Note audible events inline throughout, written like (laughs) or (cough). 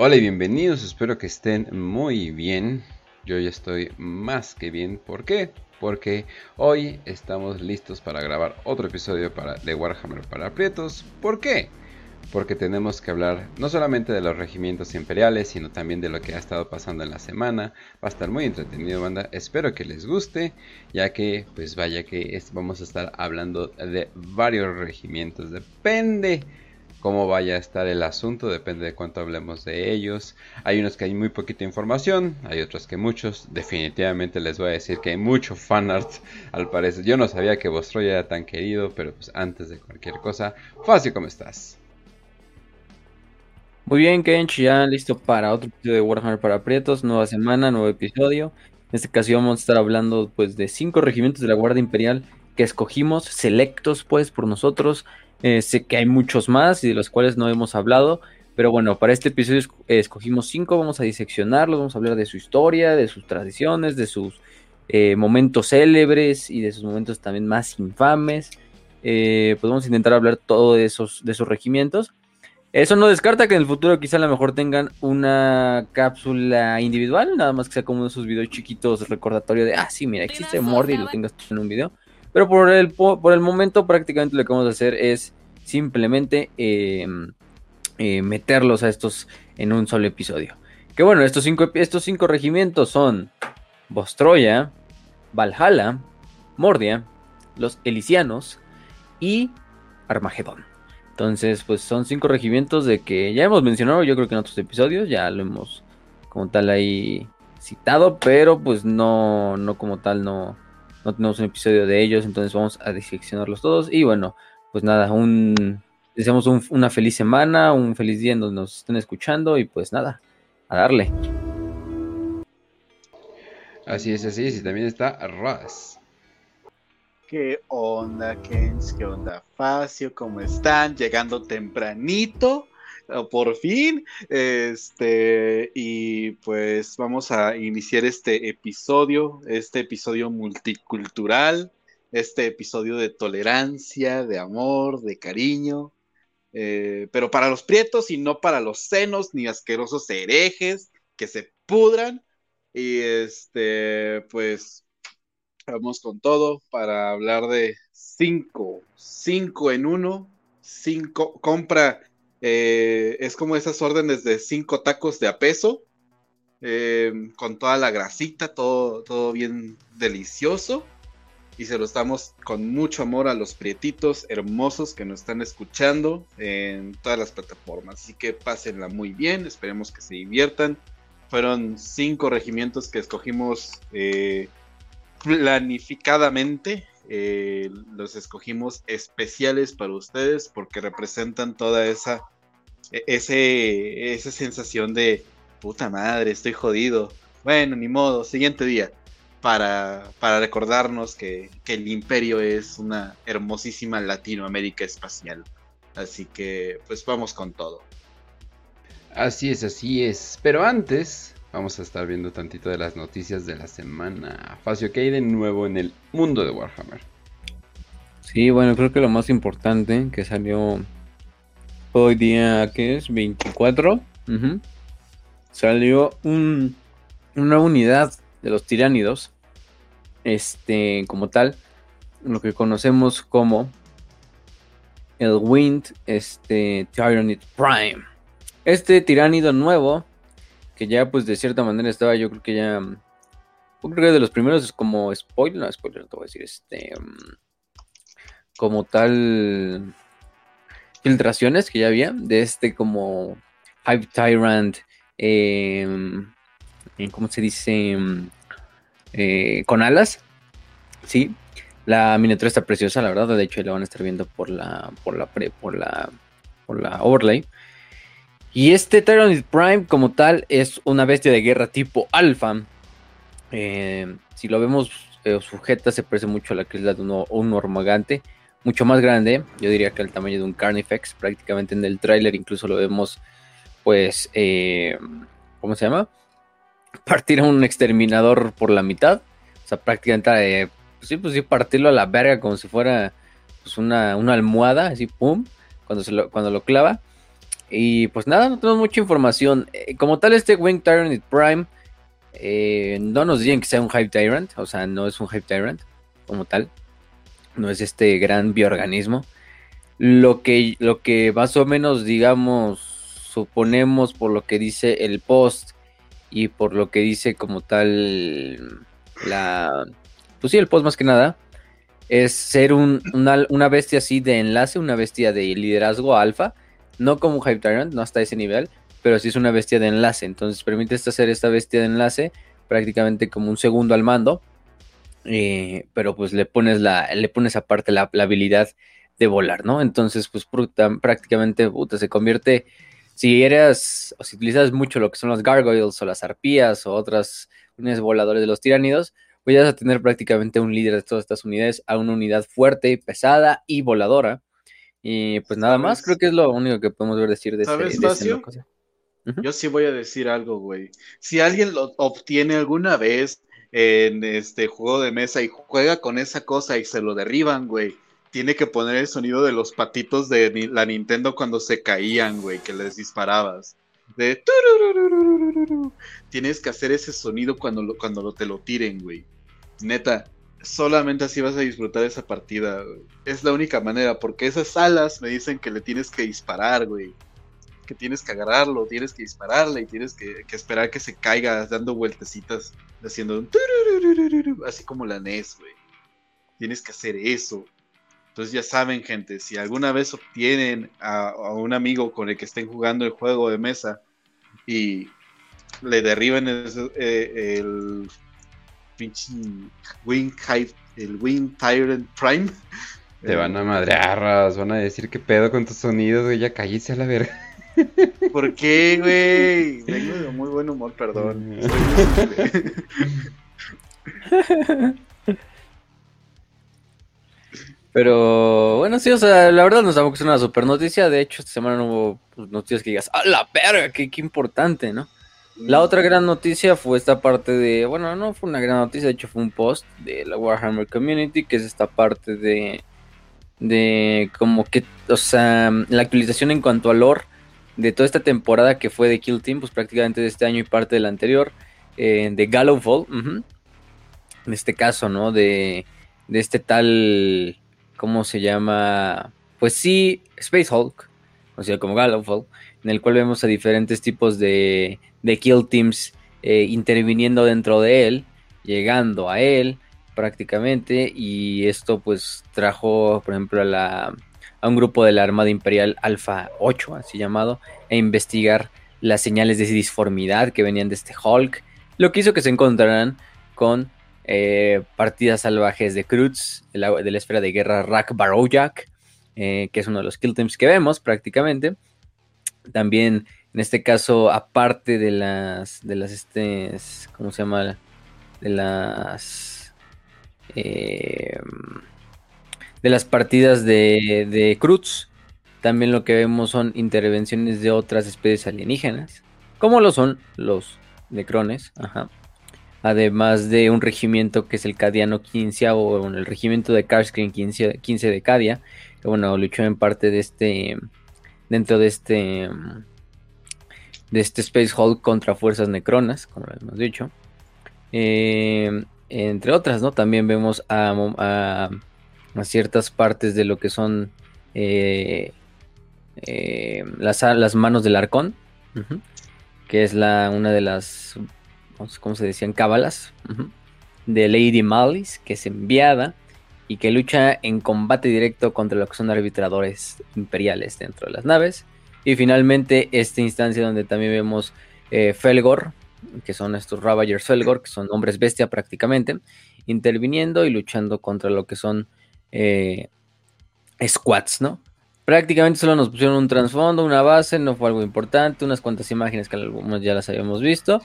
Hola y bienvenidos, espero que estén muy bien. Yo ya estoy más que bien. ¿Por qué? Porque hoy estamos listos para grabar otro episodio para, de Warhammer para aprietos. ¿Por qué? Porque tenemos que hablar no solamente de los regimientos imperiales, sino también de lo que ha estado pasando en la semana. Va a estar muy entretenido, banda. Espero que les guste, ya que, pues vaya que vamos a estar hablando de varios regimientos. Depende cómo vaya a estar el asunto, depende de cuánto hablemos de ellos. Hay unos que hay muy poquita información, hay otros que muchos. Definitivamente les voy a decir que hay mucho fanart, al parecer. Yo no sabía que Vostroya era tan querido, pero pues antes de cualquier cosa, Fácil, ¿cómo estás? Muy bien, Kench, ya listo para otro episodio de Warhammer para Prietos, nueva semana, nuevo episodio. En este caso vamos a estar hablando pues de cinco regimientos de la Guardia Imperial que escogimos, selectos pues por nosotros, eh, sé que hay muchos más y de los cuales no hemos hablado, pero bueno, para este episodio escogimos cinco, vamos a diseccionarlos, vamos a hablar de su historia, de sus tradiciones, de sus eh, momentos célebres y de sus momentos también más infames. Eh, pues vamos a intentar hablar todo de esos, de esos regimientos. Eso no descarta que en el futuro quizá a lo mejor tengan una cápsula individual, nada más que sea como uno de esos videos chiquitos recordatorio de, ah, sí, mira, existe Mordi y lo tengas en un video. Pero por el, por el momento prácticamente lo que vamos a hacer es simplemente em, eh, meterlos a estos en un solo episodio. Que bueno, estos cinco, estos cinco regimientos son Bostroya, Valhalla, Mordia, los Elisianos y Armagedón. Entonces, pues son cinco regimientos de que ya hemos mencionado, yo creo que en otros episodios, ya lo hemos como tal ahí citado, pero pues no, no como tal, no, no tenemos un episodio de ellos, entonces vamos a diseccionarlos todos. Y bueno, pues nada, un deseamos una feliz semana, un feliz día en donde nos estén escuchando y pues nada, a darle. Así es, así es, y también está Raz. ¿Qué onda, Kens? ¿Qué onda, Facio? ¿Cómo están? Llegando tempranito por fin. Este, y pues vamos a iniciar este episodio, este episodio multicultural, este episodio de tolerancia, de amor, de cariño. Eh, pero para los prietos y no para los senos ni asquerosos herejes que se pudran. Y este, pues vamos con todo para hablar de cinco, cinco en uno, cinco, compra eh, es como esas órdenes de cinco tacos de a peso, eh, con toda la grasita, todo, todo bien delicioso. Y se lo estamos con mucho amor a los prietitos hermosos que nos están escuchando en todas las plataformas. Así que pásenla muy bien, esperemos que se diviertan. Fueron cinco regimientos que escogimos eh, planificadamente eh, los escogimos especiales para ustedes porque representan toda esa, e, ese, esa sensación de puta madre, estoy jodido. Bueno, ni modo, siguiente día. Para, para recordarnos que, que el imperio es una hermosísima Latinoamérica espacial. Así que, pues vamos con todo. Así es, así es. Pero antes, Vamos a estar viendo tantito de las noticias de la semana. Facio, ¿qué hay de nuevo en el mundo de Warhammer? Sí, bueno, creo que lo más importante que salió hoy día, ¿qué es? 24. Salió un, una unidad de los tiránidos. Este, como tal, lo que conocemos como el Wind este, Tyrannid Prime. Este tiránido nuevo que ya pues de cierta manera estaba, yo creo que ya, yo creo que de los primeros es como spoiler, no spoiler, no te voy a decir, este, mm, como tal filtraciones que ya había de este como Hype Tyrant, em, eh, ¿cómo se dice? Mm, eh, con alas, sí. La miniatura está preciosa, la verdad. De hecho, la van a estar viendo por la, por la, pre, por la, por la overlay. Y este Tyrannid Prime como tal es una bestia de guerra tipo alfa. Eh, si lo vemos eh, sujeta se parece mucho a la que es la de un hormagante. Mucho más grande, yo diría que el tamaño de un Carnifex. Prácticamente en el tráiler incluso lo vemos pues... Eh, ¿Cómo se llama? (laughs) Partir a un exterminador por la mitad. O sea, prácticamente... pues sí, pues sí, partirlo a la verga como si fuera pues una, una almohada, así, pum, cuando, se lo, cuando lo clava. Y pues nada, no tenemos mucha información. Eh, como tal, este Wing Tyrant Prime eh, no nos dicen que sea un Hype Tyrant, o sea, no es un Hype Tyrant como tal. No es este gran bioorganismo. Lo que, lo que más o menos, digamos, suponemos por lo que dice el post y por lo que dice como tal la... Pues sí, el post más que nada es ser un, una, bestia así de enlace, una bestia de liderazgo alfa, no como un Hype Tyrant, no hasta ese nivel, pero sí es una bestia de enlace, entonces permite hacer esta bestia de enlace prácticamente como un segundo al mando, eh, pero pues le pones, la, le pones aparte la, habilidad de volar, ¿no? Entonces pues prácticamente se convierte, si eres, o si utilizas mucho lo que son los gargoyles o las arpías o otras unidades voladores de los tiránidos, voy a tener prácticamente un líder de todas estas unidades a una unidad fuerte, pesada y voladora. Y pues nada más, creo que es lo único que podemos ver decir de, ¿Sabes, ese, Yo sí voy a decir algo, güey. Si alguien lo obtiene alguna vez en este juego de mesa y juega con esa cosa y se lo derriban, güey, tiene que poner el sonido de los patitos de la Nintendo cuando se caían, güey, que les disparabas. De tienes que hacer ese sonido cuando, cuando te lo tiren, güey. Neta, solamente así vas a disfrutar esa partida. Es la única manera, porque esas alas me dicen que le tienes que disparar, güey. Que tienes que agarrarlo, tienes que dispararle y tienes que, esperar que se caiga dando vueltecitas, haciendo así como la NES, güey. Tienes que hacer eso. Entonces ya saben, gente, si alguna vez obtienen a, un amigo con el que estén jugando el juego de mesa y le derriben eh, el pinche Wing el Wing Tyrant Prime. Te van a madrear, van a decir qué pedo con tus sonidos, güey, ya cállese a la verga. (laughs) ¿Por qué, güey? Vengo de muy buen humor, perdón. (laughs) Pero bueno, sí, o sea, la verdad nos damos que es una super noticia. De hecho, esta semana no hubo pues, noticias que digas, ¡ah, la verga! Qué, qué importante, ¿no? La otra gran noticia fue esta parte de, bueno, no fue una gran noticia, de hecho fue un post de la Warhammer Community, que es esta parte de, de como que, o sea, la actualización en cuanto al lore de toda esta temporada que fue de Kill Team, pues prácticamente de este año y parte del anterior, eh, de Gallowfall, en este caso, ¿no? De, de este tal, ¿cómo se llama? Pues sí, Space Hulk, o sea, como Gallowfall, en el cual vemos a diferentes tipos de de Kill Teams eh, interviniendo dentro de él, llegando a él prácticamente, y esto pues trajo, por ejemplo, a, la, a un grupo de la Armada Imperial Alpha 8, así llamado, a investigar las señales de disformidad que venían de este Hulk, lo que hizo que se encontraran con eh, partidas salvajes de Cruz, de la, de la esfera de guerra Rak Barojak, eh, que es uno de los kill teams que vemos prácticamente. También en este caso, aparte de las, de las, este, ¿cómo se llama? De las, eh, de las partidas de, de Cruz, también lo que vemos son intervenciones de otras especies alienígenas, como lo son los necrones. Además de un regimiento que es el Cadiano 15 o el regimiento de Karskin 15, 15 de Cadia, que bueno, luchó en parte de este, dentro de este de este Space Hulk contra fuerzas necronas, como lo hemos dicho. Eh, entre otras, ¿no? También vemos a, ciertas partes de lo que son eh, eh, las, las, manos del arcón, que es la, una de las, ¿cómo se decían? Cábalas de Lady Malice, que es enviada y que lucha en combate directo contra lo que son arbitradores imperiales dentro de las naves. Y finalmente esta instancia donde también vemos eh, Felgor, que son estos Ravagers Felgor, que son hombres bestia prácticamente, interviniendo y luchando contra lo que son eh, squats, ¿no? Prácticamente solo nos pusieron un trasfondo, una base, no fue algo importante, unas cuantas imágenes que algunos ya las habíamos visto.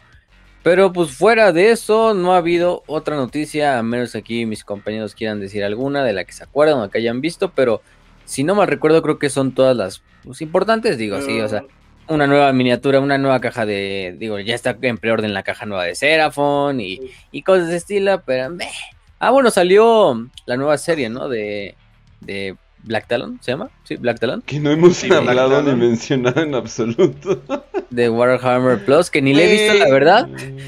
Pero pues fuera de eso, no ha habido otra noticia, a menos aquí mis compañeros quieran decir alguna de la que se acuerdan o que hayan visto, pero si no mal recuerdo, creo que son todas las pues, importantes, digo, sí, o sea, una nueva miniatura, una nueva caja de, digo, ya está en preorden la caja nueva de Seraphon y, cosas de estilo, pero... Ah, bueno, salió la nueva serie, ¿no? De, de Black Talon, ¿se llama? Sí, Black Talon. Que no hemos Sí, hablado ni mencionado en absoluto. (laughs) De Warhammer Plus, que ni le he visto, la verdad.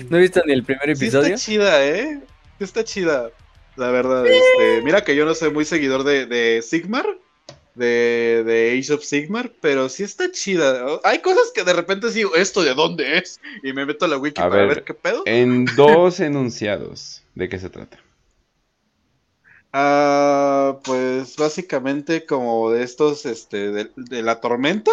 No he visto ni el primer Sí episodio. está chida, ¿eh? Sí Está chida, la verdad. Este, mira que yo no soy muy seguidor de, de Sigmar, de, de Age of Sigmar, pero sí está chida. Hay cosas que de repente digo, ¿esto de dónde es? Y me meto a la wiki A para ver, ver qué pedo. En dos enunciados, ¿de qué se trata? Ah, pues básicamente como de estos, este, de, de la tormenta,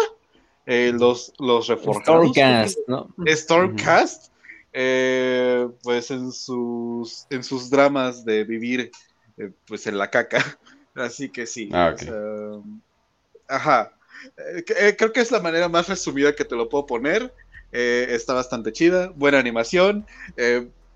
eh, los, los reforjados. Stormcast, ¿no? Stormcast, eh, pues en sus, en sus dramas de vivir eh, pues en la caca. (laughs) Así que sí. Ah, o ok. sea, ajá. Eh, eh, creo que es la manera más resumida que te lo puedo poner. Eh, está bastante chida, buena animación.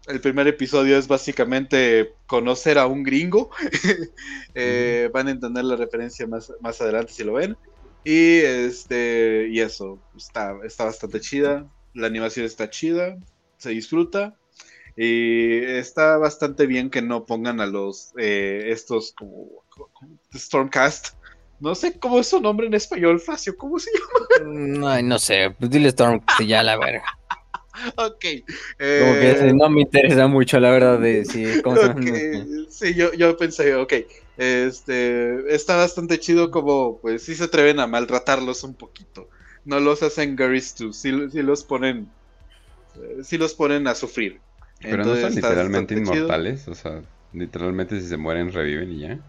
El primer episodio es básicamente conocer a un gringo. (laughs) Eh, Van a entender la referencia más, más adelante si lo ven. Y este y eso, está, está bastante chida. La animación está chida, se disfruta. Y está bastante bien que no pongan a los eh, estos como, como Stormcast. No sé cómo es su nombre en español, Facio, ¿cómo se Mm, Ay, no sé, pues dile Stormcast y ya la verga. (laughs) Ok. Como que eh, ese no me interesa mucho, la verdad, de si cómo. Sí, yo, yo pensé, ok, este, está bastante chido como, pues, sí se atreven a maltratarlos un poquito. No los hacen Garys too, sí, sí los ponen, eh, sí los ponen a sufrir. Pero no son literalmente chido. inmortales, o sea, literalmente si se mueren reviven y ya.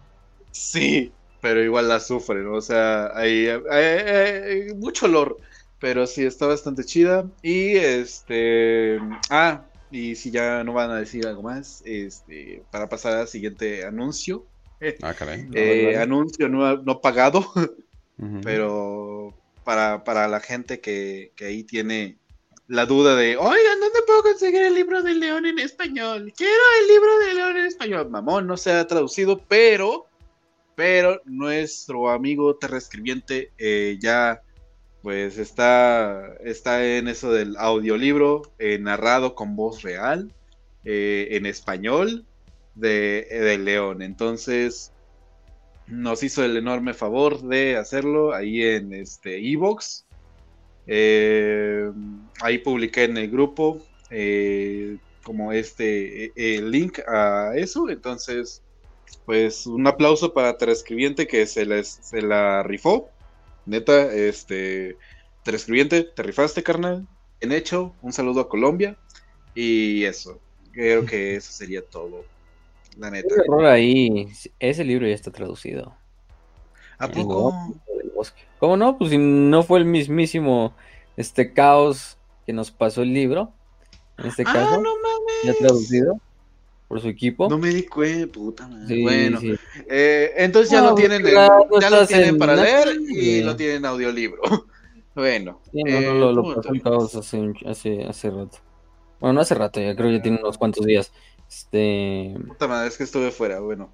Sí, pero igual la sufren, o sea, hay, hay- hay mucho olor, pero sí está bastante chida. Y este, ah, y si ya no van a decir algo más, este, para pasar al siguiente anuncio, (laughs) Ah, caray. No, eh, vale. anuncio no, no pagado, (laughs) pero para, para la gente que, que ahí tiene la duda de, oigan, ¿dónde puedo conseguir el libro del león en español? Quiero el libro del león en español. Mamón, no se ha traducido, pero, pero nuestro amigo terrescribiente eh, ya, pues está, está en eso del audiolibro eh, narrado con voz real, eh, en español, de, del león. Entonces, nos hizo el enorme favor de hacerlo ahí en este Evox. Eh, ahí publiqué en el grupo eh, como este eh, el link a eso. Entonces, pues un aplauso para Terescribiente que se, les, se la rifó. Neta, este Terescribiente, te rifaste, carnal. En hecho, un saludo a Colombia. Y eso, creo que eso sería todo. La neta. Un error ahí, ese libro ya está traducido. ¿A poco? ¿Cómo no? Pues si no fue el mismísimo este caos que nos pasó el libro, en este Ah, caso, no mames. ya traducido por su equipo. No me di cuenta, puta madre. Sí, bueno, sí. eh, entonces ya No, lo tienen, claro, ya lo tienen en para leer y lo tienen en audiolibro. (laughs) bueno, Sí, no, no, eh, lo, lo ¿cómo pasó el te- caos hace, un- hace, hace rato. Bueno, no hace rato, ya creo que ya tiene unos cuantos días. Este, puta madre, es que estuve fuera, bueno.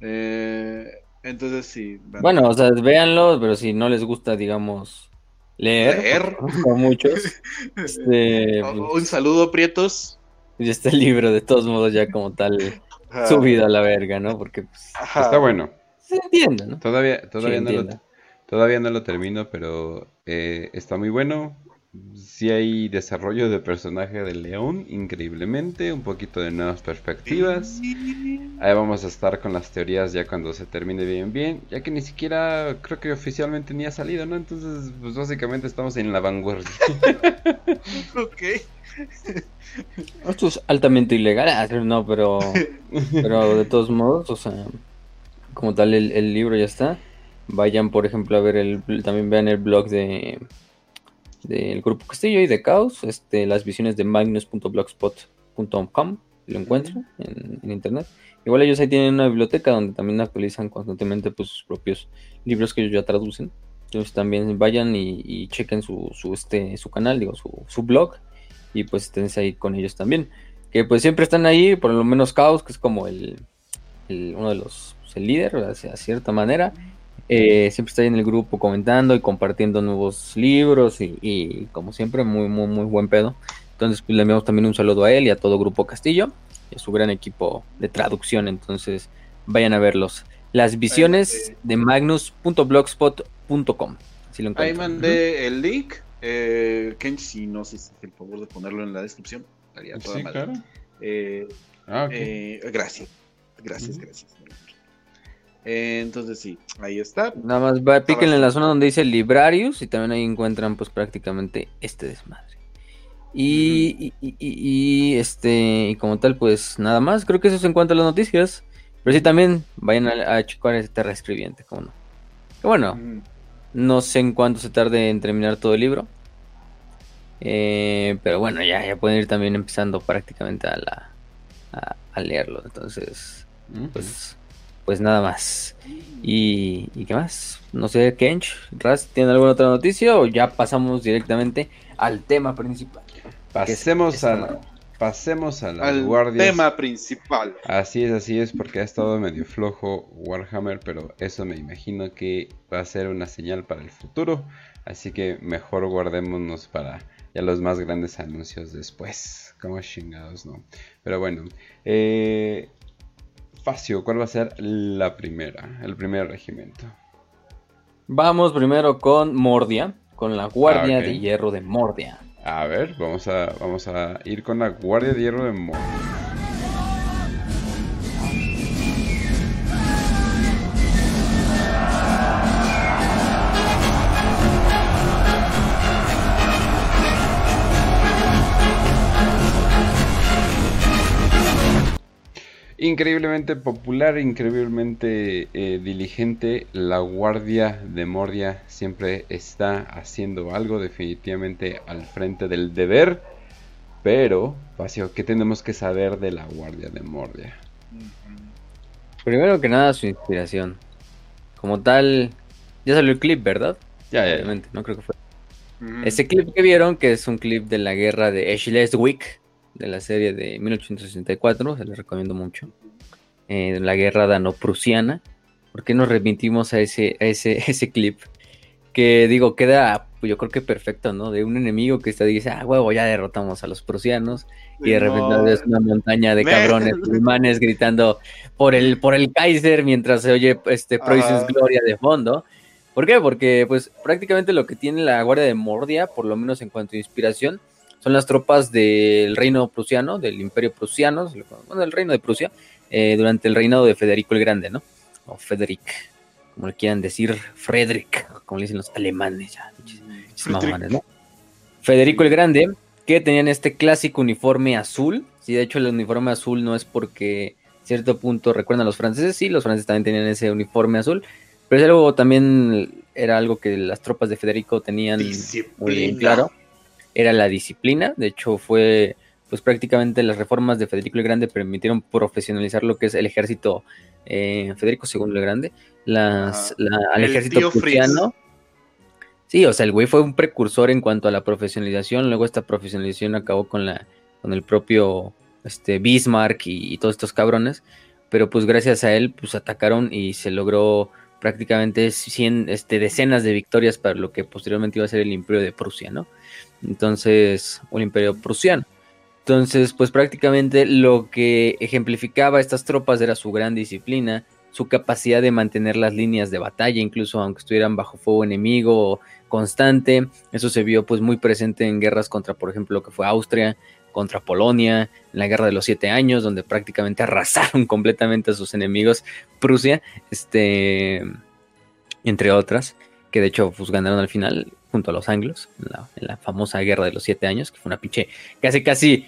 Eh, entonces sí. bueno, o sea, véanlo, pero si no les gusta, digamos, leer, Leer. (laughs) como muchos, (laughs) este, pues, un saludo, Prietos. Ya está el (laughs) libro de todos modos ya como tal Ajá. subido a la verga, ¿no? Porque pues. Está bueno. se entiende, ¿no? Todavía, todavía, Sí, no lo, todavía no lo termino, pero eh, está muy bueno. Sí hay desarrollo de personaje del león, increíblemente, un poquito de nuevas perspectivas. Ahí vamos a estar con las teorías ya cuando se termine bien bien, ya que ni siquiera creo que oficialmente ni ha salido, ¿no? Entonces, pues básicamente estamos en la vanguardia. (laughs) Ok. (laughs) Esto es altamente ilegal, ah, no, pero, pero de todos modos, o sea, como tal el, el libro ya está. Vayan, por ejemplo, a ver el, también vean el blog de del grupo Castillo y de Caos, este, las visiones de magnus.blogspot.com, lo encuentran en, en internet. Igual ellos ahí tienen una biblioteca donde también actualizan constantemente pues, sus propios libros que ellos ya traducen. Entonces también vayan y, y chequen su, su, este, su canal, digo, su, su blog y pues esténse ahí con ellos también. Que pues siempre están ahí, por lo menos Caos, que es como el, el- uno de los, pues, el líder, a cierta manera. Eh, siempre está ahí en el grupo comentando y compartiendo nuevos libros y, y como siempre, muy, muy, muy buen pedo. Entonces pues, le enviamos también un saludo a él y a todo Grupo Castillo y a su gran equipo de traducción. Entonces vayan a verlos. Las visiones de magnus.blogspot.com. Si lo Ahí mandé el link. Eh, Ken, si no sé si el favor de ponerlo en la descripción. Haría toda sí, Claro. Eh, ah, eh, gracias. Gracias, gracias. entonces sí, ahí está. Nada más va, píquenle en la zona donde dice Librarius y también ahí encuentran pues prácticamente este desmadre. Y, y, este, y como tal, pues nada más, creo que eso es en cuanto a las noticias. Pero sí también vayan a, a checar este reescribiente, como no. Que bueno, no sé en cuánto se tarde en terminar todo el libro. Eh, pero bueno, ya, ya pueden ir también empezando prácticamente a la a, leerlo. Entonces, pues, pues nada más. Y, y qué más? No sé, Kench, Raz, ¿tiene alguna otra noticia o ya pasamos directamente al tema principal? Pasemos a pasemos a las Al guardias. tema principal. Así es, así es, porque ha estado medio flojo Warhammer, pero eso me imagino que va a ser una señal para el futuro. Así que mejor guardémonos para ya los más grandes anuncios después. Como chingados, ¿no? Pero bueno, eh, Facio, ¿cuál va a ser la primera? El primer regimiento. Vamos primero con Mordia, con la Guardia ah, de Hierro de Mordia. A ver, vamos a, vamos a ir con la Guardia de Hierro de Mordia. Increíblemente popular, increíblemente eh, diligente, la Guardia de Mordia siempre está haciendo algo definitivamente al frente del deber. Pero, Pacio, ¿qué tenemos que saber de la Guardia de Mordia? Primero que nada, su inspiración. Como tal, ya salió el clip, ¿verdad? Ya, ya. Obviamente, no creo que fue. Ese clip que vieron, que es un clip de la guerra de Wick de la serie de 1864, se les recomiendo mucho. Eh, la guerra dano-prusiana. ¿Por qué nos remitimos a ese, ese, (laughs) ese clip? Que digo, queda, pues, yo creo que perfecto, ¿no? De un enemigo que está dice, ah, huevo, ya derrotamos a los prusianos. Y de repente ves una montaña de (laughs) cabrones (laughs) alemanes gritando por el, por el Kaiser mientras se oye este Preußen's Gloria de fondo. ¿Por qué? Porque pues prácticamente lo que tiene la Guardia de Mordia, por lo menos en cuanto a inspiración, son las tropas del reino prusiano, del imperio prusiano, bueno, del reino de Prusia, eh, durante el reinado de Federico el Grande, ¿no? O Federic, como le quieran decir, Frederick, como le dicen los alemanes, ya, ¿no? Federico el Grande, que tenían este clásico uniforme azul, sí, de hecho el uniforme azul no es porque cierto punto recuerdan a los franceses, sí, los franceses también tenían ese uniforme azul, pero es algo también era algo que las tropas de Federico tenían muy bien claro era la disciplina. De hecho, fue pues prácticamente las reformas de Federico el Grande permitieron profesionalizar lo que es el ejército eh, Federico II el Grande, las, al ejército prusiano. Sí, o sea, el güey fue un precursor en cuanto a la profesionalización. Luego esta profesionalización acabó con la con el propio este Bismarck y, todos estos cabrones. Pero pues gracias a él, pues atacaron y se logró prácticamente 100, este, decenas de victorias para lo que posteriormente iba a ser el imperio de Prusia, ¿no? Entonces, un imperio prusiano. Entonces, pues prácticamente lo que ejemplificaba a estas tropas era su gran disciplina, su capacidad de mantener las líneas de batalla, incluso aunque estuvieran bajo fuego enemigo constante. Eso se vio pues muy presente en guerras contra, por ejemplo, lo que fue Austria, contra Polonia, en la guerra de los siete años, donde prácticamente arrasaron (laughs) completamente a sus enemigos Prusia, este, entre otras, que de hecho pues ganaron al final junto a los anglos, en la, famosa guerra de los siete años, que fue una pinche, casi casi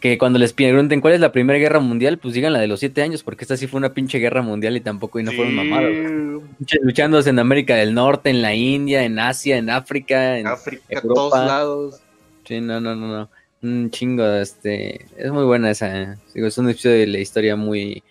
que cuando les pregunten cuál es la primera guerra mundial, pues digan la de los siete años, porque esta sí fue una pinche guerra mundial y tampoco y no fueron mamados. Luchándose en América del Norte, en la India, en Asia, en África, en África, todos lados. Sí, no, no, no, no. Un chingo, este, es muy buena esa, digo, es un episodio de la historia muy,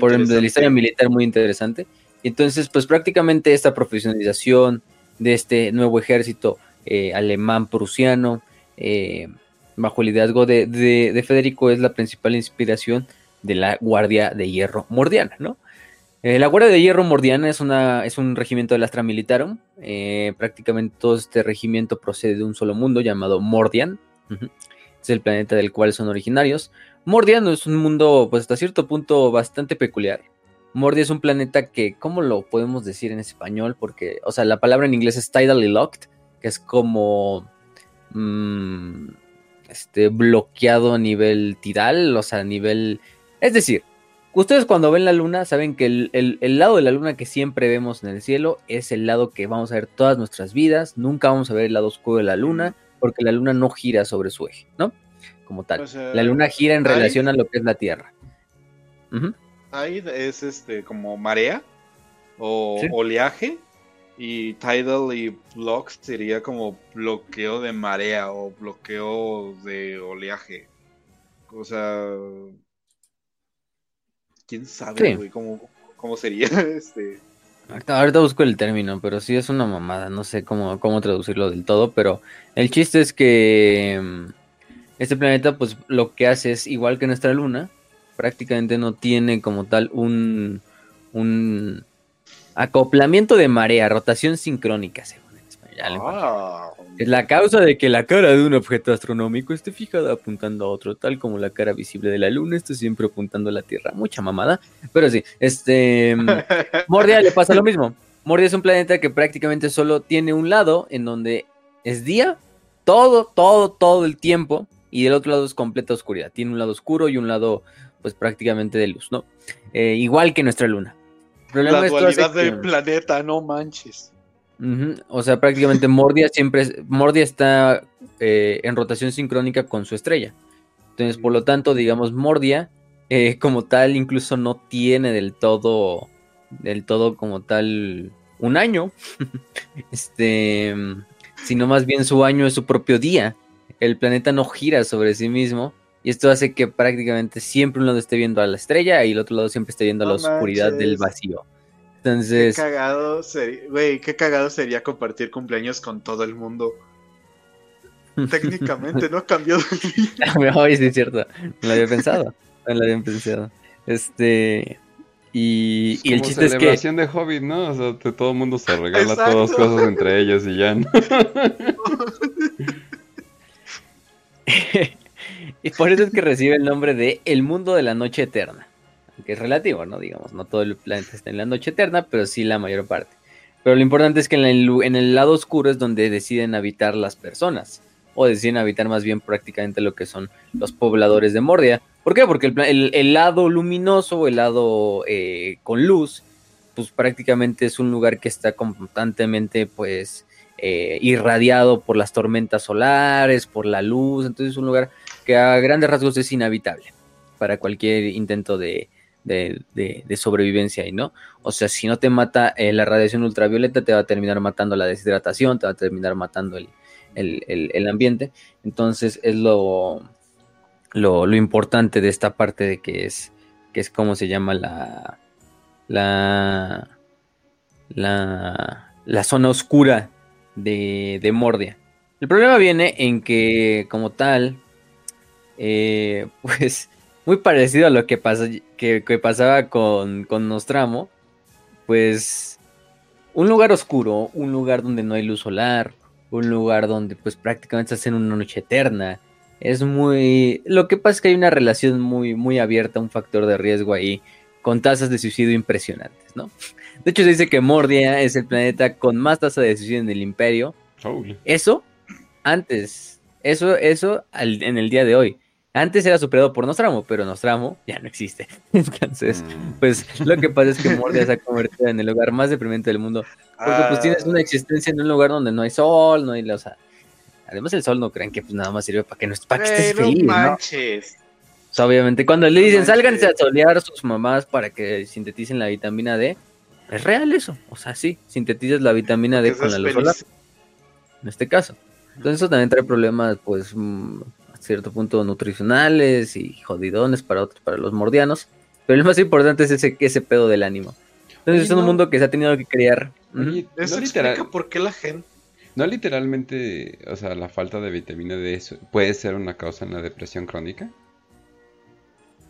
por ejemplo, de la historia militar muy interesante. Entonces, pues prácticamente esta profesionalización, de este nuevo ejército eh, alemán prusiano, eh, bajo el liderazgo de, Federico, es la principal inspiración de la Guardia de Hierro Mordiana, ¿no? Eh, la Guardia de Hierro Mordiana es, una, es un regimiento de Astra Militarum. prácticamente todo este regimiento procede de un solo mundo llamado Mordian. Es el planeta del cual son originarios. Mordian es un mundo, pues hasta cierto punto, bastante peculiar. Mordia es un planeta que, ¿cómo lo podemos decir en español? Porque, o sea, la palabra en inglés es tidally locked, que es como mm, este, bloqueado a nivel tidal, o sea, a nivel... Es decir, ustedes cuando ven la luna saben que el, el, lado de la luna que siempre vemos en el cielo es el lado que vamos a ver todas nuestras vidas, nunca vamos a ver el lado oscuro de la luna, porque la luna no gira sobre su eje, ¿no? Como tal. la luna gira en relación a lo que es la Tierra. Tide es este como marea o oleaje y tidal y block sería como bloqueo de marea o bloqueo de oleaje. O sea, quién sabe, ¿cómo, sería (laughs) este. Ahorita, busco el término, pero sí es una mamada, no sé cómo, cómo traducirlo del todo, pero el chiste es que mm, este planeta, pues lo que hace es igual que nuestra luna, prácticamente no tiene como tal un, un acoplamiento de marea, rotación sincrónica, según en español. Ah. Es la causa de que la cara de un objeto astronómico esté fijada apuntando a otro, tal como la cara visible de la luna esté siempre apuntando a la Tierra. Mucha mamada, pero sí, este... (laughs) Mordia le pasa lo mismo. Mordia es un planeta que prácticamente solo tiene un lado en donde es día, todo, todo, todo el tiempo, y del otro lado es completa oscuridad. Tiene un lado oscuro y un lado pues prácticamente de luz, ¿no? Eh, igual que nuestra luna. la dualidad del planeta, no manches. O sea, prácticamente Mordia siempre, Mordia está eh, en rotación sincrónica con su estrella. Entonces, por lo tanto, digamos, Mordia eh, como tal incluso no tiene del todo, del todo como tal un año, (laughs) este, sino más bien su año es su propio día. El planeta no gira sobre sí mismo, y esto hace que prácticamente siempre un lado esté viendo a la estrella y el otro lado siempre esté viendo a la oscuridad del vacío. Entonces. Qué cagado sería, güey, qué cagado sería compartir cumpleaños con todo el mundo. (laughs) Técnicamente no cambió de vida. (laughs) sí, es cierto. No lo había pensado. No lo había pensado. Este. Y, y el chiste es que. celebración de Hobbit, ¿no? O sea, todo el mundo se regala todas cosas entre ellos y ya. ¿no? (laughs) Y por eso es que recibe el nombre de El Mundo de la Noche Eterna. Que es relativo, ¿no? Digamos, no todo el planeta está en la noche eterna, pero sí la mayor parte. Pero lo importante es que en el, lado oscuro es donde deciden habitar las personas. O deciden habitar más bien prácticamente lo que son los pobladores de Mordia. ¿Por qué? Porque el, el, lado luminoso, el lado eh, con luz, pues prácticamente es un lugar que está constantemente, pues, eh, irradiado por las tormentas solares, por la luz. Entonces es un lugar que a grandes rasgos es inhabitable para cualquier intento de, sobrevivencia ahí, ¿no? O sea, si no te mata eh, la radiación ultravioleta, te va a terminar matando la deshidratación, te va a terminar matando el, ambiente. Entonces es lo, lo, importante de esta parte de que es, que es como se llama la, la, la, zona oscura de, de Mordia. El problema viene en que, como tal, eh, (laughs) pues muy parecido a lo que, que, pasaba con, con, Nostramo, pues un lugar oscuro, un lugar donde no hay luz solar, un lugar donde pues prácticamente estás en una noche eterna. Es muy... Lo que pasa es que hay una relación muy, muy abierta, un factor de riesgo ahí, con tasas de suicidio impresionantes, ¿no? (laughs) De hecho se dice que Mordia es el planeta con más tasa de suicidio en el imperio. Eso, antes, eso, eso en el día de hoy. Antes era superado por Nostramo, pero Nostramo ya no existe. (laughs) Entonces, mm. pues lo que pasa es que Mordia (laughs) se ha convertido en el lugar más deprimente del mundo. Porque pues tienes una existencia en un lugar donde no hay sol, no hay... O sea, además el sol no creen que pues nada más sirve para que, no, para que estés feliz, ¿no? O sea, obviamente, cuando le dicen sálganse a solear a sus mamás para que sinteticen la vitamina D, es real eso. O sea, sí, sintetizas la vitamina D con la luz solar. En este caso. Entonces eso también trae problemas, pues, mm, cierto punto nutricionales y jodidones para otros, para los mordianos. Pero lo más importante es ese, ese pedo del ánimo. Entonces es un mundo que se ha tenido que crear. Eso explica por qué la gente... No literalmente, o sea, la falta de vitamina D puede ser una causa en la depresión crónica.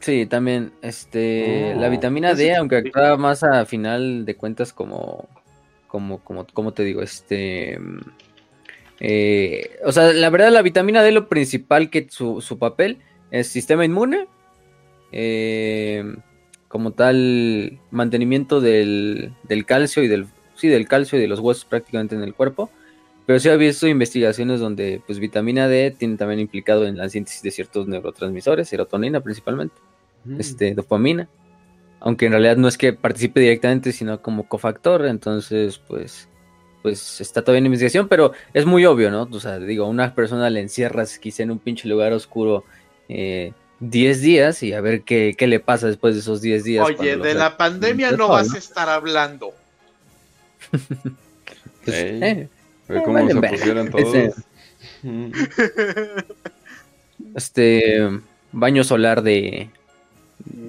Sí, también, este, la oh. vitamina D, aunque actúa más a final de cuentas como, como, como, como te digo, este, eh, o sea, la verdad, la vitamina D, lo principal que su, papel es sistema inmune, eh, como tal mantenimiento del, del calcio y del sí del calcio y de los huesos prácticamente en el cuerpo. Pero sí he visto investigaciones donde pues vitamina D tiene también implicado en la síntesis de ciertos neurotransmisores, serotonina principalmente, Mm. este, dopamina, aunque en realidad no es que participe directamente, sino como cofactor, entonces pues pues está todavía en investigación, pero es muy obvio, ¿no? O sea, digo, una persona le encierras quizá en un pinche lugar oscuro eh, 10 días y a ver qué, qué le pasa después de esos 10 días. Oye, cuando de la pandemia no vas ¿no? a estar hablando. (laughs) pues, eh, Eh, cómo se pusieron (laughs) todos. (laughs) Este baño solar de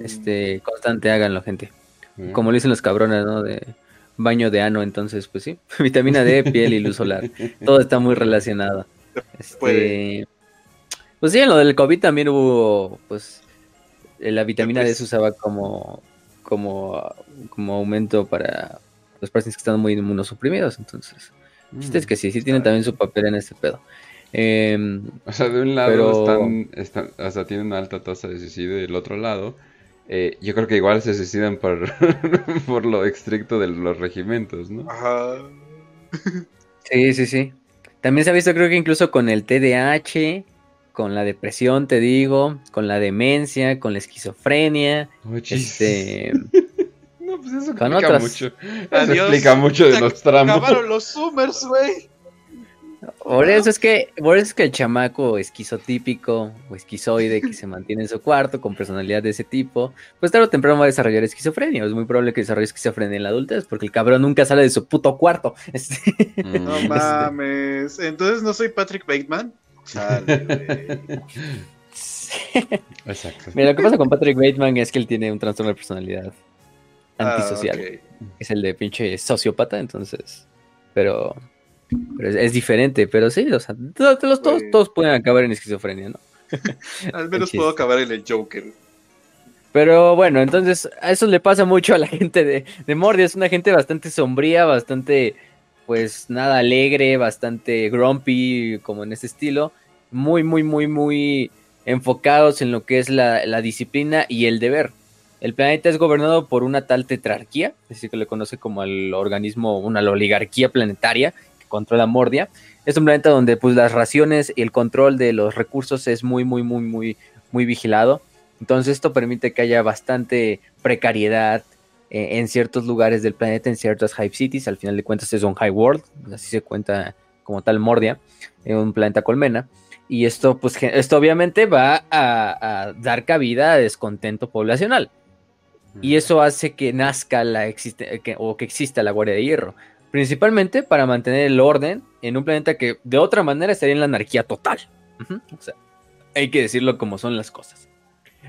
este constante háganlo gente Mm. como lo dicen los cabrones no de baño de ano entonces pues sí (laughs) vitamina D piel y luz solar. Todo está muy relacionado. Este, pues sí en lo del covid también hubo pues eh, la vitamina D Pues- se usaba como como como aumento para los pacientes que están muy inmunosuprimidos entonces es que sí sí tienen también su papel en este pedo. Em, O sea, de un lado Pero- están, están, o sea, tienen una alta tasa de suicidio y del otro lado, eh, yo creo que igual se suicidan por, (laughs) por lo estricto de los regimentos, ¿no? Ajá. Sí, sí, sí. También se ha visto, creo que incluso con el TDAH, con la depresión, te digo, con la demencia, con la esquizofrenia, Oh, este, (laughs) No, pues eso explica otras. mucho. Eso Adiós. explica mucho de Se los tramos. Acabaron los Summers, güey. Por eso es que, por eso es que el chamaco esquizotípico o esquizoide que se (laughs) mantiene en su cuarto con personalidad de ese tipo, pues tarde o temprano va a desarrollar esquizofrenia. Es muy probable que desarrolle esquizofrenia en la adultez, porque el cabrón nunca sale de su puto cuarto. (laughs) Este. No mames. Entonces no soy Patrick Bateman. Chale. (laughs) Exacto. Mira, lo que pasa con Patrick Bateman es que él tiene un trastorno de personalidad Ah, antisocial. es el de pinche sociópata, entonces. Pero. Pero es, es diferente, pero sí, o sea, todos, todos, todos, Güey. todos pueden acabar en esquizofrenia, ¿no? (laughs) Al menos puedo acabar en el Joker. Pero bueno, entonces a eso le pasa mucho a la (laughs) gente de, de Mordia. Es una gente bastante sombría, bastante, pues nada alegre, bastante grumpy, como en ese estilo. Muy, muy, muy, muy enfocados en lo que es la, la disciplina y el deber. El planeta es gobernado por una tal tetrarquía, es decir, que le conoce como el organismo, una oligarquía planetaria controla Mordia. Es un planeta donde pues las raciones y el control de los recursos es muy, muy, muy, muy, muy vigilado. Entonces esto permite que haya bastante precariedad eh, en ciertos lugares del planeta, en ciertas Hive Cities. Al final de cuentas es un High World, así se cuenta como tal Mordia, en un planeta colmena. Y esto, pues, esto obviamente va a, a dar cabida a descontento poblacional. Y eso hace que nazca la existe que- o que exista la Guardia de Hierro. Principalmente para mantener el orden en un planeta que de otra manera estaría en la anarquía total. O sea, hay que decirlo como son las cosas.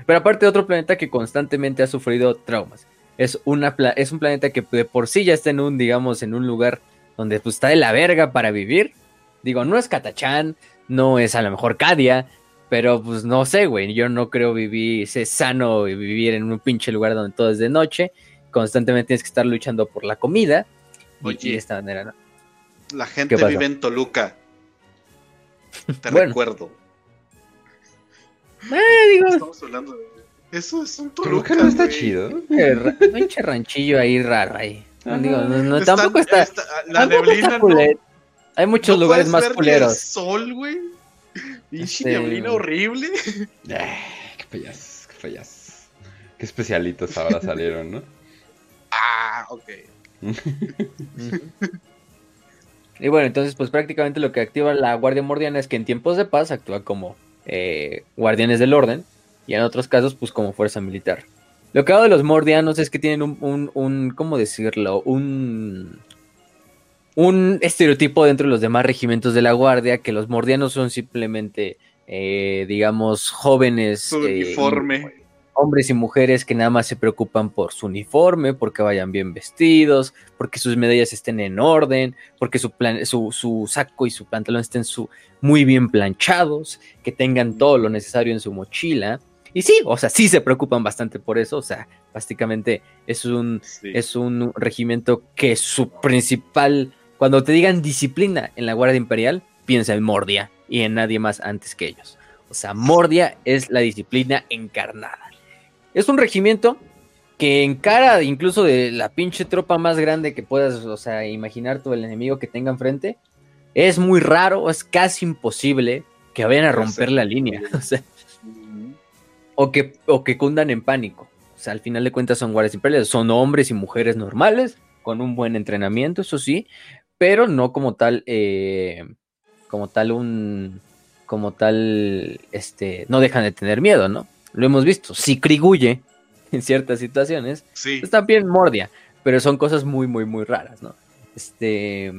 Pero aparte otro planeta que constantemente ha sufrido traumas. Es, una es un planeta que de por sí ya está en un, digamos, en un lugar donde pues, está de la verga para vivir. Digo, no es Catachán, no es a lo mejor Cadia, pero pues no sé, güey. Yo no creo vivir, sano y vivir en un pinche lugar donde todo es de noche. Constantemente tienes que estar luchando por la comida. Oye. y de esta manera, ¿no? La gente vive en Toluca. Te (laughs) Bueno. recuerdo. Eh, digo, Estamos hablando de. Eso es un Toluca. Toluca no está güey. chido. pinche ra- pinche ranchillo ahí raro ahí. No, digo, no, no, Están- tampoco está. La tampoco está neblina no. Hay muchos no lugares más culeros. El sol, güey. Pinche Este- (laughs) neblina horrible. (laughs) Eh, qué fallas, qué fallas. Qué especialitos ahora salieron, ¿no? Ah, ok. Y bueno, entonces pues prácticamente lo que activa la Guardia Mordiana es que en tiempos de paz actúa como eh, guardianes del orden y en otros casos pues como fuerza militar. Lo que hago de los mordianos es que tienen un, un, un ¿cómo decirlo? Un, un estereotipo dentro de los demás regimientos de la Guardia que los mordianos son simplemente, eh, digamos, jóvenes. Su eh, uniforme. Hombres y mujeres que nada más se preocupan por su uniforme, porque vayan bien vestidos, porque sus medallas estén en orden, porque su, plan- su, su saco y su pantalón estén su, muy bien planchados, que tengan todo lo necesario en su mochila. Y sí, o sea, sí se preocupan bastante por eso, o sea, básicamente es un, Sí. es un regimiento que su principal, cuando te digan disciplina en la Guardia Imperial, piensa en Mordia y en nadie más antes que ellos. O sea, Mordia es la disciplina encarnada. Es un regimiento que en cara incluso de la pinche tropa más grande que puedas, o sea, imaginar todo el enemigo que tenga enfrente, es muy raro, es casi imposible que vayan a romper la línea, (laughs) o sea, o que, o que cundan en pánico. O sea, al final de cuentas son guardias imperiales, son hombres y mujeres normales, con un buen entrenamiento, eso sí, pero no como tal, eh, como tal un, como tal, este, no dejan de tener miedo, ¿no? Lo hemos visto, si criguye (laughs) en ciertas situaciones, Sí. pues también Mordia, pero son cosas muy, muy, muy raras, ¿no? Este,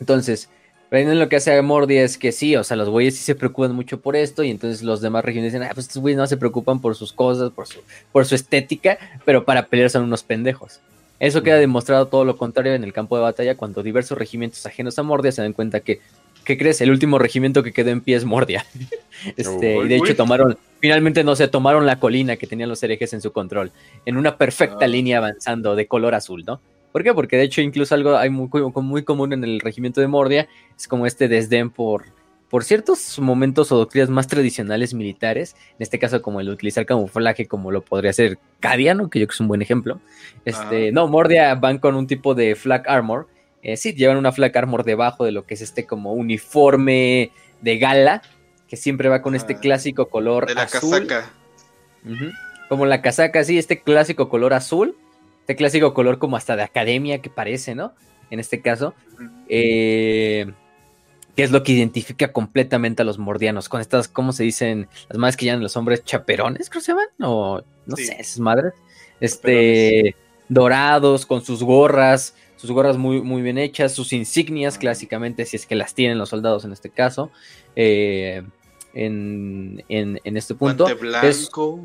entonces, en lo que hace a Mordia es que sí, o sea, los güeyes sí se preocupan mucho por esto y entonces los demás regiones dicen, ah, pues estos güeyes no se preocupan por sus cosas, por su, por su estética, pero para pelear son unos pendejos. Eso queda demostrado todo lo contrario en el campo de batalla cuando diversos regimientos ajenos a Mordia se dan cuenta que, ¿qué crees? El último regimiento que quedó en pie es Mordia. (laughs) este, y de hecho Uy. tomaron, finalmente no sé, tomaron la colina que tenían los herejes en su control, en una perfecta Ah. línea avanzando de color azul, ¿no? ¿Por qué? Porque de hecho incluso algo hay muy, muy común en el regimiento de Mordia, es como este desdén por, por ciertos momentos o doctrinas más tradicionales militares, en este caso como el de utilizar camuflaje como lo podría hacer Cadiano, que yo creo que es un buen ejemplo. Este, Ah. No, Mordia van con un tipo de flak armor, eh, sí, llevan una flak armor debajo de lo que es este como uniforme de gala, que siempre va con este Ah. clásico color De la azul. casaca. Como la casaca, sí, este clásico color azul, este clásico color como hasta de academia que parece, ¿no? En este caso, eh, que es lo que identifica completamente a los mordianos, con estas, ¿cómo se dicen? Las madres que llaman los hombres chaperones, creo que se llaman, o no Sí. sé, esas madres, este, dorados, con sus gorras, sus gorras muy, muy bien hechas, sus insignias, clásicamente, si es que las tienen los soldados en este caso, eh, en, en- en este punto. Guante Es- blanco.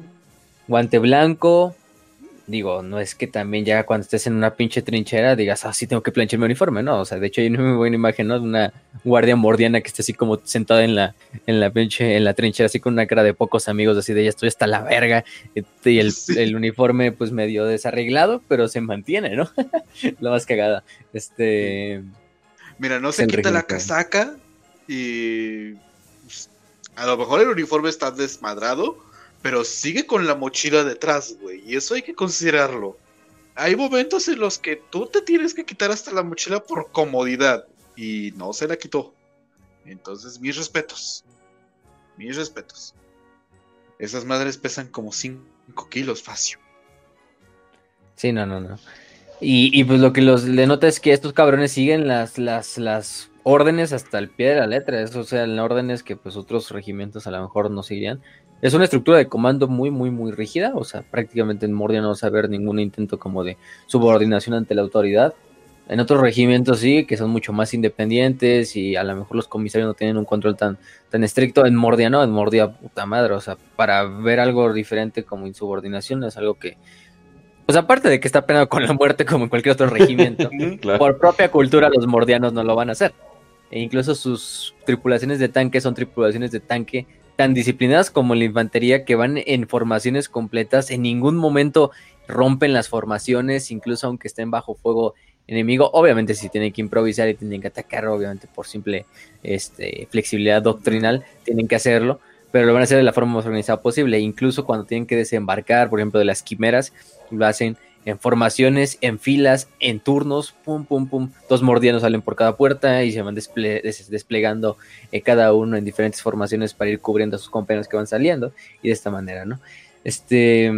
guante blanco. Digo, no es que también ya cuando estés en una pinche trinchera digas, ah, sí tengo que planchar mi uniforme, ¿no? O sea, de hecho hay una muy buena imagen, ¿no? De una guardia mordiana que está así como sentada en la, en la pinche, en la trinchera, así con una cara de pocos amigos, así de ya estoy hasta la verga. este, Y el, (laughs) Sí. el uniforme, pues medio desarreglado, pero se mantiene, ¿no? (laughs) la más cagada. Este. Mira, no se quita la casaca y pues, a lo mejor el uniforme está desmadrado, pero sigue con la mochila detrás, güey. Y eso hay que considerarlo. Hay momentos en los que tú te tienes que quitar hasta la mochila por comodidad y no se la quitó. Entonces, mis respetos. Mis respetos. Esas madres pesan como 5 kilos fácil. Sí, no, no, no. Y, pues lo que los le nota es que estos cabrones siguen las, las, las órdenes hasta el pie de la letra. Eso, o sea, en órdenes que pues otros regimientos a lo mejor no seguirían. Es una estructura de comando muy, muy, muy rígida. O sea, prácticamente en Mordia no vas a ver ningún intento como de subordinación ante la autoridad. En otros regimientos sí, que son mucho más independientes y a lo mejor los comisarios no tienen un control tan, tan estricto. En Mordia no, en Mordia puta madre. O sea, para ver algo diferente como insubordinación es algo que, pues aparte de que está penado con la muerte como en cualquier otro regimiento, (laughs) Claro. por propia cultura los mordianos no lo van a hacer. E incluso sus tripulaciones de tanque son tripulaciones de tanque tan disciplinadas como la infantería que van en formaciones completas, en ningún momento rompen las formaciones, incluso aunque estén bajo fuego enemigo. Obviamente si tienen que improvisar y tienen que atacar, obviamente por simple este, flexibilidad doctrinal, tienen que hacerlo, pero lo van a hacer de la forma más organizada posible. Incluso cuando tienen que desembarcar, por ejemplo, de las quimeras, lo hacen en formaciones, en filas, en turnos, pum, pum, pum. Dos mordianos salen por cada puerta y se van desple- des- desplegando eh, cada uno en diferentes formaciones para ir cubriendo a sus compañeros que van saliendo y de esta manera, ¿no? Este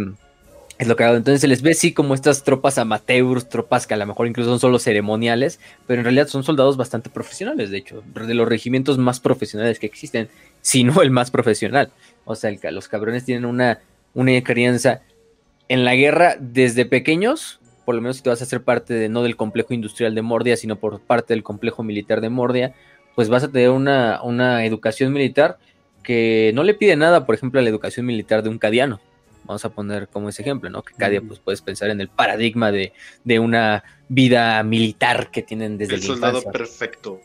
es lo que hago. Entonces se les ve así como estas tropas amateurs, tropas que a lo mejor incluso son solo ceremoniales, pero en realidad son soldados bastante profesionales, de hecho, de los regimientos más profesionales que existen, si no el más profesional. O sea, los cabrones tienen una, una crianza en la guerra desde pequeños, por lo menos si te vas a hacer parte de no del complejo industrial de Mordia, sino por parte del complejo militar de Mordia, pues vas a tener una, una educación militar que no le pide nada, por ejemplo, a la educación militar de un cadiano. Vamos a poner como ese ejemplo, ¿no? Que Cadia, pues puedes pensar en el paradigma de, de una vida militar que tienen desde El la soldado infancia. perfecto.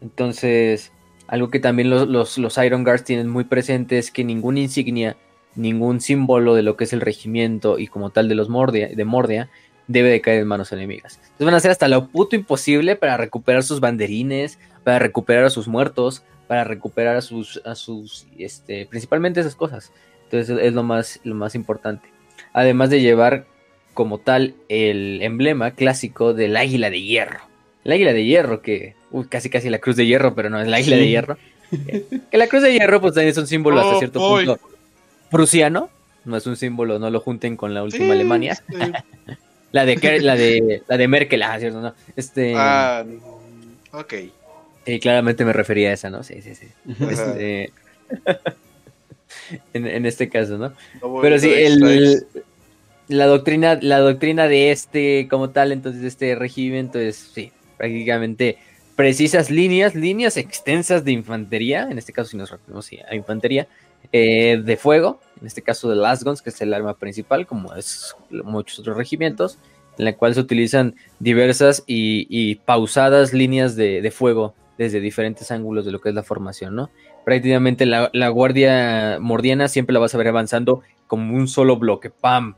Entonces, algo que también los, los, los Iron Guards tienen muy presente es que ninguna insignia, ningún símbolo de lo que es el regimiento y como tal de los Mordia, de Mordia debe de caer en manos enemigas. Entonces van a hacer hasta lo puto imposible para recuperar sus banderines, para recuperar a sus muertos, para recuperar a sus, a sus, este, principalmente esas cosas. Entonces es lo más, lo más importante. además de llevar como tal el emblema clásico del águila de hierro. El águila de hierro, que uy, casi casi la cruz de hierro, pero no es la águila de hierro. que la cruz de hierro pues también es un símbolo hasta Oh, cierto boy. punto prusiano, no es un símbolo, no lo junten con la última Sí, Alemania. sí. (laughs) La de Ker- la de la de Merkel, ah, cierto, no. Este Ah, ok. sí, claramente me refería a esa, ¿no? Sí, sí, sí. Este, (laughs) en, en este caso, ¿no? Pero sí, el, la doctrina, la doctrina de este, como tal, entonces, de este regimiento es, sí, prácticamente precisas líneas, líneas extensas de infantería, en este caso si nos referimos sí, a infantería, eh, de fuego, en este caso de las guns, que es el arma principal, como es muchos otros regimientos, en la cual se utilizan diversas y, y pausadas líneas de, de fuego desde diferentes ángulos de lo que es la formación, ¿no? Prácticamente la, la guardia mordiana siempre la vas a ver avanzando como un solo bloque, pam,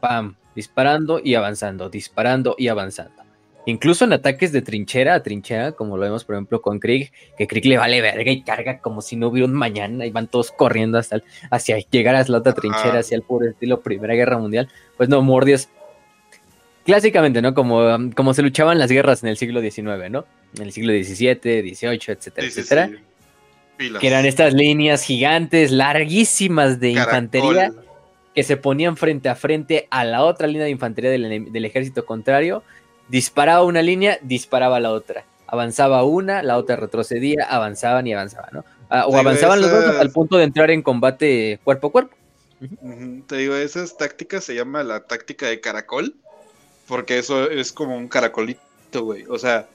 pam, disparando y avanzando, disparando y avanzando. Incluso en ataques de trinchera a trinchera, como lo vemos por ejemplo con Krieg, que Krieg le vale verga y carga como si no hubiera un mañana y van todos corriendo hasta el- hacia llegar a la otra trinchera, hacia el puro estilo Primera Guerra Mundial. Pues no, Mordias, clásicamente, ¿no? Como, um, como se luchaban las guerras en el siglo XIX, ¿no? En el siglo XVII, XVIII, etcétera, Sí, sí, etcétera. sí. Que eran estas líneas gigantes, larguísimas de Caracol. infantería que se ponían frente a frente a la otra línea de infantería del, del ejército contrario, disparaba una línea, disparaba la otra, avanzaba una, la otra retrocedía, avanzaban y avanzaban, ¿no? Ah, o avanzaban los dos el punto de entrar en combate cuerpo a cuerpo. Te digo, esas tácticas se llama la táctica de caracol, porque eso es como un caracolito, güey. O sea,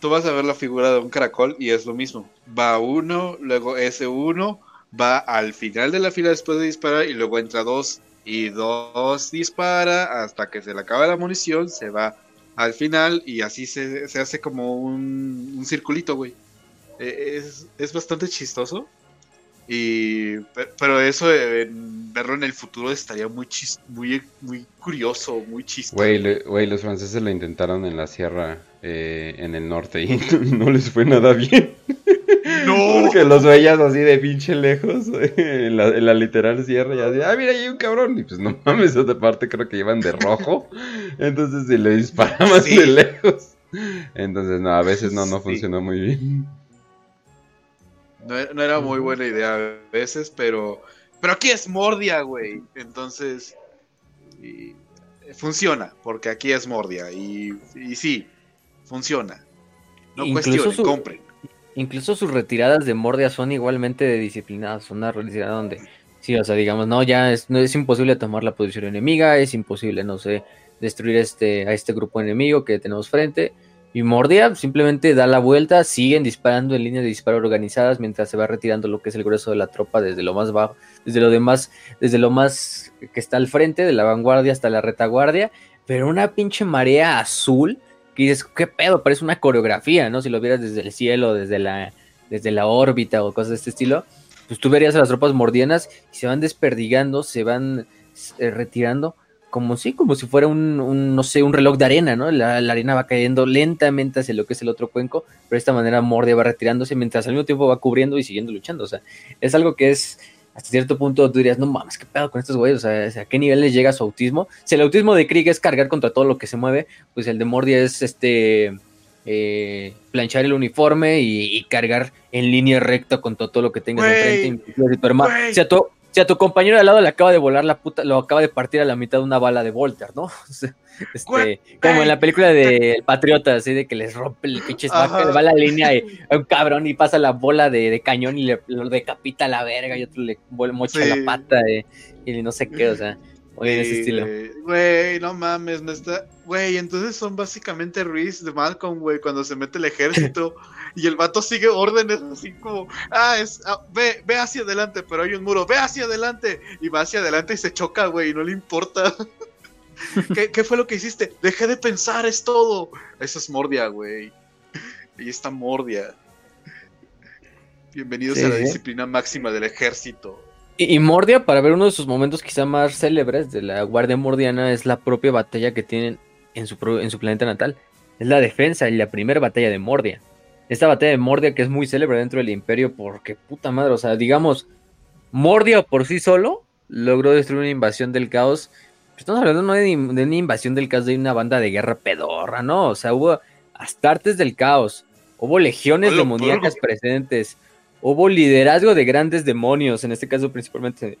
tú vas a ver la figura de un caracol y es lo mismo. Va uno, luego ese uno, va al final de la fila después de disparar y luego entra dos y dos dispara hasta que se le acaba la munición, se va al final y así se, se hace como un, un circulito, güey. Eh, Es, es bastante chistoso. Y, pe- pero eso verlo en el futuro estaría muy chis- muy, muy curioso, muy chistoso. Güey, güey, los franceses lo intentaron en la sierra eh, en el norte y (laughs) no les fue nada bien. ¡No! Porque los veías así de pinche lejos en la, en la literal sierra y así, ah, mira, ahí hay un cabrón. Y pues no mames, otra parte creo que iban de rojo. Entonces si le disparaban Sí. de lejos. Entonces no, a veces no, no Sí. funcionó muy bien. No, era- no era muy buena idea a veces, pero. Pero aquí es Mordia, güey. Entonces. y- funciona, porque aquí es Mordia. Y, y sí, funciona. No cuestionen, su- compren. Incluso sus retiradas de Mordia son igualmente de disciplinadas. Una retirada donde, sí, o sea, digamos, no, ya es, no, es imposible tomar la posición enemiga, es imposible, no sé, destruir este, a este grupo enemigo que tenemos frente. Y Mordia simplemente da la vuelta, siguen disparando en líneas de disparo organizadas mientras se va retirando lo que es el grueso de la tropa desde lo más bajo, desde lo demás, desde lo más que está al frente, de la vanguardia hasta la retaguardia, pero una pinche marea azul que dices, ¿qué pedo? Parece una coreografía, ¿no? Si lo vieras desde el cielo, desde la, desde la órbita o cosas de este estilo, pues tú verías a las tropas mordianas y se van desperdigando, se van eh, retirando, como si, como si fuera un, un, no sé, un reloj de arena, ¿no? La, la arena va cayendo lentamente hacia lo que es el otro cuenco, pero de esta manera Mordia va retirándose mientras al mismo tiempo va cubriendo y siguiendo luchando, o sea, es algo que es hasta cierto punto tú dirías, no mames, qué pedo con estos güeyes, o sea, o sea, ¿a qué nivel les llega su autismo? Si el autismo de Krieg es cargar contra todo lo que se mueve, pues el de Mordia es este eh, planchar el uniforme y, y cargar en línea recta contra todo lo que tengas enfrente. inclusive Si, tu herma- güey. si a tu, si a tu compañero de al lado le acaba de volar la puta, lo acaba de partir a la mitad de una bala de Volter, ¿no? (laughs) Este, como en la película de El Patriota, así de que les rompe el pinche le va la línea y un cabrón y pasa la bola de, de cañón y le lo decapita a la verga y otro le vuelve mocha Sí. la pata eh, y no sé qué, o sea, oye, de ese estilo. güey. No mames, no está. Güey, entonces son básicamente Reese de Malcolm, güey, cuando se mete el ejército (laughs) y el vato sigue órdenes así como, ah, es, ah, ve, ve hacia adelante, pero hay un muro, ve hacia adelante y va hacia adelante y se choca, güey, y no le importa. (laughs) ¿Qué, qué fue lo que hiciste? Dejé de pensar, es todo. Eso es Mordia, güey. Ahí está Mordia. Bienvenidos Sí, a la sí. disciplina máxima del ejército. Y, y Mordia, para ver uno de sus momentos quizá más célebres de la Guardia Mordiana, es la propia batalla que tienen en su, pro- en su planeta natal. Es la defensa y la primera batalla de Mordia. Esta batalla de Mordia que es muy célebre dentro del imperio porque puta madre, o sea, digamos, Mordia por sí solo logró destruir una invasión del caos estamos hablando no de, una invasión del caos de una banda de guerra pedorra, ¿no? O sea, hubo astartes del caos, hubo legiones demoníacas presentes, hubo liderazgo de grandes demonios, en este caso principalmente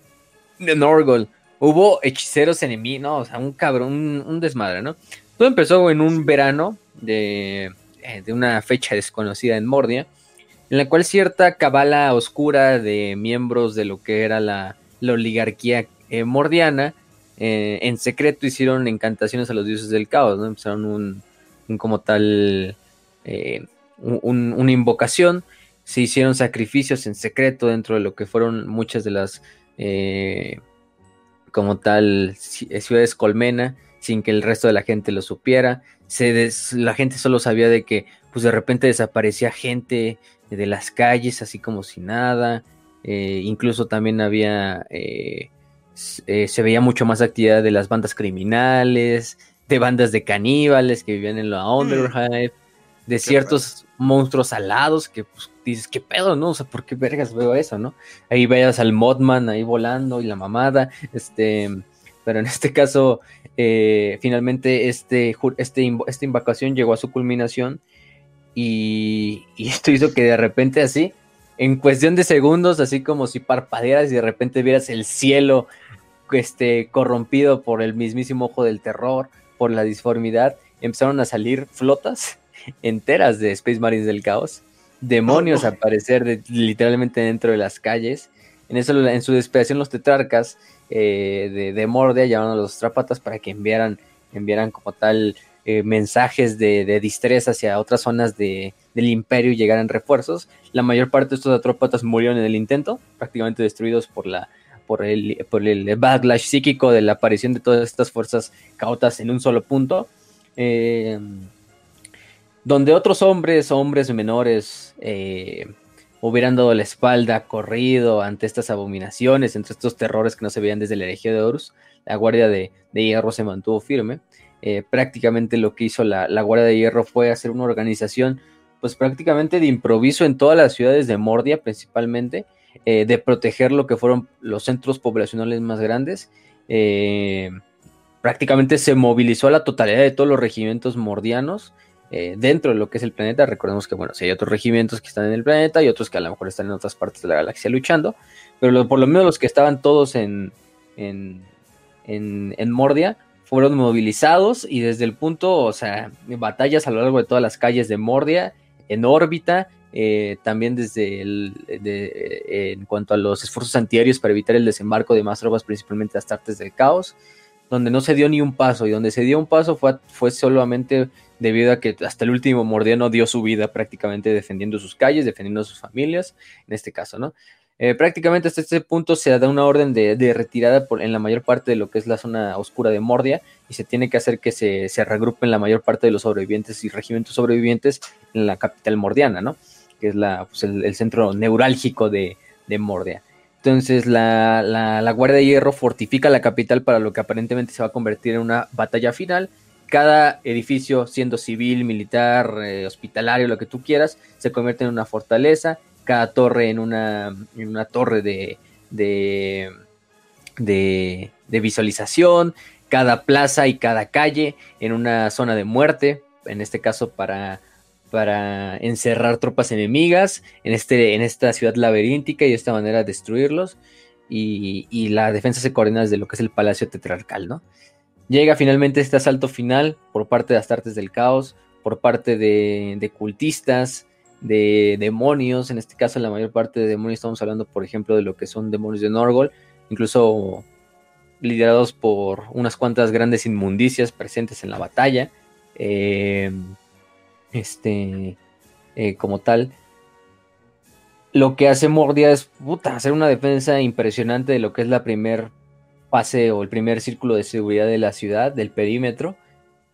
de Norgol, hubo hechiceros enemigos, no, o sea, un cabrón, un, desmadre, ¿no? Todo empezó en un verano de, eh, de una fecha desconocida en Mordia, en la cual cierta cabala oscura de miembros de lo que era la, oligarquía eh, mordiana, eh, en secreto hicieron encantaciones a los dioses del caos, ¿no? Empezaron un, como tal, una invocación, se hicieron sacrificios en secreto dentro de lo que fueron muchas de las como tal ciudades colmena sin que el resto de la gente lo supiera. Se la gente solo sabía de que pues de repente desaparecía gente de las calles así como si nada. Eh, incluso también había eh, se veía mucho más actividad de las bandas criminales, de bandas de caníbales que vivían en la mm. Underhive, de ciertos monstruos alados que pues, dices, ¿qué pedo, no? O sea, ¿por qué vergas veo eso, no? Ahí veas al Modman ahí volando y la mamada, este, pero en este caso, eh, finalmente este, este, esta invocación llegó a su culminación y, (laughs) esto hizo que de repente así, en cuestión de segundos, así como si parpadearas y de repente vieras el cielo este, corrompido por el mismísimo ojo del terror, por la disformidad, empezaron a salir flotas (laughs) enteras de Space Marines del Caos demonios aparecer literalmente dentro de las calles. En eso, en su despedación, los tetrarcas eh, de, de, Mordia llamaron a los trapatas para que enviaran, enviaran como tal eh, mensajes de, de distrés hacia otras zonas de, del imperio y llegaran refuerzos. La mayor parte de estos atrópatas murieron en el intento, prácticamente destruidos por la por el, por el backlash psíquico de la aparición de todas estas fuerzas caotas en un solo punto. Eh, donde otros hombres, hombres menores, eh, hubieran dado la espalda, corrido ante estas abominaciones, entre estos terrores que no se veían desde la herejía de Horus, la Guardia de, Hierro se mantuvo firme. Eh, prácticamente lo que hizo la, Guardia de Hierro fue hacer una organización, pues prácticamente de improviso en todas las ciudades de Mordia, principalmente, eh, de proteger lo que fueron los centros poblacionales más grandes. prácticamente se movilizó a la totalidad de todos los regimientos mordianos eh, dentro de lo que es el planeta. Recordemos que, bueno, si hay otros regimientos que están en el planeta y otros que a lo mejor están en otras partes de la galaxia luchando, pero por lo menos los que estaban todos en, en, en, Mordia fueron movilizados y desde el punto, o sea, batallas a lo largo de todas las calles de Mordia, en órbita, eh, también desde el, de, en cuanto a los esfuerzos antiaéreos para evitar el desembarco de más tropas, principalmente las tartes del caos, donde no se dio ni un paso y donde se dio un paso fue, fue solamente debido a que hasta el último mordiano dio su vida prácticamente defendiendo sus calles, defendiendo a sus familias, en este caso, ¿no? Eh, prácticamente hasta este punto se da una orden de, retirada por, en la mayor parte de lo que es la zona oscura de Mordia y se tiene que hacer que se, regrupen la mayor parte de los sobrevivientes y regimientos sobrevivientes en la capital mordiana, ¿no? Que es la, pues, el, centro neurálgico de, Mordia. Entonces la, la, Guardia de Hierro fortifica la capital para lo que aparentemente se va a convertir en una batalla final cada edificio, siendo civil, militar, eh, hospitalario, lo que tú quieras, se convierte en una fortaleza, cada torre en una, en una torre de, de, de, visualización, cada plaza y cada calle en una zona de muerte, en este caso para, para encerrar tropas enemigas en, este, en esta ciudad laberíntica y de esta manera destruirlos. Y, y, la defensa se coordina desde lo que es el Palacio Tetrarcal, ¿no? Llega finalmente este asalto final por parte de Astartes del Caos, por parte de, cultistas, de demonios. En este caso, la mayor parte de demonios estamos hablando, por ejemplo, de lo que son demonios de Norgol, incluso liderados por unas cuantas grandes inmundicias presentes en la batalla. Eh, este, eh, como tal. Lo que hace Mordia es hacer una defensa impresionante de lo que es la primera pase o el primer círculo de seguridad de la ciudad, del perímetro,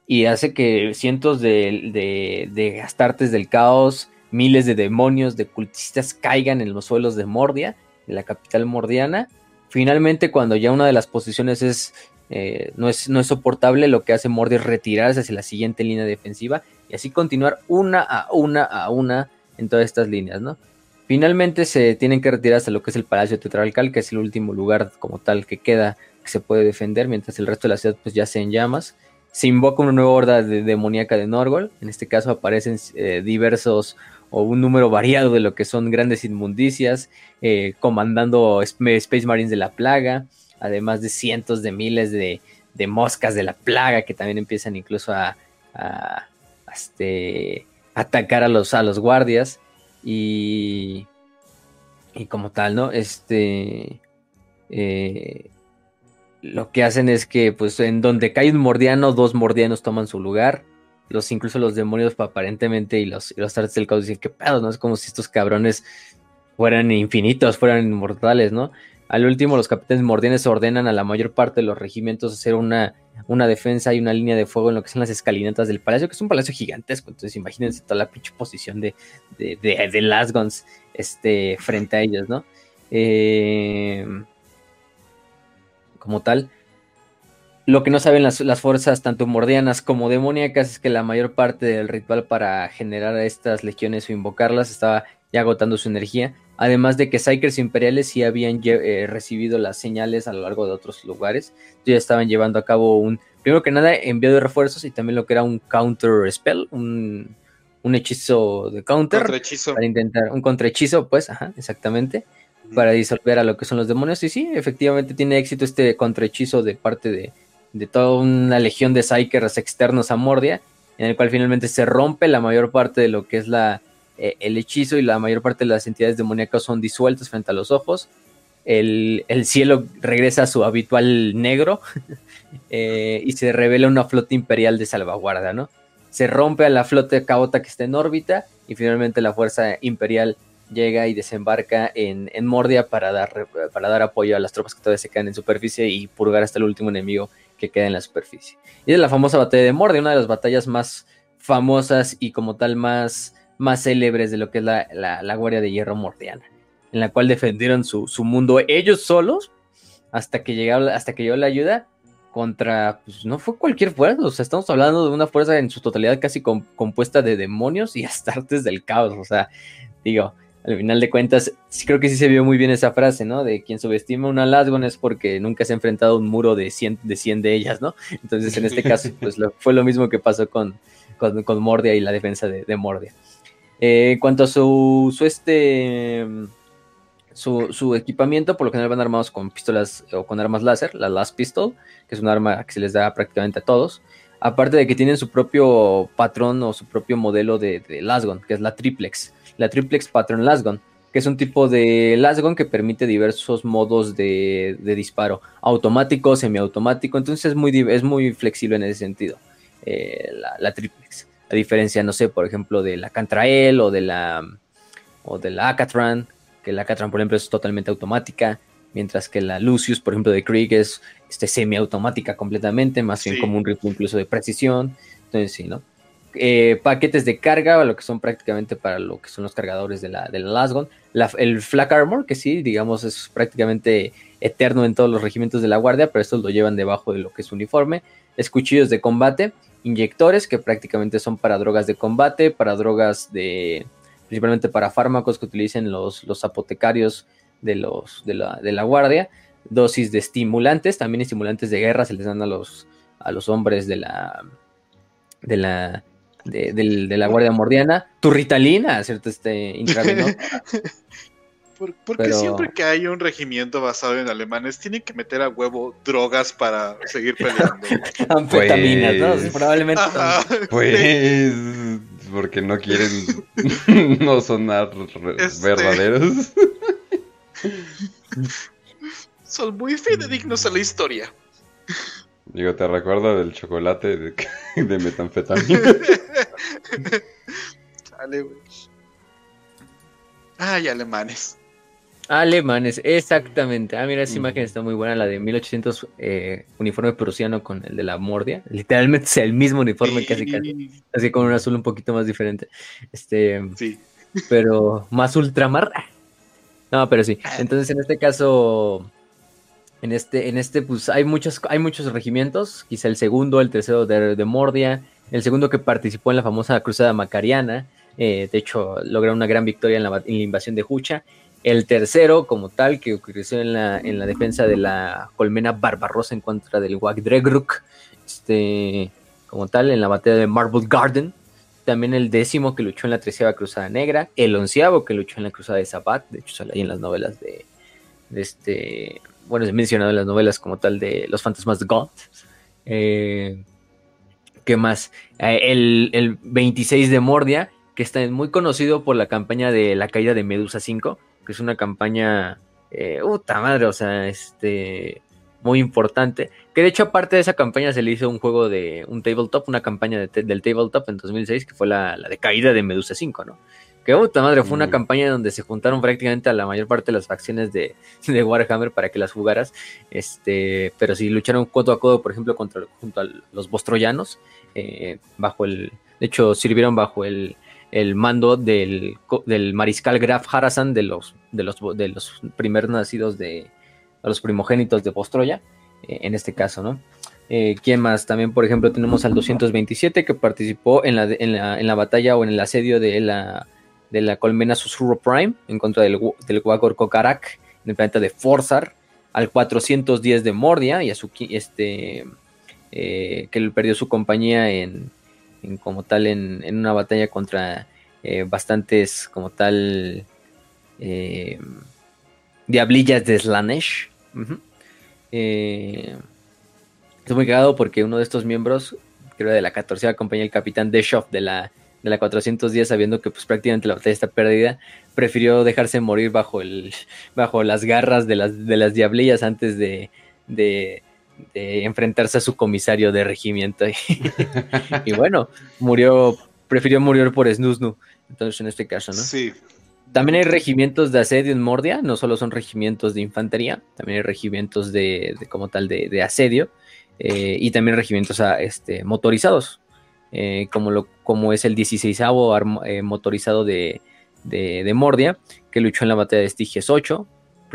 y hace que cientos de, de, de del caos, miles de demonios, de cultistas caigan en los suelos de Mordia, de la capital mordiana. Finalmente, cuando ya una de las posiciones es, eh, no, es, no es soportable, lo que hace Mordia es retirarse hacia la siguiente línea defensiva y así continuar una a una a una en todas estas líneas, ¿no? Finalmente se tienen que retirar hasta lo que es el Palacio Tetrarcal, que es el último lugar como tal que queda que se puede defender, mientras el resto de la ciudad pues ya se en llamas. Se invoca una nueva horda de, demoníaca de Norgol, en este caso aparecen eh, diversos o un número variado de lo que son grandes inmundicias, eh, comandando Space Marines de la plaga, además de cientos de miles de, moscas de la plaga que también empiezan incluso a, este, atacar a los, a los guardias y, y como tal, ¿no? Este, eh, lo que hacen es que, pues, en donde cae un mordiano, dos mordianos toman su lugar. Los, incluso los demonios, aparentemente, y los, y los artes del caos dicen que pedo, ¿no? Es como si estos cabrones fueran infinitos, fueran inmortales, ¿no? Al último, los capitanes mordianes ordenan a la mayor parte de los regimientos hacer una, una defensa y una línea de fuego en lo que son las escalinatas del palacio, que es un palacio gigantesco. Entonces, imagínense toda la pinche posición de, de, de, de Lasgons este, frente a ellos, ¿no? Eh, como tal. Lo que no saben las, fuerzas tanto mordianas como demoníacas es que la mayor parte del ritual para generar estas legiones o invocarlas estaba ya agotando su energía. Además de que Psykers imperiales sí habían eh, recibido las señales a lo largo de otros lugares. Ya estaban llevando a cabo un, primero que nada, envío de refuerzos y también lo que era un counter spell, un, hechizo de counter. Para intentar, un contrahechizo, pues, ajá, exactamente para disolver a lo que son los demonios. Y sí, efectivamente tiene éxito este contrahechizo de parte de, de toda una legión de Psykers externos a Mordia, en el cual finalmente se rompe la mayor parte de lo que es la, eh, el hechizo y la mayor parte de las entidades demoníacas son disueltas frente a los ojos. El, cielo regresa a su habitual negro (laughs) eh, y se revela una flota imperial de salvaguarda, ¿no? Se rompe a la flota caota que está en órbita y finalmente la fuerza imperial llega y desembarca en, Mordia para dar, para dar apoyo a las tropas que todavía se quedan en superficie y purgar hasta el último enemigo que queda en la superficie. Y es la famosa batalla de Mordia, una de las batallas más famosas y como tal más, más célebres de lo que es la, la, Guardia de Hierro Mordiana, en la cual defendieron su, mundo ellos solos hasta que, llegaba, hasta que llegó la ayuda contra, pues no fue cualquier fuerza, o sea, estamos hablando de una fuerza en su totalidad casi compuesta de demonios y (laughs) astartes del caos, o sea, digo, al final de cuentas, sí creo que sí se vio muy bien esa frase, ¿no? De quien subestima una Lasgon es porque nunca se ha enfrentado a un muro de 100 de, 100 de ellas, ¿no? Entonces, en este (laughs) caso, pues fue lo mismo que pasó con, con, Mordia y la defensa de, Mordia. Eh, en cuanto a su, su este... Su, equipamiento, por lo general van armados con pistolas o con armas láser, la Last Pistol, que es un arma que se les da prácticamente a todos. Aparte de que tienen su propio patrón o su propio modelo de, de Lasgon, que es la Triplex la Triplex Pattern Lasgun, que es un tipo de Lasgun que permite diversos modos de, disparo, automático, semiautomático, entonces es muy, es muy flexible en ese sentido, eh, la, Triplex. A diferencia, no sé, por ejemplo, de la Cantrael o de la, o de la Acatran, que la Acatran, por ejemplo, es totalmente automática, mientras que la Lucius, por ejemplo, de Krieg es este, semiautomática completamente, más bien como un rifle incluso de precisión. Entonces, sí, ¿no? Eh, paquetes de carga, lo que son prácticamente para lo que son los cargadores de la, de la Lasgon. el Flak Armor, que sí, digamos, es prácticamente eterno en todos los regimientos de la Guardia, pero estos lo llevan debajo de lo que es uniforme. Escuchillos de combate, inyectores, que prácticamente son para drogas de combate, para drogas de. principalmente para fármacos que utilicen los, los apotecarios de, los, de, la, de la Guardia. Dosis de estimulantes, también estimulantes de guerra se les dan a los, a los hombres de la. De la, de, la Guardia Mordiana, tu Ritalina, ¿cierto? Este (laughs) intravenoso. porque siempre que hay un regimiento basado en alemanes, tienen que meter a huevo drogas para seguir (laughs) peleando. Anfetaminas, ¿no? Pues, probablemente. (laughs) Pues, porque no quieren (laughs) no sonar este, verdaderos. Son muy fidedignos a la historia. Digo, te recuerdo del chocolate de, de metanfetamina. Ay, alemanes. Alemanes, exactamente. Ah, mira, esa imagen está muy buena, la de 1800 eh, uniforme prusiano con el de la Mordia. Literalmente es el mismo uniforme, casi, casi, así con un azul un poquito más diferente. Este, sí. Pero más ultramar. No, pero sí. Ah. Entonces, en este caso, en este, en este, pues hay muchos, hay muchos regimientos, quizá el segundo, el tercero de, Mordia, el segundo que participó en la famosa cruzada macariana, eh, de hecho logra una gran victoria en la, invasión de Hucha, El tercero, como tal, que ocurrió en la, en la defensa de la colmena Barbarosa en contra del Wagdregruk, este, como tal, en la batalla de Marble Garden. También el décimo que luchó en la treceava Cruzada Negra. El onceavo que luchó en la Cruzada de Sabat. De hecho, sale ahí en las novelas de, este. Bueno, es mencionado en las novelas como tal de Los Fantasmas de God. Eh, ¿Qué más? Eh, el, el 26 de Mordia, que está muy conocido por la campaña de la caída de Medusa 5, que es una campaña, eh, puta madre, o sea, este, muy importante. Que de hecho, aparte de esa campaña, se le hizo un juego de un tabletop, una campaña del tabletop en 2006, que fue la, de caída de Medusa 5, ¿no? Que puta madre, fue una mm. campaña donde se juntaron prácticamente a la mayor parte de las facciones de, (laughs) de, Warhammer para que las jugaras. Este, pero sí lucharon codo a codo, por ejemplo, contra junto a los bostroyanos, eh, bajo el. De hecho, sirvieron bajo el, el mando del, del, mariscal Graf Harasan de los, de los, de los primeros nacidos de, los primogénitos de Postroya, eh, en este caso, ¿no? Eh, ¿Quién más? También, por ejemplo, tenemos al 227 que participó en la, en la, batalla o en el asedio de la, de la colmena Susurro Prime en contra del, del Wagor Kokarak en el planeta de Forzar, al 410 de Mordia y a su este eh, que perdió su compañía en, como tal en, una batalla contra bastantes como tal diablillas de Slanesh. Eh, es muy cagado porque uno de estos miembros, creo de la 14 compañía, el capitán Deshoff de la, de la 410, sabiendo que pues prácticamente la batalla está perdida, prefirió dejarse morir bajo, el, (laughs) bajo las garras de las, de las diablillas antes de, de, enfrentarse a su comisario de regimiento. (laughs) y bueno, murió, prefirió morir por Snusnu. Entonces, en este caso, ¿no? Sí, también hay regimientos de asedio en Mordia, no solo son regimientos de infantería, también hay regimientos de, como tal de, asedio eh, y también regimientos a, ah, este, motorizados, eh, como, lo, como es el 16 eh, motorizado de, Mordia, que luchó en la batalla de Estigies 8,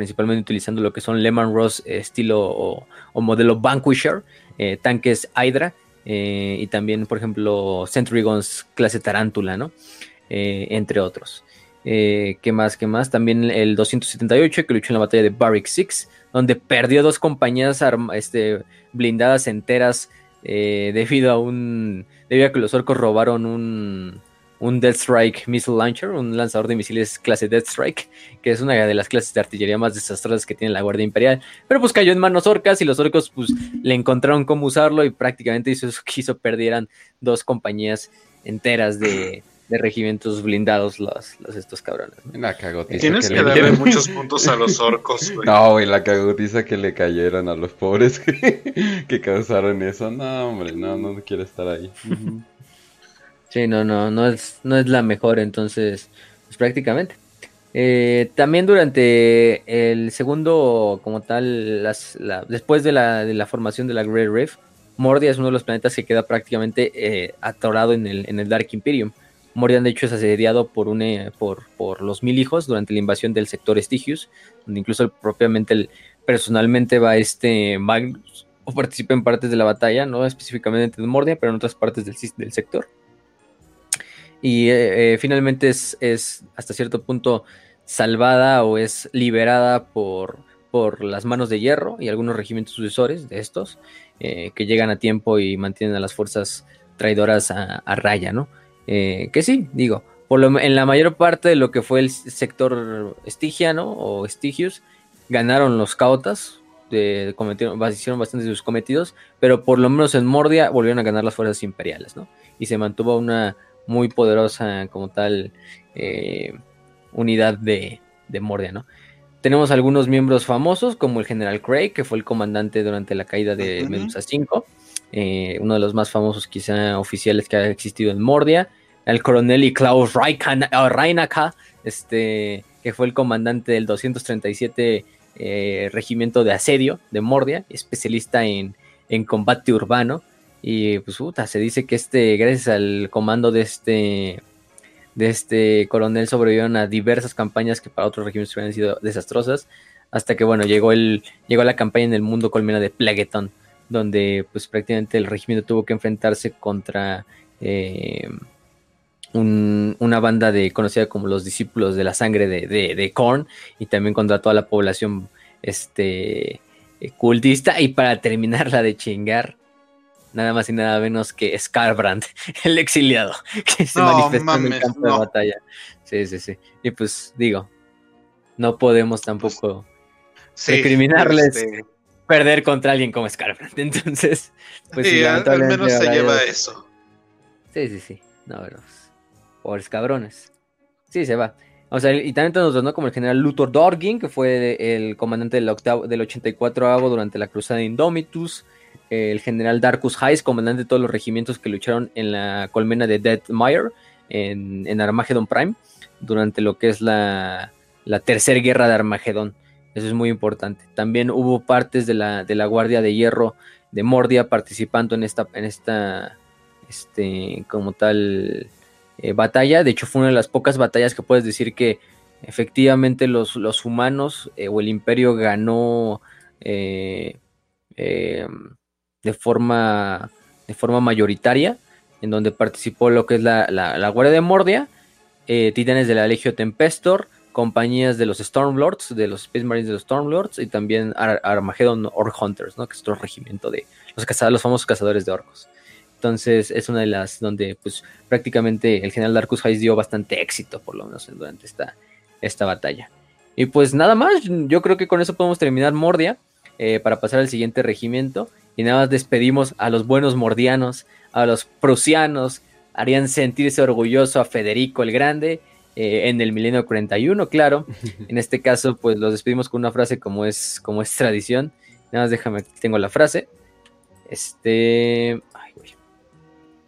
principalmente utilizando lo que son Lehman Ross estilo o, modelo Vanquisher, tanques Hydra y también, por ejemplo, Centurigons clase Tarántula, ¿no? entre otros. Eh, ¿Qué más? ¿Qué más? También el 278 que luchó en la batalla de Barrick 6, donde perdió dos compañías este, blindadas enteras eh, debido a un. debido a que los orcos robaron un, un Death Strike Missile Launcher, un lanzador de misiles clase Death Strike, que es una de las clases de artillería más desastrosas que tiene la Guardia Imperial. Pero pues cayó en manos orcas y los orcos pues le encontraron cómo usarlo y prácticamente hizo eso que hizo perdieran dos compañías enteras de de regimientos blindados los, los estos cabrones. La cagotiza Tienes que, darle muchos puntos a los orcos, güey. No, güey, la cagotiza que le cayeron a los pobres (laughs) que, causaron eso. No, hombre, no, no quiero estar ahí. Sí, no, no, no es, no es la mejor, entonces, pues prácticamente. Eh, también durante el segundo, como tal, las, después de la, de la, formación de la Great Rift, Mordia es uno de los planetas que queda prácticamente eh, atorado en el, en el Dark Imperium. Morian, de hecho, es asediado por, un, eh, por, por, los mil hijos durante la invasión del sector Estigius, donde incluso propiamente personalmente va este Magnus o participa en partes de la batalla, no específicamente en Mordia, pero en otras partes del, del sector. Y eh, eh, finalmente es, es, hasta cierto punto salvada o es liberada por, por las manos de hierro y algunos regimientos sucesores de estos que llegan a tiempo y mantienen a las fuerzas traidoras a, raya, ¿no? Eh, que sí, digo, por lo, en la mayor parte de lo que fue el sector estigiano o estigius, ganaron los cautas, de, cometieron, hicieron bastante de sus cometidos, pero por lo menos en Mordia volvieron a ganar las fuerzas imperiales, ¿no? Y se mantuvo una muy poderosa, como tal, eh, unidad de, de Mordia, ¿no? Tenemos algunos miembros famosos, como el general Craig, que fue el comandante durante la caída de Medusa 5. Eh, uno de los más famosos quizá oficiales que ha existido en Mordia, el coronel y Klaus Reinaka, este, que fue el comandante del 237 eh, Regimiento de Asedio de Mordia, especialista en, combate urbano. Y pues puta, se dice que este, gracias al comando de este, de este coronel, sobrevivieron a diversas campañas que para otros regimientos hubieran sido desastrosas. Hasta que bueno, llegó el, llegó la campaña en el mundo colmena de Plagueton donde pues prácticamente el regimiento tuvo que enfrentarse contra, eh, una banda de conocida como los discípulos de la sangre de, de, Korn y también contra toda la población este, cultista. Y para terminarla de chingar, nada más y nada menos que Scarbrand, (laughs) el exiliado, que se manifestó en el campo de batalla. Sí, sí, sí. Y pues digo, no podemos tampoco pues, recriminarles este, perder contra alguien como Scarbrand. (laughs) Entonces, pues sí, al, menos se lleva eso. Sí, sí, sí. No, pero por cabrones. Sí, se va. O sea, y también tenemos ¿no? Como el general Luthor Dorgin, que fue el comandante del, octavo, del 84 durante la cruzada de Indomitus. El general Darkus Heiss, comandante de todos los regimientos que lucharon en la colmena de Deathmire, en, en Armageddon Prime, durante lo que es la, la tercera guerra de Armagedón. Eso es muy importante. También hubo partes de la, de la Guardia de Hierro de Mordia participando en esta, en esta, este, como tal, eh, batalla. De hecho, fue una de las pocas batallas que puedes decir que efectivamente los, los humanos eh, o el imperio ganó eh, de, forma, de forma mayoritaria, en donde participó lo que es la, la, Guardia de Mordia, Titanes de la Legio Tempestor, compañías de los Stormlords, de los Space Marines de los Stormlords, y también Armageddon Orc Hunters, ¿no? que es otro regimiento de los, famosos cazadores de orcos. Entonces es una de las donde pues prácticamente el general Darkus Heiss dio bastante éxito por lo menos durante esta, esta batalla. Y pues nada más, yo creo que con eso podemos terminar Mordia eh, para pasar al siguiente regimiento. Y nada más despedimos a los buenos mordianos, a los prusianos, harían sentirse orgulloso a Federico el Grande eh, en el milenio 41, claro. (laughs) En este caso, pues los despedimos con una frase como es, como es tradición. Nada más déjame, tengo la frase. Este...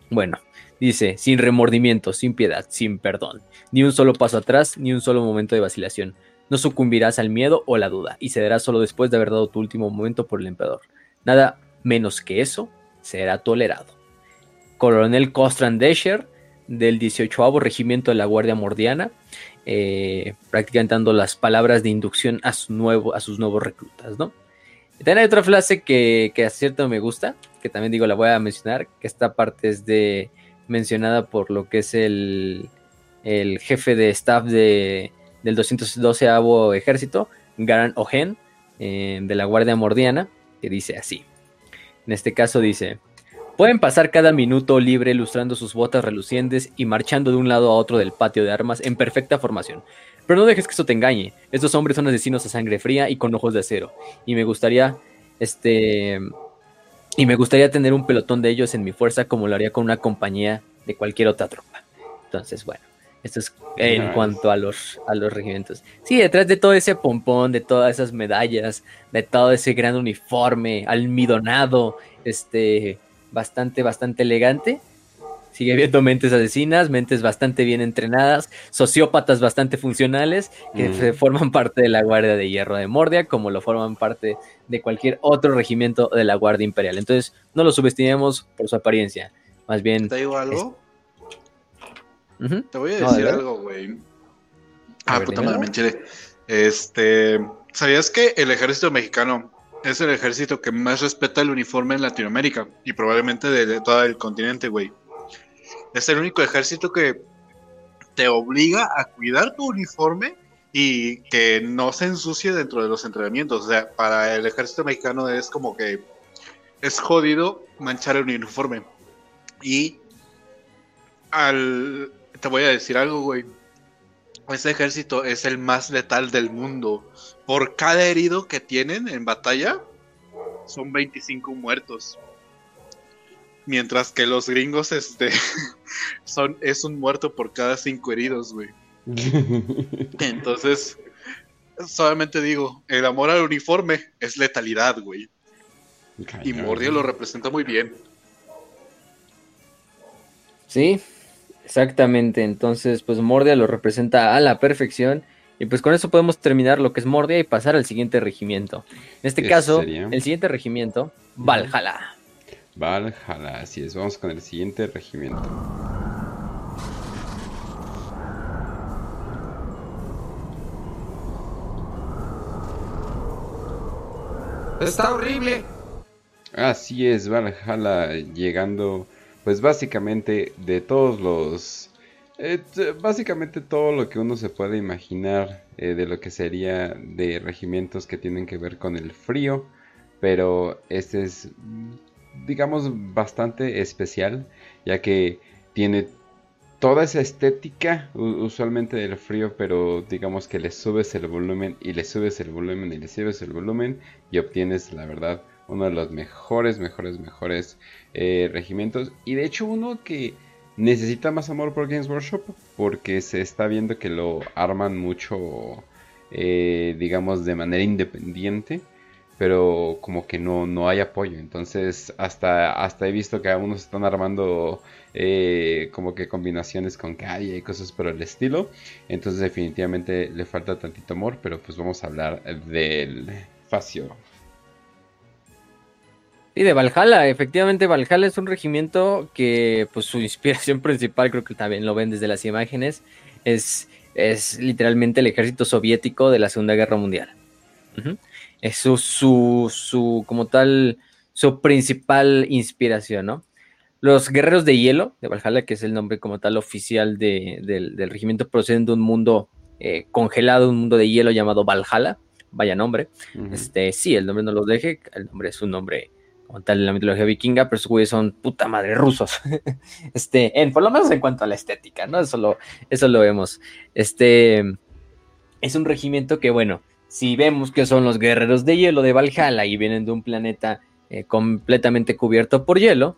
Bueno, dice, sin remordimiento, sin piedad, sin perdón, ni un solo paso atrás, ni un solo momento de vacilación. No sucumbirás al miedo o la duda, y cederás solo después de haber dado tu último momento por el emperador. Nada menos que eso será tolerado. Coronel Costran Desher, del 18 Regimiento de la Guardia Mordiana, eh, prácticamente dando las palabras de inducción a, su nuevo, a sus nuevos reclutas, ¿no? también hay otra frase que, que a cierto me gusta, que también digo la voy a mencionar, que esta parte es de mencionada por lo que es el, el jefe de staff de, del 212 ejército, Garan Ojen, eh, de la Guardia Mordiana, que dice así. En este caso dice, pueden pasar cada minuto libre lustrando sus botas relucientes y marchando de un lado a otro del patio de armas en perfecta formación, pero no dejes que eso te engañe. Estos hombres son asesinos a sangre fría y con ojos de acero. Y me gustaría, este, y me gustaría tener un pelotón de ellos en mi fuerza como lo haría con una compañía de cualquier otra tropa. Entonces, bueno, esto es en cuanto a los, a los regimientos. Sí, detrás de todo ese pompón, de todas esas medallas, de todo ese gran uniforme almidonado, este, bastante, bastante elegante, Sigue habiendo mentes asesinas, mentes bastante bien entrenadas, sociópatas bastante funcionales que mm. forman parte de la Guardia de Hierro de Mordia, como lo forman parte de cualquier otro regimiento de la Guardia Imperial. Entonces, no lo subestimemos por su apariencia. Más bien. ¿Te digo algo? Te voy a decir algo, güey. Ah, puta madre, me Este. ¿Sabías que el ejército mexicano es el ejército que más respeta el uniforme en Latinoamérica y probablemente de todo el continente, güey? es el único ejército que te obliga a cuidar tu uniforme y que no se ensucie dentro de los entrenamientos. O sea, para el ejército mexicano es como que es jodido manchar el uniforme. Y al te voy a decir algo, güey. Ese ejército es el más letal del mundo. Por cada herido que tienen en batalla, son 25 muertos. Mientras que los gringos, este, (laughs) son, es un muerto por cada cinco heridos, güey. (laughs) Entonces, solamente digo, el amor al uniforme es letalidad, güey. Y Mordia lo representa muy bien. Sí, exactamente. Entonces, pues Mordia lo representa a la perfección. Y pues con eso podemos terminar lo que es Mordia y pasar al siguiente regimiento. En este caso, el siguiente regimiento, Valhalla. Valhalla, así es. Vamos con el siguiente regimiento. Está horrible. Así es, Valhalla llegando, pues básicamente de todos los Eh, básicamente todo lo que uno se puede imaginar eh, de lo que sería de regimientos que tienen que ver con el frío, pero este es, digamos, bastante especial, ya que tiene toda esa estética usualmente del frío, pero digamos que le subes el volumen y le subes el volumen y le subes el volumen y obtienes, la verdad, uno de los mejores, mejores, mejores eh, regimientos. Y de hecho uno que necesita más amor por Games Workshop porque se está viendo que lo arman mucho, eh, digamos, de manera independiente pero como que no, no hay apoyo. Entonces, hasta, hasta he visto que algunos están armando eh, como que combinaciones con calle y cosas por el estilo. Entonces, definitivamente le falta tantito amor, pero pues vamos a hablar del Facio. Y de Valhalla, efectivamente Valhalla es un regimiento que pues su (laughs) inspiración principal, creo que también lo ven desde las imágenes, es, es literalmente el ejército soviético de la Segunda Guerra Mundial. Es su, su, como tal, su principal inspiración, ¿no? Los guerreros de hielo de Valhalla, que es el nombre como tal oficial del, regimiento, proceden de un mundo eh, congelado, un mundo de hielo llamado Valhalla. Vaya nombre. Este, sí, el nombre no lo deje, el nombre es un nombre como tal en la mitología vikinga, pero esos güeyes son puta madre rusos. (laughs) este, en, por lo menos en cuanto a la estética, ¿no? Eso lo, eso lo vemos. Este es un regimiento que, bueno, si vemos que son los guerreros de hielo de Valhalla y vienen de un planeta eh, completamente cubierto por hielo,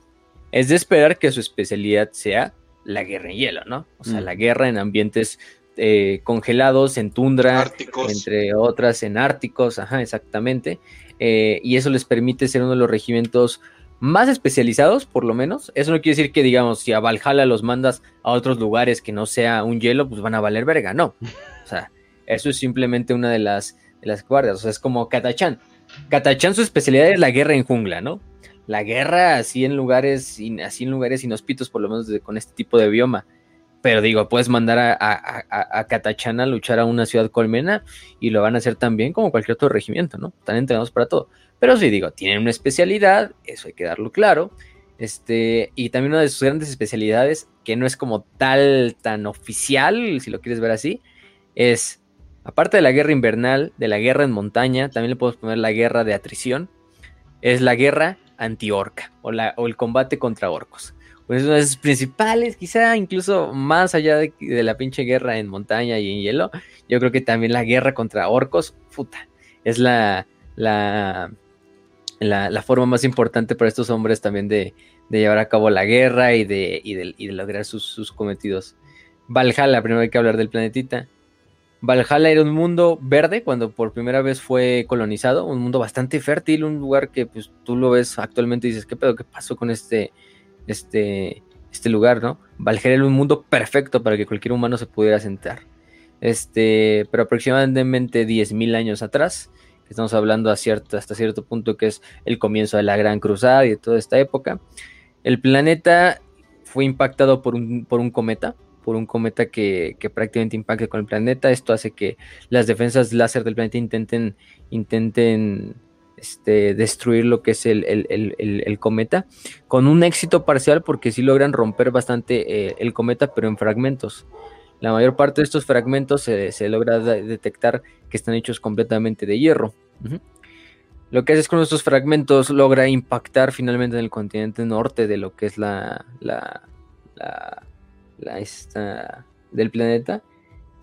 es de esperar que su especialidad sea la guerra en hielo, ¿no? O sea, la mm. guerra en ambientes eh, congelados, en tundra, entre otras en árticos, ajá, exactamente. Eh, y eso les permite ser uno de los regimientos más especializados, por lo menos. Eso no quiere decir que, digamos, si a Valhalla los mandas a otros lugares que no sea un hielo, pues van a valer verga, no. O sea, eso es simplemente una de las las guardias. O sea, es como Katachan. Katachan su especialidad es la guerra en jungla, ¿no? La guerra así en lugares, así en lugares inhóspitos, por lo menos con este tipo de bioma. Pero digo, puedes mandar a, a, a, Katachan a luchar a una ciudad colmena y lo van a hacer también como cualquier otro regimiento, ¿no? Están entrenados para todo. Pero sí, digo, tienen una especialidad, eso hay que darlo claro. Este, y también una de sus grandes especialidades, que no es como tal, tan oficial, si lo quieres ver así, es Aparte de la guerra invernal, de la guerra en montaña, también le podemos poner la guerra de atrición. Es la guerra anti-orca o, o el combate contra orcos. Pues de las principales, quizá incluso más allá de, la pinche guerra en montaña y en hielo. Yo creo que también la guerra contra orcos, puta, es la, la, la, forma más importante para estos hombres también de, llevar a cabo la guerra y de, y lograr sus, sus cometidos. Valhalla, primero hay que hablar del planetita. Valhalla era un mundo verde cuando por primera vez fue colonizado, un mundo bastante fértil, un lugar que pues tú lo ves actualmente y dices, ¿qué pedo? ¿Qué pasó con este, este, este lugar, no? Valhalla era un mundo perfecto para que cualquier humano se pudiera sentar. Este, pero aproximadamente 10.000 años atrás, estamos hablando cierto, hasta cierto punto que es el comienzo de la Gran Cruzada y de toda esta época, el planeta fue impactado por un, por un cometa, por un cometa que, prácticamente impacte con el planeta. Esto hace que las defensas láser del planeta intenten, intenten este, destruir lo que es el, cometa, con un éxito parcial porque sí logran romper bastante eh, el cometa, pero en fragmentos. La mayor parte de estos fragmentos se, logra detectar que están hechos completamente de hierro. Lo que hace es con estos fragmentos logra impactar finalmente en el continente norte de lo que es la, la la esta, del planeta.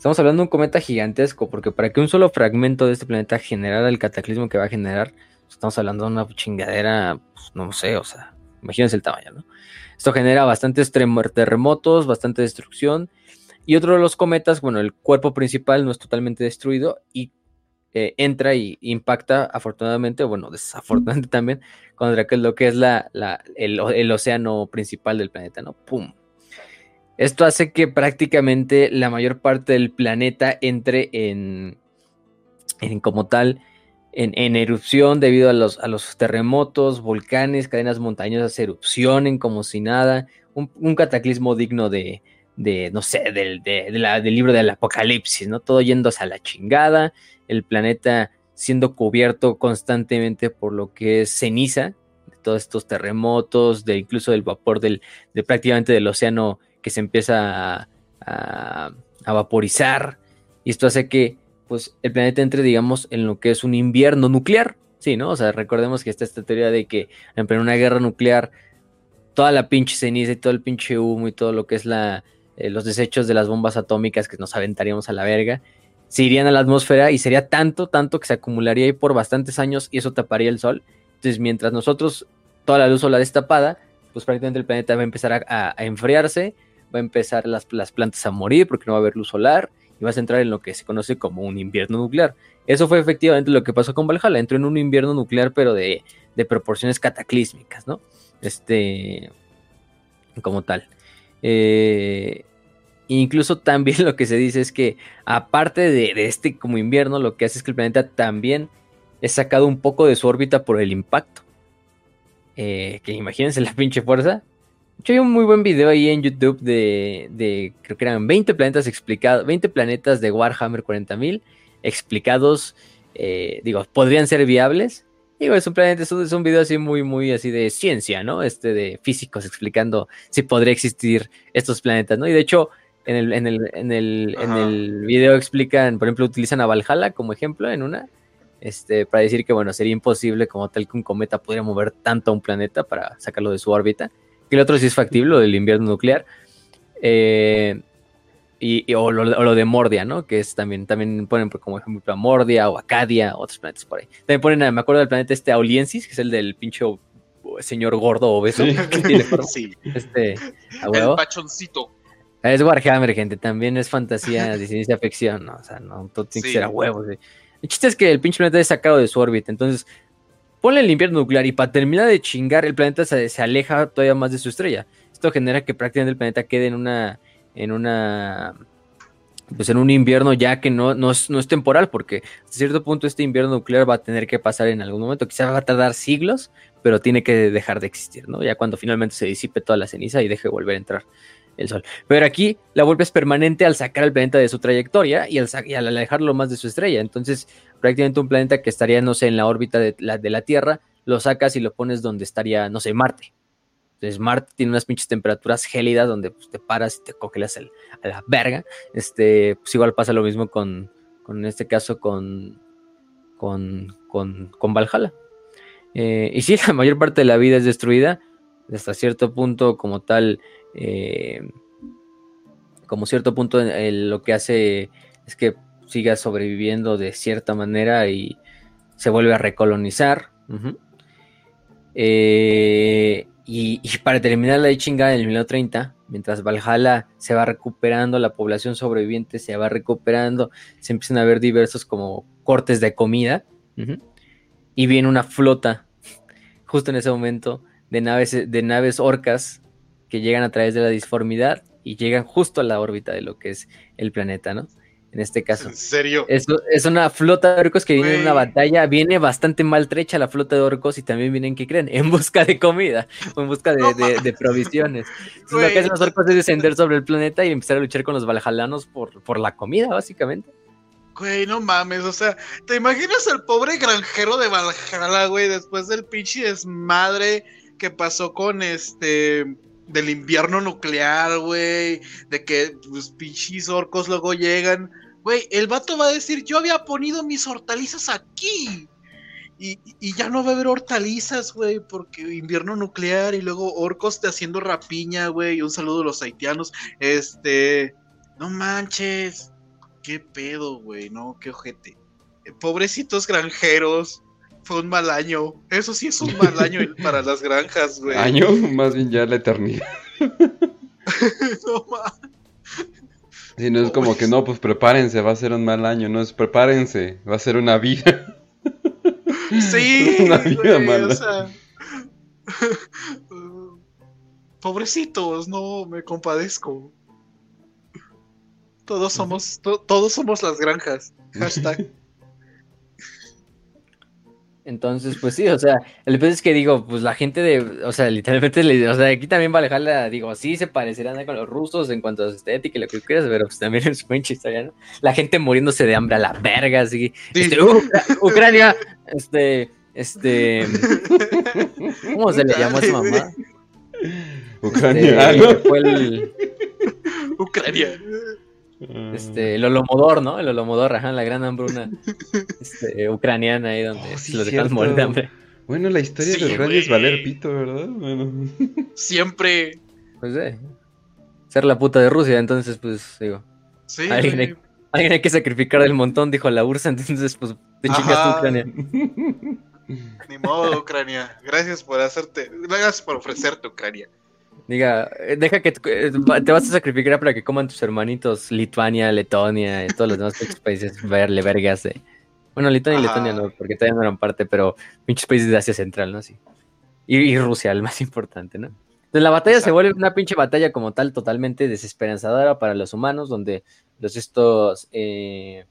Estamos hablando de un cometa gigantesco, porque para que un solo fragmento de este planeta generara el cataclismo que va a generar, estamos hablando de una chingadera, pues, no sé, o sea, imagínense el tamaño, ¿no? Esto genera bastantes terremotos, bastante destrucción. Y otro de los cometas, bueno, el cuerpo principal no es totalmente destruido y eh, entra y impacta, afortunadamente, bueno, desafortunadamente también, contra lo que es la, el, el, océano principal del planeta, ¿no? ¡Pum! Esto hace que prácticamente la mayor parte del planeta entre en, en como tal, en, erupción debido a los, a los, terremotos, volcanes, cadenas montañosas erupcionen como si nada. Un, cataclismo digno de, de no sé, del, del libro del apocalipsis, ¿no? Todo yéndose a la chingada, el planeta siendo cubierto constantemente por lo que es ceniza, de todos estos terremotos, de incluso del vapor del, de prácticamente del océano que se empieza a, a vaporizar. Y esto hace que pues, el planeta entre, digamos, en lo que es un invierno nuclear. Sí, ¿no? O sea, recordemos que está esta teoría de que en una guerra nuclear, toda la pinche ceniza y todo el pinche humo y todo lo que es la, eh, los desechos de las bombas atómicas que nos aventaríamos a la verga, se irían a la atmósfera y sería tanto, tanto que se acumularía ahí por bastantes años y eso taparía el sol. Entonces, mientras nosotros, toda la luz solar destapada, pues prácticamente el planeta va a empezar a, enfriarse, va a empezar las, las, plantas a morir porque no va a haber luz solar y vas a entrar en lo que se conoce como un invierno nuclear. Eso fue efectivamente lo que pasó con Valhalla, entró en un invierno nuclear pero de, de proporciones cataclísmicas, ¿no? Este, como tal. Eh, incluso también (laughs) lo que se dice es que aparte de, este como invierno, lo que hace es que el planeta también es sacado un poco de su órbita por el impacto. Eh, que imagínense la pinche fuerza. Yo hay un muy buen video ahí en YouTube de, de, creo que eran 20 planetas explicados, 20 planetas de Warhammer 40.000 explicados, eh, digo, podrían ser viables Digo, es un planeta, es un, video así muy, muy así de ciencia, ¿no? Este de físicos explicando si podría existir estos planetas, ¿no? Y de hecho, en el, en el, en el, en el video explican, por ejemplo, utilizan a Valhalla como ejemplo en una, este, para decir que, bueno, sería imposible como tal que un cometa pudiera mover tanto a un planeta para sacarlo de su órbita. Que el otro sí es factible, lo del invierno nuclear. Eh, y, o, lo, de Mordia, ¿no? Que es también, también ponen como ejemplo a Mordia o Acadia, otros planetas por ahí. También ponen, me acuerdo del planeta este Auliensis, que es el del pinche señor gordo obeso. Sí. Este, El pachoncito. Es Warhammer, gente, también es fantasía de ciencia ficción, ¿no? O sea, no, todo tiene que ser a huevos. El chiste es que el pinche planeta es sacado de su órbita, entonces ponle el invierno nuclear y para terminar de chingar, el planeta se, se aleja todavía más de su estrella. Esto genera que prácticamente el planeta quede en una en una pues en un invierno ya que no, no, es, temporal, porque a cierto punto este invierno nuclear va a tener que pasar en algún momento, quizás va a tardar siglos, pero tiene que dejar de existir, ¿no? Ya cuando finalmente se disipe toda la ceniza y deje de volver a entrar el sol. Pero aquí la vuelta es permanente al sacar al planeta de su trayectoria y al, y al alejarlo más de su estrella. Entonces, prácticamente un planeta que estaría, no sé, en la órbita de la, de la Tierra, lo sacas y lo pones donde estaría, no sé, Marte. Entonces Marte tiene unas pinches temperaturas gélidas donde pues, te paras y te congelas a la verga. Este, pues igual pasa lo mismo con, con en este caso, con, con, con, con Valhalla. Eh, y sí, (laughs) la mayor parte de la vida es destruida. Hasta cierto punto, como tal, eh, como cierto punto, lo que hace es que siga sobreviviendo de cierta manera y se vuelve a recolonizar. eh, y, para terminar la chinga en el 1930, mientras Valhalla se va recuperando, la población sobreviviente se va recuperando, se empiezan a ver diversos como cortes de comida. Y viene una flota, justo en ese momento, de naves, de naves orcas que llegan a través de la disformidad y llegan justo a la órbita de lo que es el planeta, ¿no? en este caso. ¿En serio? Es, es una flota de orcos que viene en una batalla, viene bastante maltrecha la flota de orcos y también vienen, ¿qué creen? En busca de comida, o en busca de, provisiones. (laughs) lo que hacen los orcos es descender sobre el planeta y empezar a luchar con los valhalanos por, por la comida, básicamente. Güey, no mames, o sea, ¿te imaginas al pobre granjero de Valhalla, güey, después del pinche desmadre que pasó con este del invierno nuclear, güey, de que los pinches orcos luego llegan Güey, el vato va a decir, yo había ponido mis hortalizas aquí. Y, ya no va a haber hortalizas, güey, porque invierno nuclear y luego orcos te haciendo rapiña, güey. Un saludo a los haitianos. Este, no manches. Qué pedo, güey, no, qué ojete. Pobrecitos granjeros. Fue un mal año. Eso sí es un mal año para las granjas, güey. Año, más bien ya la eternidad. (laughs) no mames. Si no es como que no, pues prepárense, va a ser un mal año, no es prepárense, va a ser una vida. Sí, (laughs) una vida mala. (laughs) pobrecitos, no me compadezco. Todos somos, todos somos las granjas. Hashtag. Entonces, pues sí, o sea, el peor es que digo, pues la gente de, o sea, literalmente, le, o sea, aquí también va a dejarla, digo, sí se parecerán con los rusos en cuanto a su estética y lo que quieras, pero pues también (laughs) es muy historia, ¿no? La gente muriéndose de hambre a la verga, así, este, Ucrania, este, este, (laughs) ¿cómo se le llamó a su mamá? Ucrania, este, Ucrania. Este, el Olomodor, ¿no? El Olomodor, ajá, la gran hambruna (laughs) este, ucraniana ahí donde Oh, sí, los dejan morir de hambre. Bueno, la historia Sí, de Ucrania es valer pito, ¿verdad? Bueno. (laughs) Siempre. Pues eh, ser la puta de Rusia, entonces pues digo, Sí. Alguien hay- alguien hay que sacrificar del montón, dijo la URSA, (laughs) entonces pues te chingas. Ucrania. Ni modo, Ucrania. Gracias por hacerte. Gracias por ofrecerte, Ucrania. Diga, eh, deja que te, eh, te vas a sacrificar para que coman tus hermanitos Lituania, Letonia y todos los demás países verle vergas de... Bueno, Lituania y. Letonia no, porque todavía no eran parte, pero pinches países de Asia Central, ¿no? Sí. Y, y Rusia, el más (laughs) importante, ¿no? Entonces la batalla se Exacto. vuelve una pinche batalla como tal, totalmente desesperanzadora para los humanos, donde los estos... eh,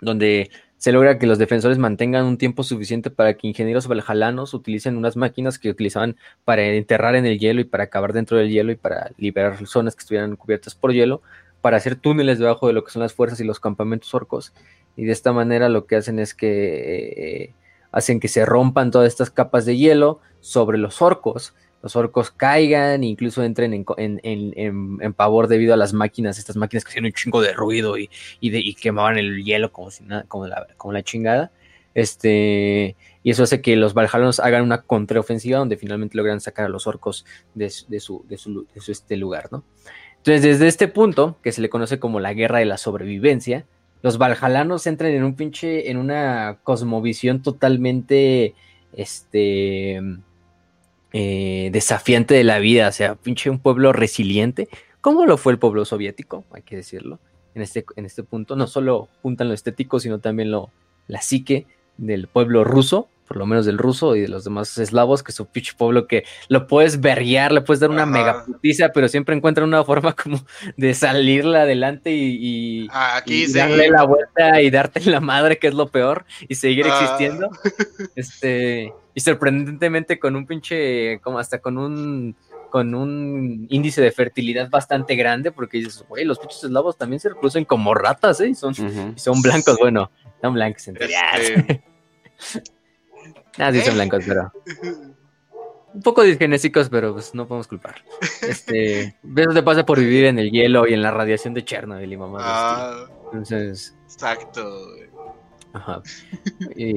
donde se logra que los defensores mantengan un tiempo suficiente para que ingenieros valjalanos utilicen unas máquinas que utilizaban para enterrar en el hielo y para acabar dentro del hielo y para liberar zonas que estuvieran cubiertas por hielo, para hacer túneles debajo de lo que son las fuerzas y los campamentos orcos. Y de esta manera lo que hacen es que eh, hacen que se rompan todas estas capas de hielo sobre los orcos. Los orcos caigan, incluso entren en, pavor debido a las máquinas, estas máquinas que hacían un chingo de ruido y, y, quemaban el hielo como, si nada, como, la, chingada. Este, y eso hace que los Valhalanos hagan una contraofensiva donde finalmente logran sacar a los orcos de su este lugar, ¿no? Entonces, desde este punto, que se le conoce como la guerra de la sobrevivencia, los Valhalanos entran en un pinche, en una cosmovisión totalmente, este, eh, desafiante de la vida, o sea, pinche un pueblo resiliente, como lo fue el pueblo soviético, hay que decirlo, en este, en este punto, no solo juntan lo estético, sino también lo, la psique del pueblo ruso, por lo menos del ruso y de los demás eslavos, que es un pinche pueblo que lo puedes verguiar, le puedes dar una Ajá. mega putiza, pero siempre encuentran una forma (laughs) como de salirle adelante y, y- Ah, Aquí y sí. darle la vuelta y darte la madre, que es lo peor, y seguir Ah. existiendo. (laughs) Este, y sorprendentemente con un pinche, como hasta con un con un índice de fertilidad bastante grande, porque dices, güey, los pinches eslavos también se reproducen como ratas, ¿eh? Y son, y son blancos, bueno, son blancos. Este, Ah, sí, son ¿Eh? blancos, pero un poco disgenésicos, pero pues no podemos culpar. Este, (laughs) eso te pasa por vivir en el hielo y en la radiación de Chernobyl y mamá. ah, Entonces, exacto. güey. Ajá. Y,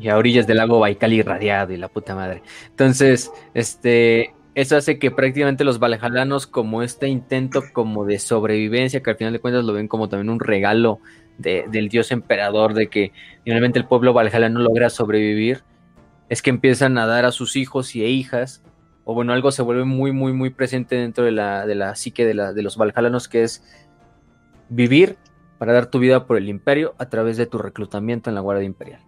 y a orillas del lago Baikal irradiado y la puta madre. Entonces, este, eso hace que prácticamente los valhalanos, como este intento como de sobrevivencia, que al final de cuentas lo ven como también un regalo de- del dios emperador, de que finalmente el pueblo valhalano logra sobrevivir, es que empiezan a dar a sus hijos y e hijas, o bueno, algo se vuelve muy, muy, muy presente dentro de la, de la psique de, la- de los valhalanos, que es vivir para dar tu vida por el imperio a través de tu reclutamiento en la Guardia Imperial.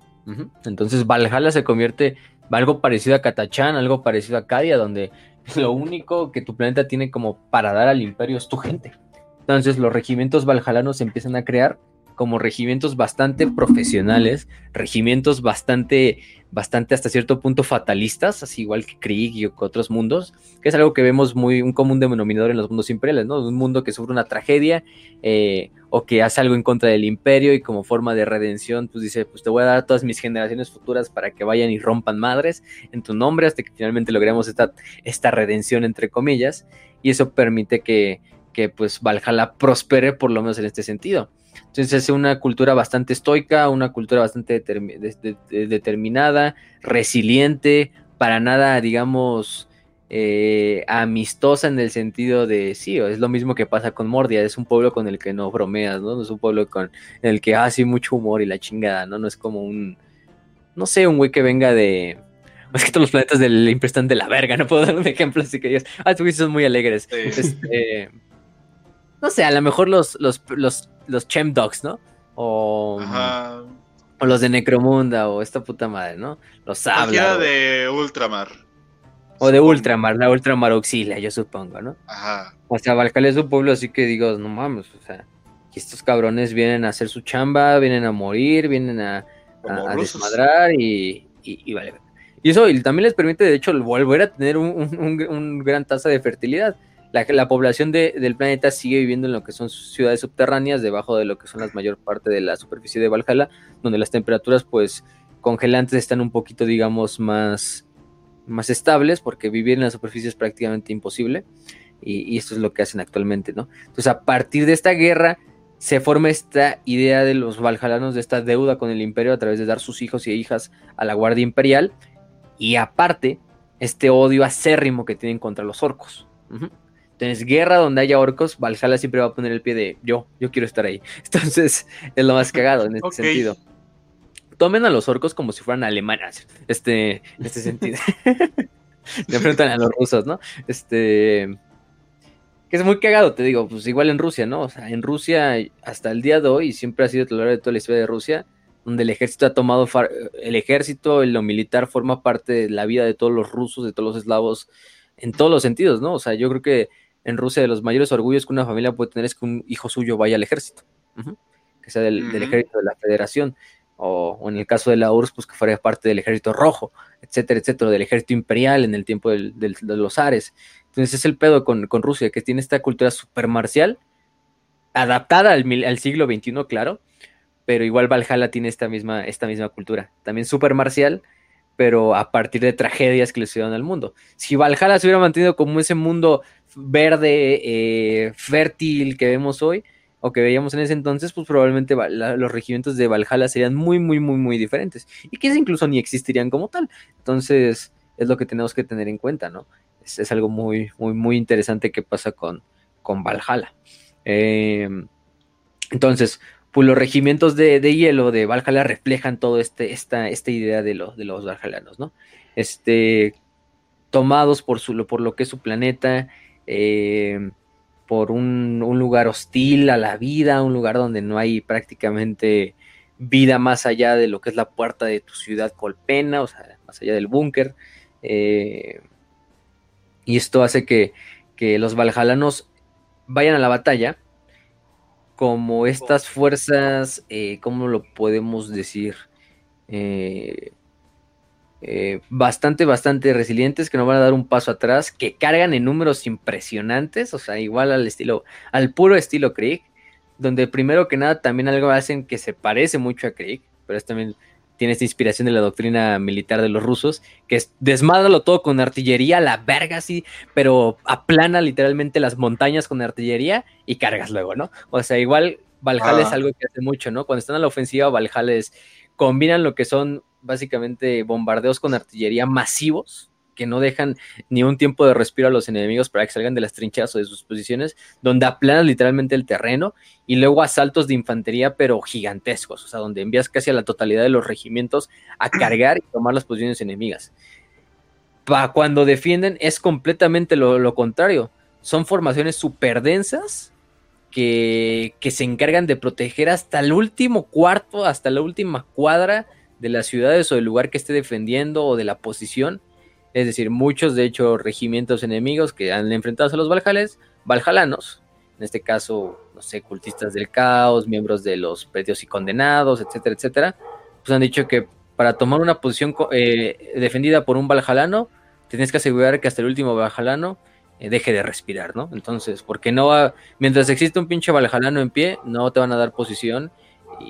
Entonces Valhalla se convierte en algo parecido a Katachan, algo parecido a Cadia, donde (laughs) lo único que tu planeta tiene como para dar al imperio es tu gente. Entonces los regimientos valhalanos se empiezan a crear como regimientos bastante profesionales, regimientos bastante, bastante hasta cierto punto fatalistas, así igual que Krieg y otros mundos, que es algo que vemos muy un común denominador en los mundos imperiales, ¿no? Un mundo que sufre una tragedia eh, o que hace algo en contra del imperio y como forma de redención, pues dice, pues te voy a dar a todas mis generaciones futuras para que vayan y rompan madres en tu nombre hasta que finalmente logremos esta, esta redención entre comillas y eso permite que, que pues Valhalla prospere por lo menos en este sentido. Entonces es una cultura bastante estoica, una cultura bastante determi- de- de- de- determinada, resiliente, para nada, digamos, eh, amistosa en el sentido de, sí, es lo mismo que pasa con Mordia, es un pueblo con el que no bromeas, ¿no? No es un pueblo con en el que hace mucho humor y la chingada, ¿no? No es como un, no sé, un güey que venga de... Es que todos los planetas del Imperio están de la verga, no puedo dar un ejemplo así que digas, ah, estos son muy alegres. Sí. Este, no sé, a lo mejor los, los, los, los Chem Dogs, ¿no? O, Ajá. o los de Necromunda o esta puta madre, ¿no? Los Cualquiera Habla. de Ultramar. O de. Ultramar, la Ultramar Auxilia, yo supongo, ¿no? Ajá. O sea, Valhalla es un pueblo así que digo, no mames, o sea, que estos cabrones vienen a hacer su chamba, vienen a morir, vienen a, desmadrar y, y, y vale. Y eso y también les permite, de hecho, volver a tener un, un- un- un gran tasa de fertilidad. La, la población de- del planeta sigue viviendo en lo que son ciudades subterráneas, debajo de lo que son la mayor parte de la superficie de Valhalla, donde las temperaturas, pues, congelantes están un poquito, digamos, más, más estables, porque vivir en la superficie es prácticamente imposible. y, esto es lo que hacen actualmente, ¿no? Entonces, a partir de esta guerra, se forma esta idea de los valhalanos, de esta deuda con el imperio a través de dar sus hijos y hijas a la Guardia Imperial, y aparte, este odio acérrimo que tienen contra los orcos. Entonces, guerra donde haya orcos, Valhalla siempre va a poner el pie de yo, yo quiero estar ahí. (laughs) Entonces, es lo más cagado en este sentido. Tomen a los orcos como si fueran alemanes, este, en este sentido. (laughs) Se enfrentan a los rusos, ¿no? Este, que es muy cagado, te digo, pues igual en Rusia, ¿no? O sea, en Rusia hasta el día de hoy siempre ha sido a lo largo de toda la historia de Rusia, donde el ejército ha tomado, far- el ejército, lo militar forma parte de la vida de todos los rusos, de todos los eslavos, en todos los sentidos, ¿no? O sea, yo creo que en Rusia de los mayores orgullos que una familia puede tener es que un hijo suyo vaya al ejército, que sea del, ejército de la federación, o, o en el caso de la URSS, pues que fuera parte del ejército rojo, etcétera, etcétera, del ejército imperial en el tiempo del- del- de los zares. Entonces es el pedo con, con Rusia, que tiene esta cultura super marcial, adaptada al, mil- al siglo XXI, claro, pero igual Valhalla tiene esta misma, esta misma cultura, también super marcial, pero a partir de tragedias que le sucedieron al mundo. Si Valhalla se hubiera mantenido como ese mundo verde, eh, fértil que vemos hoy, o que veíamos en ese entonces, pues probablemente los regimientos de Valhalla serían muy, muy, muy, muy diferentes. Y quizás incluso ni existirían como tal. Entonces, es lo que tenemos que tener en cuenta, ¿no? Es, algo muy, muy, muy interesante que pasa con, con Valhalla. Eh, entonces, pues los regimientos de, de hielo de Valhalla reflejan todo este, esta, esta idea de, lo- de los valhalanos, ¿no? Este, tomados por, su, por lo que es su planeta, eh, por un, un lugar hostil a la vida, un lugar donde no hay prácticamente vida más allá de lo que es la puerta de tu ciudad colpena, o sea, más allá del búnker. eh, y esto hace que, que los valhalanos vayan a la batalla como estas fuerzas, eh, ¿cómo lo podemos decir? Eh, eh, bastante, bastante resilientes, que no van a dar un paso atrás, que cargan en números impresionantes, o sea, igual al estilo, al puro estilo Krieg, donde primero que nada también algo hacen que se parece mucho a Krieg, pero es también tiene esta inspiración de la doctrina militar de los rusos, que es desmádralo todo con artillería, la verga así, pero aplana literalmente las montañas con artillería y cargas luego, ¿no? O sea, igual Valhalla es Ah. algo que hace mucho, ¿no? Cuando están a la ofensiva, Valhalla es combinan lo que son básicamente bombardeos con artillería masivos que no dejan ni un tiempo de respiro a los enemigos para que salgan de las trincheras o de sus posiciones, donde aplanan literalmente el terreno y luego asaltos de infantería pero gigantescos, o sea, donde envías casi a la totalidad de los regimientos a cargar y tomar las posiciones enemigas. Para cuando defienden es completamente lo, lo contrario, son formaciones súper densas que, que se encargan de proteger hasta el último cuarto, hasta la última cuadra de las ciudades o del lugar que esté defendiendo o de la posición. Es decir, muchos de hecho regimientos enemigos que han enfrentado a los Valhales, Valhalanos, en este caso, no sé, cultistas del caos, miembros de los predios y condenados, etcétera, etcétera, pues han dicho que para tomar una posición eh, defendida por un Valhalano, tienes que asegurar que hasta el último Valhalano eh, deje de respirar, ¿no? Entonces, porque no va, mientras existe un pinche Valhalano en pie, no te van a dar posición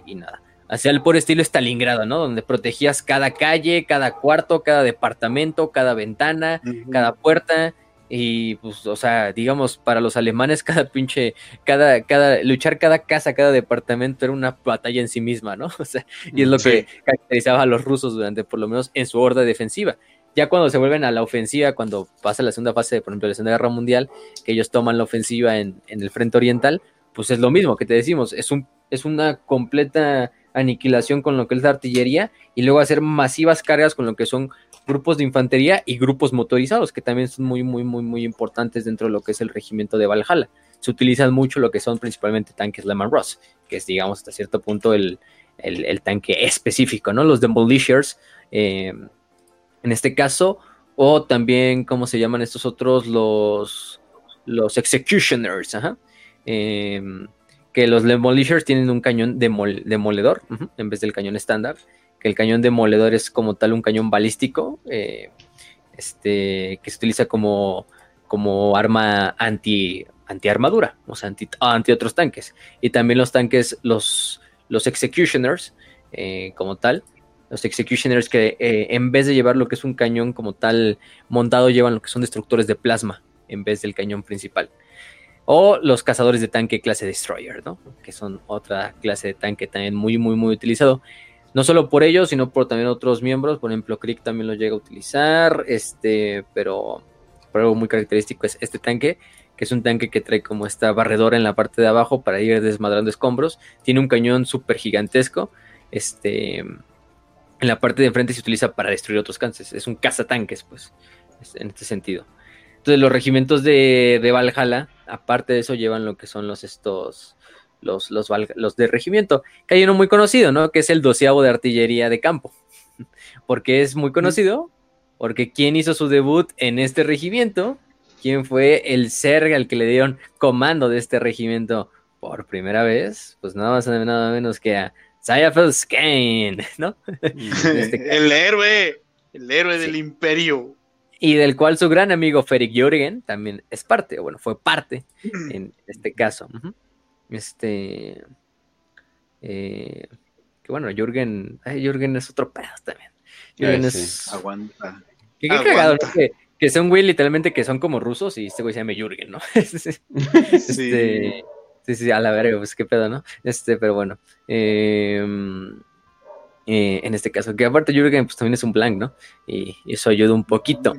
y nada. Hacia el por estilo Stalingrado, ¿no? Donde protegías cada calle, cada cuarto, cada departamento, cada ventana, cada puerta. Y pues, o sea, digamos, para los alemanes, (laughs) cada pinche, cada, cada, luchar cada casa, cada departamento era una batalla en sí misma, ¿no? (laughs) O sea, y es lo Sí. que caracterizaba a los rusos durante, por lo menos, en su horda defensiva. Ya cuando se vuelven a la ofensiva, cuando pasa la segunda fase, por ejemplo, de la Segunda Guerra Mundial, que ellos toman la ofensiva en, en el frente oriental, pues es lo mismo que te decimos, es, un, es una completa aniquilación con lo que es la artillería y luego hacer masivas cargas con lo que son grupos de infantería y grupos motorizados, que también son muy, muy, muy, muy importantes dentro de lo que es el regimiento de Valhalla. Se utilizan mucho lo que son principalmente tanques Lehman Ross, que es, digamos, hasta cierto punto el, el, tanque específico, ¿no? Los Demolishers, eh, en este caso, o también, ¿cómo se llaman estos otros? Los, los Executioners. Eh, que los Demolishers tienen un cañón demol- demoledor en vez del cañón estándar, que el cañón demoledor es como tal un cañón balístico, eh, este, que se utiliza como, como arma anti, anti armadura, o sea, anti, anti otros tanques. Y también los tanques, los, los Executioners, eh, como tal, los Executioners que eh, en vez de llevar lo que es un cañón como tal montado, llevan lo que son destructores de plasma. en vez del cañón principal. O los cazadores de tanque clase Destroyer, ¿no? Que son otra clase de tanque también muy, muy, muy utilizado. No solo por ellos, sino por también otros miembros. Por ejemplo, Crick también lo llega a utilizar. Este, pero por algo muy característico es este tanque, que es un tanque que trae como esta barredora en la parte de abajo para ir desmadrando escombros. Tiene un cañón súper gigantesco. Este, en la parte de enfrente se utiliza para destruir otros cánceres. Es un cazatanques, pues, en este sentido. Entonces, los regimientos de, de Valhalla, aparte de eso, llevan lo que son los estos. Los, los, los de regimiento, que hay uno muy conocido, ¿no? Que es el doceavo de artillería de campo. (laughs) Porque es muy conocido, porque ¿quién hizo su debut en este regimiento? ¿Quién fue el ser al que le dieron comando de este regimiento por primera vez? Pues nada más nada menos que a Sayafel Skane, (laughs) ¿no? este (laughs) el héroe, el héroe del imperio y del cual su gran amigo Ferik Jürgen también es parte, bueno, fue parte en este caso. Este. Eh, que bueno, Jürgen, Jürgen es otro pedazo también. Jürgen es. Aguanta. Que qué cagado, ¿no? Que, que son güey literalmente que son como rusos y este güey se llama Jürgen, ¿no? (laughs) este. Sí, sí, a la verga, pues qué pedo, ¿no? Este, pero bueno. Eh, eh, en este caso. Que aparte Jürgen pues también es un blank, ¿no? Y, eso ayuda un poquito.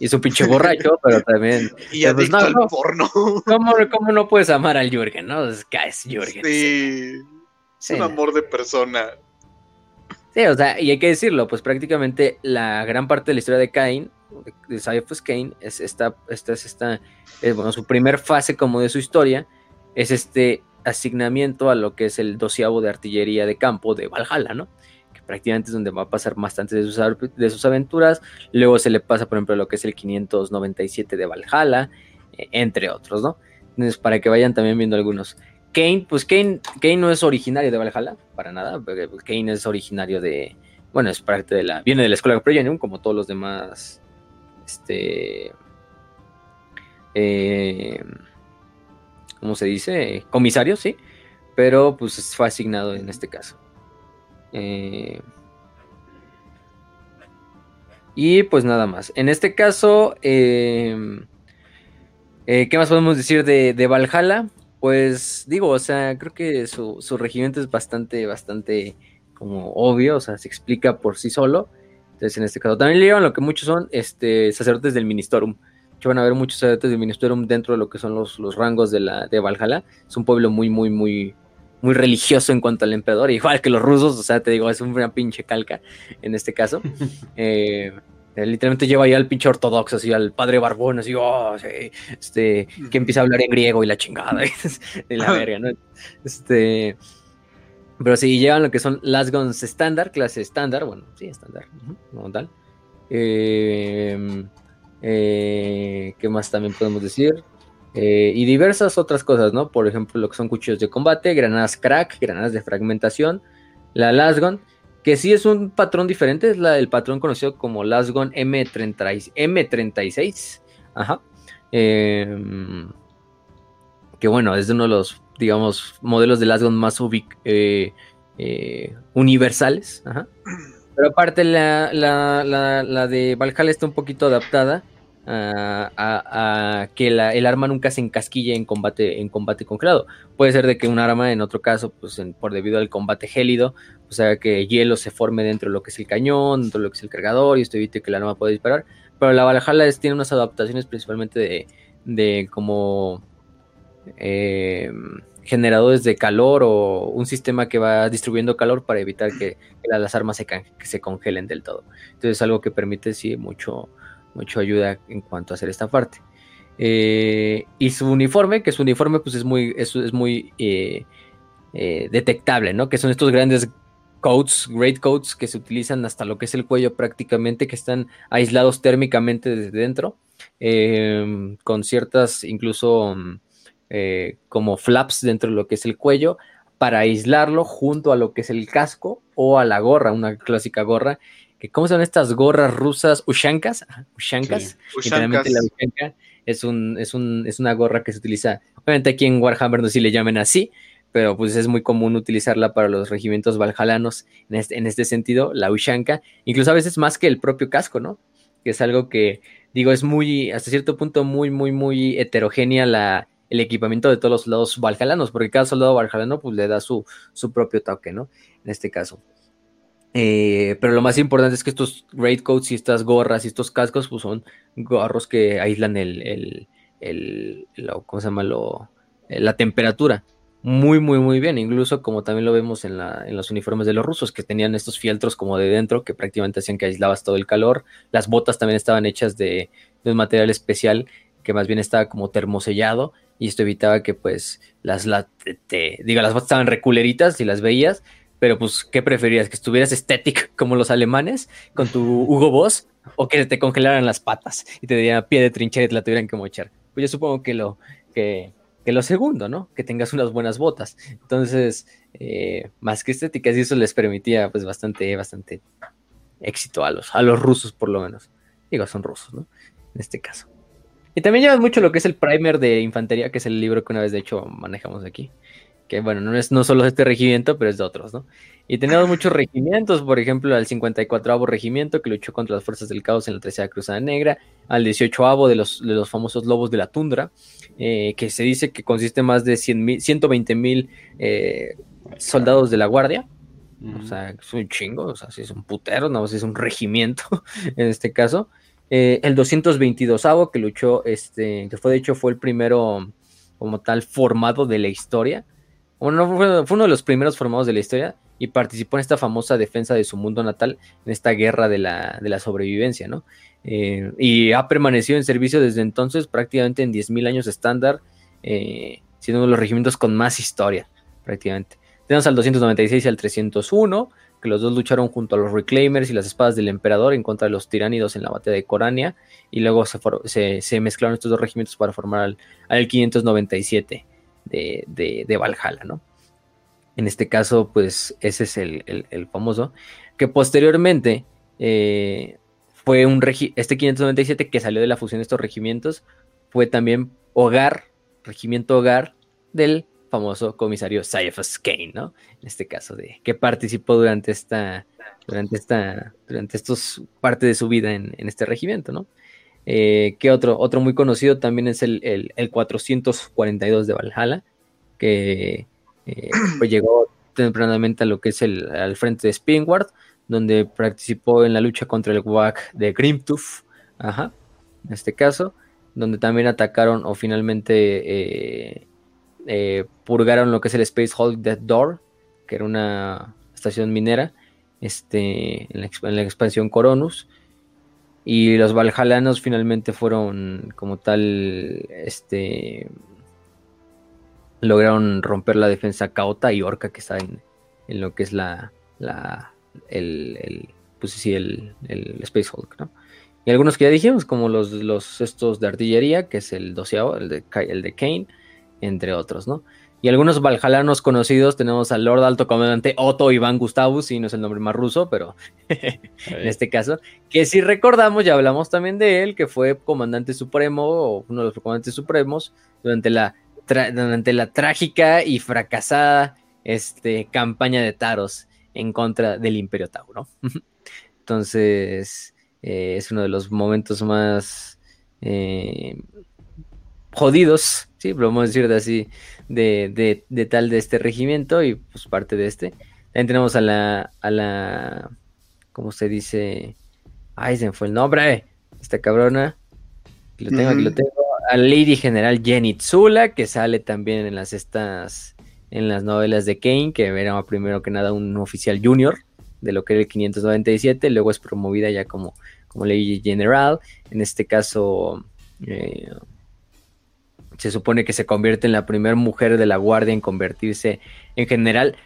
Y es un pinche borracho, (laughs) pero también... Y pues, adicto al porno. ¿cómo, ¿cómo, no puedes amar al Jürgen, no? Es que es Jürgen. Sí. Es un amor de persona. Sí, o sea, y hay que decirlo, pues prácticamente la gran parte de la historia de Cain, de Cyphus Cain, es esta, esta, es esta, es, bueno, su primer fase como de su historia, es este asignamiento a lo que es el doceavo de artillería de campo de Valhalla, ¿no? Que prácticamente es donde va a pasar bastante de sus, de sus aventuras. Luego se le pasa, por ejemplo, lo que es el 597 de Valhalla, eh, entre otros, ¿no? Entonces, para que vayan también viendo algunos. Kane, pues Kane, Kane no es originario de Valhalla, para nada. Kane es originario de. Bueno, es parte de la. Viene de la escuela de Progenium, como todos los demás. Este. Eh, ¿cómo se dice? Comisario, sí, pero pues fue asignado en este caso. Eh, y pues nada más. En este caso, em, eh, ¿qué más podemos decir de, Valhalla? Pues digo, o sea, creo que su, su, regimiento es bastante, bastante como obvio, o sea, se explica por sí solo. Entonces, en este caso, también le llevan lo que muchos son este, sacerdotes del Ministorum que van a haber muchos sacerdotes de Ministerium dentro de lo que son los, los rangos de, la, de Valhalla. Es un pueblo muy, muy, muy, muy religioso en cuanto al emperador, (laughs) igual que los rusos, o sea, te digo, es una pinche calca en este caso. (laughs) eh, literalmente lleva ahí al pinche ortodoxo, así al padre barbón, así, oh, sí, este, que empieza a hablar en griego y la chingada, (laughs) de la verga, ¿no? Este, pero sí, llevan lo que son las guns estándar, clase estándar, bueno, sí, estándar, como tal. Eh, eh, ¿Qué más también podemos decir? Eh, y diversas otras cosas, ¿no? Por ejemplo, lo que son cuchillos de combate, granadas crack, granadas de fragmentación, la Lasgon, que sí es un patrón diferente, es la, el patrón conocido como Lasgon M30, M36. Ajá. Em, que bueno, es uno de los, digamos, modelos de Lasgon más eh, eh, universales. Ajá. Pero aparte la, la, la, de Valhalla está un poquito adaptada a, que el arma nunca se encasquille en combate, en combate congelado. Puede ser de que un arma, en otro caso, pues por debido al combate gélido, o sea que hielo se forme dentro de lo que es el cañón, dentro de lo que es el cargador, y esto evite que el arma pueda disparar. Pero la Valhalla tiene unas adaptaciones principalmente de, de como eh, generadores de calor o un sistema que va distribuyendo calor para evitar que, las armas se, se, congelen del todo. Entonces es algo que permite, sí, mucho, mucho ayuda en cuanto a hacer esta parte. Eh, y su uniforme, que su uniforme pues es muy, es, es muy eh, eh, detectable, ¿no? Que son estos grandes coats, great coats que se utilizan hasta lo que es el cuello prácticamente, que están aislados térmicamente desde dentro, con ciertas incluso eh, como flaps dentro de lo que es el cuello para aislarlo junto a lo que es el casco o a la gorra, una clásica gorra. Que, ¿Cómo son estas gorras rusas? Ushankas. Ushankas. la ushanka es, un, es, un, es una gorra que se utiliza, obviamente aquí en Warhammer no sé si le llamen así, pero pues es muy común utilizarla para los regimientos valhalanos en este, en este sentido, la Ushanka, incluso a veces más que el propio casco, ¿no? Que es algo que digo, es muy, hasta cierto punto, muy, muy, muy heterogénea la, el equipamiento de todos los soldados valhalanos, porque cada soldado valhalano pues le da su, su propio toque, ¿no? En este caso. Eh, pero lo más importante es que estos raincoats y estas gorras y estos cascos pues son gorros que aíslan el, el, el ¿cómo se llama? Lo, eh, la temperatura. Muy, muy, muy bien. Incluso como también lo vemos en, la, en, los uniformes de los rusos, que tenían estos fieltros como de dentro, que prácticamente hacían que aislabas todo el calor. Las botas también estaban hechas de, de un material especial que más bien estaba como termosellado y esto evitaba que pues las, la, te, las botas estaban reculeritas y las veías, pero pues, ¿qué preferías? ¿Que estuvieras estético (laughs) como los alemanes con tu Hugo Boss o que te congelaran las patas y te dieran pie de trinchera y te la tuvieran que mochar? Pues yo supongo que lo, que, que lo segundo, ¿no? Que tengas unas buenas botas. Entonces, eh, más que estéticas, y eso les permitía pues bastante, bastante éxito a los, a los rusos por lo menos. Digo, son rusos, ¿no? En este caso. Y también llevas mucho lo que es el primer de infantería, que es el libro que una vez de hecho manejamos aquí. Que bueno, no es no solo este regimiento, pero es de otros, ¿no? Y tenemos muchos regimientos, por ejemplo, al 54 regimiento que luchó contra las fuerzas del caos en la Tercera Cruzada Negra, al 18 de los, de los famosos lobos de la tundra, eh, que se dice que consiste más de 100 120 mil eh, soldados de la guardia. O sea, es un chingo, o sea, si es un putero, no, si es un regimiento (laughs) en este caso. Eh, el 222 que luchó, este, que fue de hecho fue el primero como tal formado de la historia. Bueno, fue, fue uno de los primeros formados de la historia y participó en esta famosa defensa de su mundo natal, en esta guerra de la, de la sobrevivencia, ¿no? Eh, y ha permanecido en servicio desde entonces prácticamente en 10.000 años estándar, eh, siendo uno de los regimientos con más historia, prácticamente. Tenemos al 296 y al 301, que los dos lucharon junto a los Reclaimers y las espadas del emperador en contra de los tiránidos en la batalla de Corania, y luego se, se, mezclaron estos dos regimientos para formar al, al 597 de, de, Valhalla, ¿no? En este caso, pues ese es el, el, famoso, que posteriormente eh, fue un este 597 que salió de la fusión de estos regimientos, fue también hogar, regimiento hogar del famoso comisario Caiaphas Kane, ¿no? En este caso, de que participó durante esta, durante esta, durante estos parte de su vida en, este regimiento, ¿no? Eh, que otro, otro muy conocido también es el, el, 442 de Valhalla, que eh, (clears throat) pues llegó tempranamente a lo que es el al frente de Spinward, donde participó en la lucha contra el WAC de Grimtooth, ajá, en este caso, donde también atacaron o finalmente eh, eh, purgaron lo que es el Space Hulk Death Door, que era una estación minera, este, en la, expansión Coronus. Y los Valhalanos finalmente fueron como tal, este, lograron romper la defensa Caota y Orca que está en, lo que es la, la el, pues sí, el, el, Space Hulk, ¿no? Y algunos que ya dijimos, como los, los estos de artillería, que es el doceavo, el de, el de Kane, entre otros, ¿no? Y algunos valhalanos conocidos tenemos al Lord Alto Comandante Otto Iván Gustavus, si no es el nombre más ruso, pero (laughs) en este caso, que si recordamos, ya hablamos también de él, que fue comandante supremo, o uno de los comandantes supremos, durante la, durante la trágica y fracasada este, campaña de Taros en contra del Imperio Tauro. (laughs) Entonces, eh, es uno de los momentos más eh, jodidos, sí, lo vamos a decir de así, de, de, tal de este regimiento y pues parte de este. También tenemos a la, a la, ¿cómo se dice? Ay, se me fue el nombre, esta cabrona. Aquí lo tengo, aquí lo tengo. A Lady General Jenny Tsula, que sale también en las estas, en las novelas de Kane, que era primero que nada un oficial junior de lo que era el 597, luego es promovida ya como, como Lady General. En este caso, eh, se supone que se convierte en la primera mujer de la guardia en convertirse en general.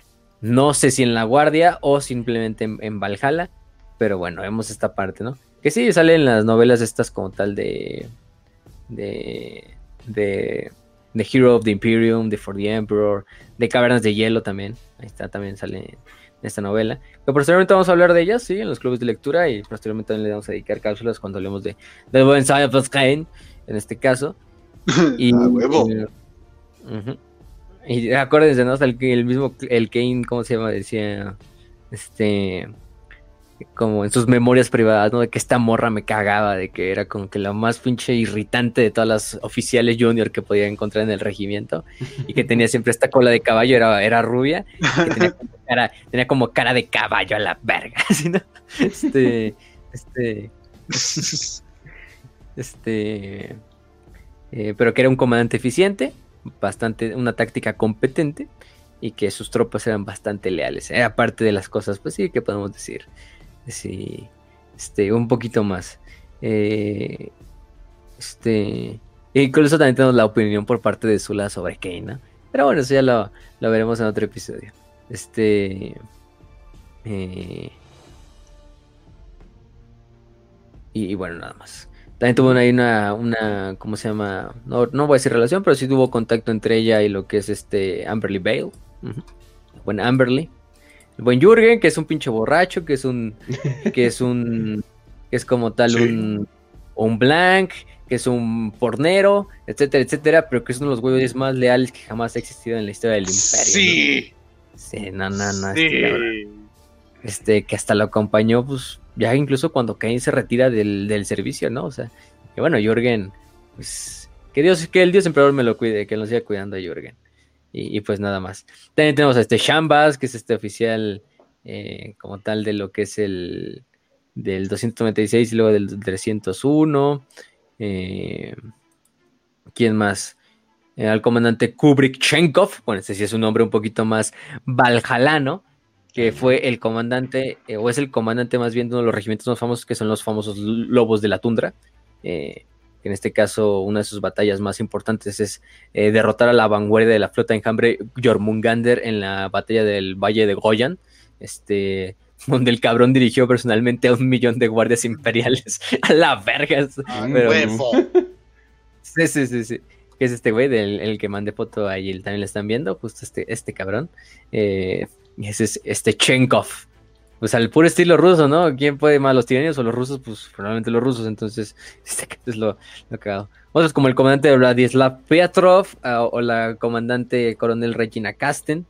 No sé si en la guardia o simplemente en, Valhalla, pero bueno, vemos esta parte, ¿no? Que sí, sale en las novelas estas como tal de. de. de. The Hero of the Imperium, de For the Emperor, de Cavernas de Hielo también. Ahí está, también sale en esta novela. Pero posteriormente vamos a hablar de ellas, sí, en los clubes de lectura. Y posteriormente también le vamos a dedicar cápsulas cuando hablemos de The Buen Side of en este caso. Y, (laughs) huevo. Y acuérdense, ¿no? el, el mismo, el Kane, ¿cómo se llama? Decía, este, como en sus memorias privadas, ¿no? De que esta morra me cagaba, de que era como que la más pinche irritante de todas las oficiales junior que podía encontrar en el regimiento y que tenía siempre esta cola de caballo, era, era rubia, tenía, (laughs) como cara, tenía, como cara, de caballo a la verga, (laughs) ¿sí, Este, este, este, eh, pero que era un comandante eficiente, bastante, una táctica competente y que sus tropas eran bastante leales. Era parte de las cosas, pues sí, que podemos decir. Sí, este, un poquito más. Eh, este, incluso también tenemos la opinión por parte de Zula sobre Kane, Pero bueno, eso ya lo, veremos en otro episodio. Este. Eh, y, bueno, nada más. También tuvo ahí una, una, ¿cómo se llama? No, no voy a decir relación, pero sí tuvo contacto entre ella y lo que es este Amberly Bale. Bueno, Amberly. El buen Jürgen, que es un pinche borracho, que es un. (laughs) que es un. que es como tal un. un blank, que es un pornero, etcétera, etcétera, pero que es uno de los güeyes más leales que jamás ha existido en la historia del imperio. Sí. Sí, no, no, no. Este, este, que hasta lo acompañó, pues, ya incluso cuando Kane se retira del, del servicio, ¿no? O sea, que bueno, Jürgen, pues, que Dios, que el Dios emperador me lo cuide, que lo siga cuidando a Jürgen. Y, pues nada más. También tenemos a este Shambas, que es este oficial eh, como tal de lo que es el del 296 y luego del 301. Eh, ¿Quién más? Eh, al comandante Kubrick Chenkov, bueno, este sí es un nombre un poquito más valjalano, que fue el comandante, o es el comandante más bien de uno de los regimientos más famosos, que son los famosos lobos de la tundra. Eh, que en este caso una de sus batallas más importantes es eh, derrotar a la vanguardia de la flota enjambre Jormungander en la batalla del Valle de Goyan, este, donde el cabrón dirigió personalmente a un millón de guardias imperiales (laughs) a la verga. Ah, (laughs) sí, sí, sí, sí. Que es este güey del el que mandé foto ahí, también lo están viendo, justo este, este cabrón. Eh, ese es este Chenkov pues al puro estilo ruso, ¿no? ¿Quién puede más, los tiranios o los rusos? Pues probablemente los rusos, entonces (laughs) este es lo, lo cagado. Otros como el comandante Vladislav Petrov ah, o la comandante coronel Regina Kasten,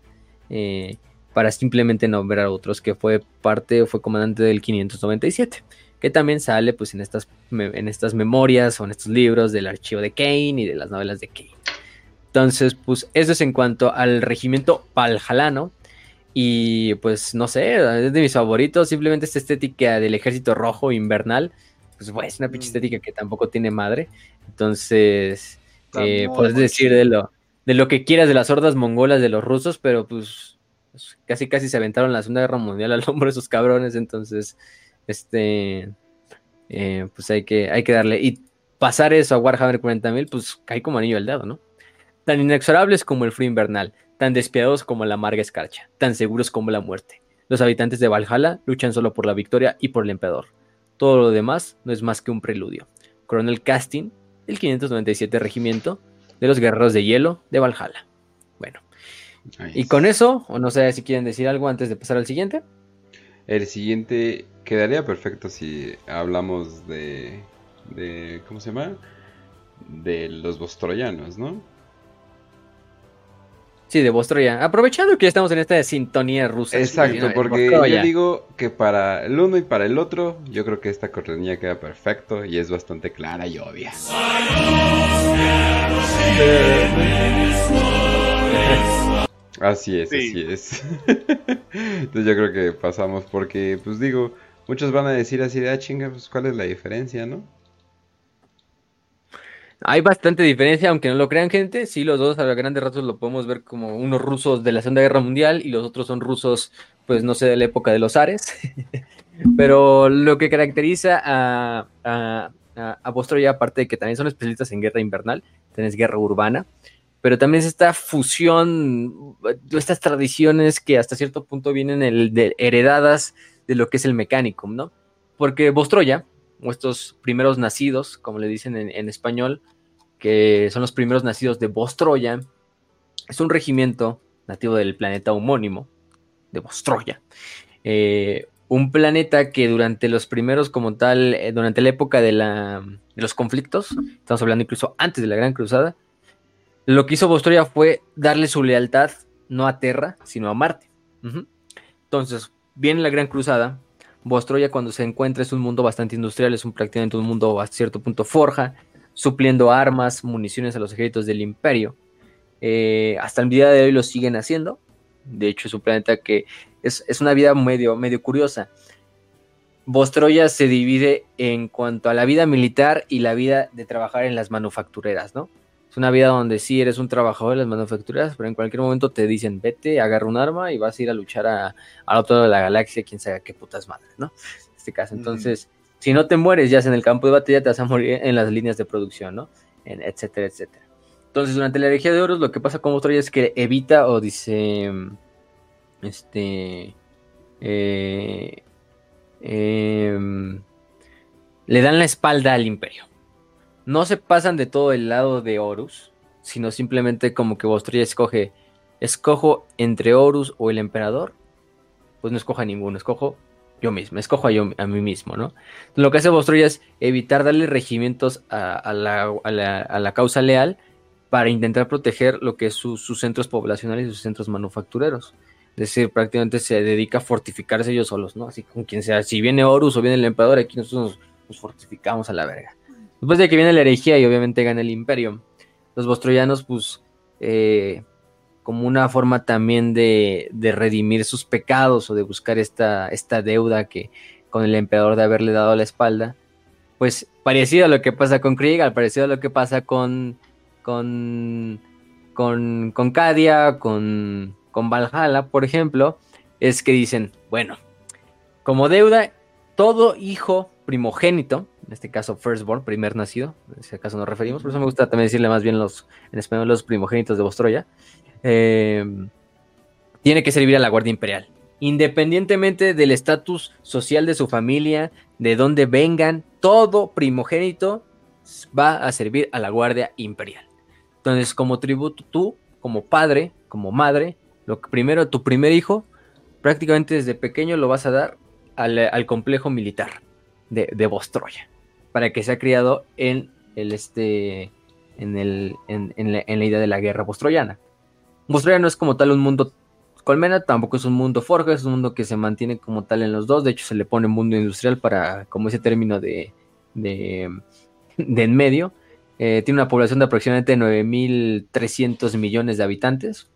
eh, para simplemente nombrar otros que fue parte o fue comandante del 597, que también sale pues en estas, en estas memorias o en estos libros del archivo de Kane y de las novelas de Kane. Entonces, pues eso es en cuanto al regimiento paljalano, y pues no sé, es de mis favoritos. Simplemente esta estética del ejército rojo invernal. Pues bueno, es una pinche mm. estética que tampoco tiene madre. Entonces, eh, puedes decir de lo, de lo que quieras de las hordas mongolas de los rusos, pero pues, pues casi casi se aventaron la Segunda Guerra Mundial al (laughs) hombro de esos cabrones. Entonces, este, eh, pues hay que, hay que darle. Y pasar eso a Warhammer 40.000, pues cae como anillo al dedo, ¿no? Tan inexorables como el frío invernal tan despiadados como la amarga escarcha, tan seguros como la muerte. Los habitantes de Valhalla luchan solo por la victoria y por el emperador. Todo lo demás no es más que un preludio. Coronel Casting, del 597 Regimiento de los Guerreros de Hielo de Valhalla. Bueno, y con eso, o no sé si quieren decir algo antes de pasar al siguiente. El siguiente quedaría perfecto si hablamos de, de ¿cómo se llama? De los bostroyanos, ¿no? Sí, de Bostroya. Aprovechando que ya estamos en esta sintonía rusa. Exacto, porque yo digo que para el uno y para el otro, yo creo que esta cortinilla queda perfecto y es bastante clara y obvia. Así es, así es. (laughs) Entonces yo creo que pasamos porque, pues digo, muchos van a decir así de, ah, chinga, pues cuál es la diferencia, ¿no? Hay bastante diferencia, aunque no lo crean gente. Sí, los dos a grandes ratos lo podemos ver como unos rusos de la Segunda Guerra Mundial y los otros son rusos, pues no sé, de la época de los Ares. (laughs) Pero lo que caracteriza a, a, a, aparte de que también son especialistas en guerra invernal, tenés guerra urbana, pero también es esta fusión, estas tradiciones que hasta cierto punto vienen heredadas de lo que es el mecánico, ¿no? Porque Bostroya, o estos primeros nacidos, como le dicen en, español, que son los primeros nacidos de Bostroya, es un regimiento nativo del planeta homónimo, de Bostroya. Eh, un planeta que durante los primeros, como tal, eh, durante la época de, la, de, los conflictos, estamos hablando incluso antes de la Gran Cruzada, lo que hizo Bostroya fue darle su lealtad no a Terra, sino a Marte. Entonces, viene la Gran Cruzada, Bostroya cuando se encuentra es un mundo bastante industrial, es un, prácticamente un mundo a cierto punto forja, supliendo armas, municiones a los ejércitos del imperio. Eh, hasta el día de hoy lo siguen haciendo. De hecho, es un planeta que es, una vida medio, medio curiosa. Bostroya se divide en cuanto a la vida militar y la vida de trabajar en las manufactureras, ¿no? Es una vida donde sí eres un trabajador de las manufactureras, pero en cualquier momento te dicen, vete, agarra un arma y vas a ir a luchar a, al otro lado de la galaxia, quién sabe qué putas madres, ¿no? En este caso, entonces, si no te mueres ya en el campo de batalla, te vas a morir en las líneas de producción, ¿no? En, etcétera, etcétera. Entonces, durante la herejía de Horus, lo que pasa con Bostroya es que evita o dice, este, eh, Em, le dan la espalda al imperio. No se pasan de todo el lado de Horus, sino simplemente como que Bostroya escoge, escojo entre Horus o el emperador, pues no escoja ninguno, escojo yo mismo, escojo a, yo, a mí mismo, ¿no? Lo que hace Bostroya es evitar darle regimientos a, la, causa leal para intentar proteger lo que es sus centros poblacionales y sus centros manufactureros. Es decir, prácticamente se dedica a fortificarse ellos solos, ¿no? Así como quien sea, si viene Horus o viene el emperador, aquí nosotros nos, fortificamos a la verga. Después de que viene la herejía y obviamente gana el imperio, los bostroyanos, pues, eh, como una forma también de, redimir sus pecados o de buscar esta, esta deuda que con el emperador de haberle dado la espalda, pues parecido a lo que pasa con Krieg, parecido a lo que pasa con, con, con, con Cadia, con con Valhalla, por ejemplo, es que dicen, bueno, como deuda, todo hijo primogénito, en este caso firstborn, primer nacido, en este caso nos referimos, por eso me gusta también decirle más bien los, en español los primogénitos de Bostroya, eh, tiene que servir a la Guardia Imperial, independientemente del estatus social de su familia, de dónde vengan, todo primogénito va a servir a la Guardia Imperial. Entonces, como tributo, tú, como padre, como madre, lo que primero, tu primer hijo, prácticamente desde pequeño lo vas a dar al, complejo militar de, de Bostroya, para que sea criado en el este en, el, en, la, idea de la guerra bostroyana. Bostroya no es como tal un mundo colmena, tampoco es un mundo forja, es un mundo que se mantiene como tal en los dos. De hecho, se le pone mundo industrial para, como ese término de, de, en medio. Eh, tiene una población de aproximadamente 9.300 millones de habitantes.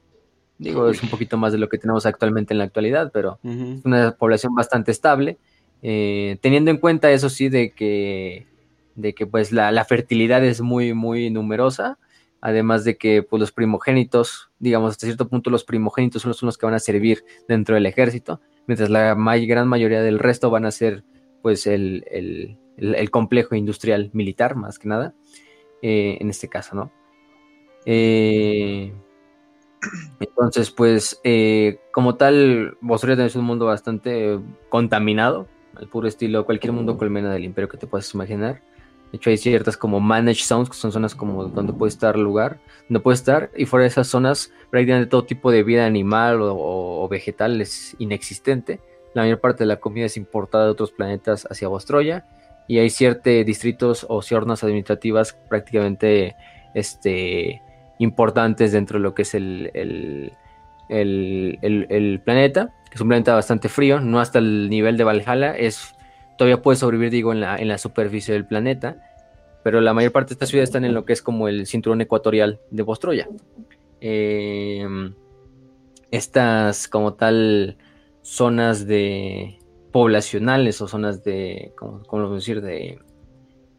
Digo, es un poquito más de lo que tenemos actualmente en la actualidad, pero es una población bastante estable. Eh, teniendo en cuenta eso sí de que, de que pues la, fertilidad es muy, muy numerosa. Además de que pues, los primogénitos, digamos, hasta cierto punto los primogénitos son los, que van a servir dentro del ejército, mientras la gran mayoría del resto van a ser pues el, complejo industrial militar, más que nada, eh, en este caso, ¿no? Eh, entonces, pues, como tal, vosotros tenéis un mundo bastante contaminado, al puro estilo cualquier mundo colmena del imperio que te puedas imaginar. De hecho, hay ciertas como managed zones, que son zonas como donde puede estar lugar, donde puede estar, y fuera de esas zonas, prácticamente todo tipo de vida animal o, vegetal es inexistente. La mayor parte de la comida es importada de otros planetas hacia Vostroya, y hay ciertos distritos o zonas administrativas prácticamente este, importantes dentro de lo que es el, el, planeta, que es un planeta bastante frío, no hasta el nivel de Valhalla, es, todavía puede sobrevivir, digo, en la, en la superficie del planeta, pero la mayor parte de estas ciudades están en lo que es como el cinturón ecuatorial de Bostroya. Em, estas, como tal, zonas de poblacionales o zonas de, ¿cómo, cómo decir? De,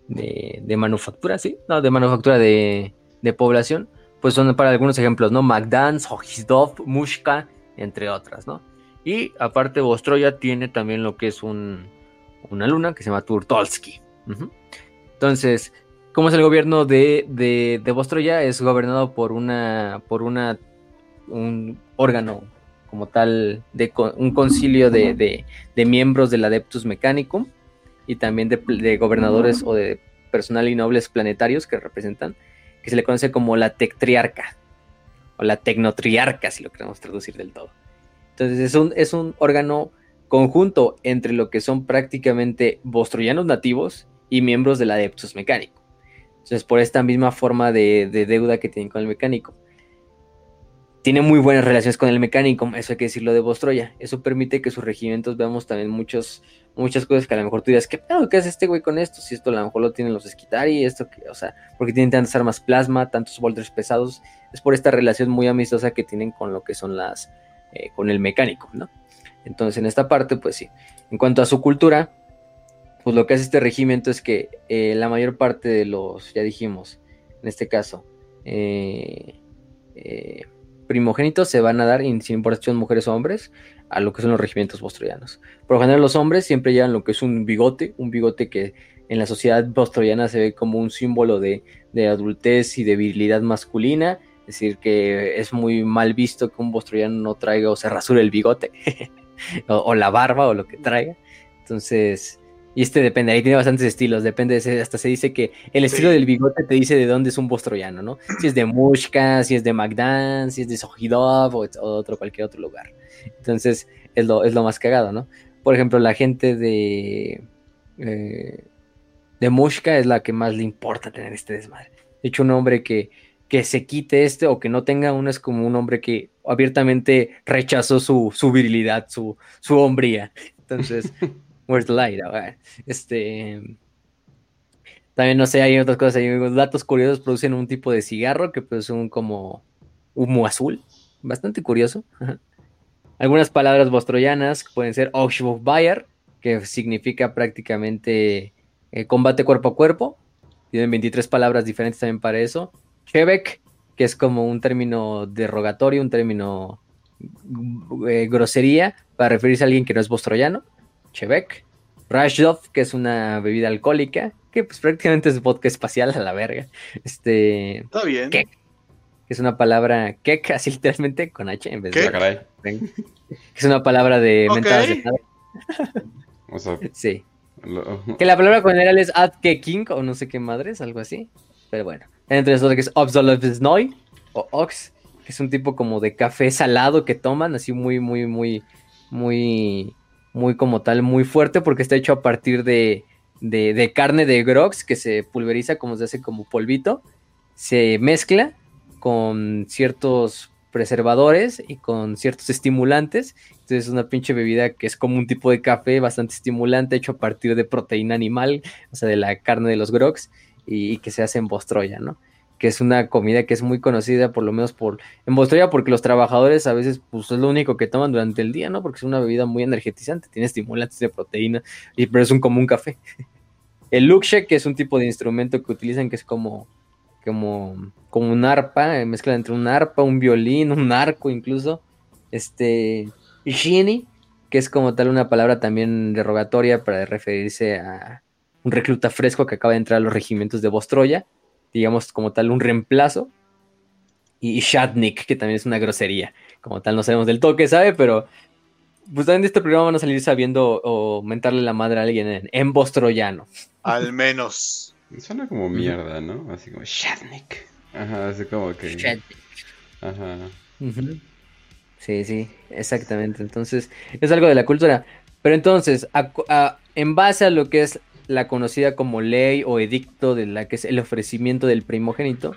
de, de, manufactura, ¿sí? No, de manufactura de, de población, pues son para algunos ejemplos, ¿no? Magdans, Hojizdov, Mushka, entre otras, ¿no? Y aparte Bostroya tiene también lo que es un, una luna que se llama Turtolsky. Entonces, ¿cómo es el gobierno de, de, de Bostroya? Es gobernado por una, por una, un órgano como tal, de un concilio de, de, de miembros del Adeptus Mechanicum y también de, gobernadores o de personal y nobles planetarios que representan que se le conoce como la tectriarca o la tecnotriarca, si lo queremos traducir del todo. Entonces es un, es un órgano conjunto entre lo que son prácticamente bostroyanos nativos y miembros del Adeptus Mecánico. Entonces, por esta misma forma de, deuda que tienen con el mecánico. tiene muy buenas relaciones con el mecánico, eso hay que decirlo de Bostroya. Eso permite que sus regimientos veamos también muchos, muchas cosas que a lo mejor tú digas, ¿qué pedo? ¿Qué hace este güey con esto? Si esto a lo mejor lo tienen los Esquitari, esto que, o sea, porque tienen tantas armas plasma, tantos bolters pesados, es por esta relación muy amistosa que tienen con lo que son las, eh, con el mecánico, ¿no? Entonces, en esta parte, pues sí. En cuanto a su cultura, pues lo que hace este regimiento es que eh, la mayor parte de los, ya dijimos, en este caso, eh, eh, primogénitos se van a dar, sin importar si son mujeres o hombres, a lo que son los regimientos bostroyanos. Por lo general, los hombres siempre llevan lo que es un bigote, un bigote que en la sociedad bostroyana se ve como un símbolo de, adultez y de virilidad masculina. Es decir, que es muy mal visto que un bostroyano no traiga o se rasure el bigote, (laughs) o, la barba, o lo que traiga. Entonces, y este depende, ahí tiene bastantes estilos, depende, hasta se dice que el estilo del bigote te dice de dónde es un bostroyano, ¿no? Si es de Mushka, si es de Magdan, si es de Sohidov o, otro, cualquier otro lugar. Entonces, es lo, es lo más cagado, ¿no? Por ejemplo, la gente de, eh, de Mushka es la que más le importa tener este desmadre. De hecho, un hombre que, que se quite este o que no tenga uno es como un hombre que abiertamente rechazó su, su virilidad, su, su hombría. Entonces, (laughs) Where's the light? Este. También, no sé, hay otras cosas. Hay datos curiosos. Producen un tipo de cigarro que pues un como humo azul. Bastante curioso. (laughs) Algunas palabras bostroyanas pueden ser Bayer, que significa prácticamente eh, combate cuerpo a cuerpo. Tienen 23 palabras diferentes también para eso. Chebek, que es como un término derogatorio, un término eh, grosería para referirse a alguien que no es bostroyano. Chevek, Rashdov, que es una bebida alcohólica, que pues prácticamente es vodka espacial a la verga. Este. Está bien. Kek, que es una palabra kek, así literalmente, con H en vez de. Caray. Es una palabra de mentadas (laughs) de o sea, Sí. Que la palabra general es adkeking o no sé qué madres, algo así. Pero bueno. Entre eso que es Obsolesnoy o Ox, que es un tipo como de café salado que toman, así muy, muy, muy, muy muy como tal, muy fuerte porque está hecho a partir de, de, carne de grox que se pulveriza como se hace como polvito, se mezcla con ciertos preservadores y con ciertos estimulantes. Entonces es una pinche bebida que es como un tipo de café bastante estimulante hecho a partir de proteína animal, o sea, de la carne de los grox y, que se hace en Bostroya, ¿no? que es una comida que es muy conocida, por lo menos por en Bostroya, porque los trabajadores a veces pues es lo único que toman durante el día, ¿no? Porque es una bebida muy energetizante, tiene estimulantes de proteína, y, pero es un común café. (laughs) El lukshe, que es un tipo de instrumento que utilizan que es como, como, como un arpa, eh, mezcla entre un arpa, un violín, un arco incluso. Este, shini, que es como tal una palabra también derogatoria para referirse a un recluta fresco que acaba de entrar a los regimientos de Bostroya digamos, como tal, un reemplazo. Y Shatnik, que también es una grosería. Como tal, no sabemos del todo qué sabe, pero pues también de este programa van a salir sabiendo o mentarle la madre a alguien en, en bostroyano. Al menos. Suena como mierda, ¿no? Así como Shatnik. Ajá, así como que. Shatnik. Ajá. Sí, sí, exactamente. Entonces, es algo de la cultura. Pero entonces, en base a lo que es la conocida como ley o edicto de la que es el ofrecimiento del primogénito,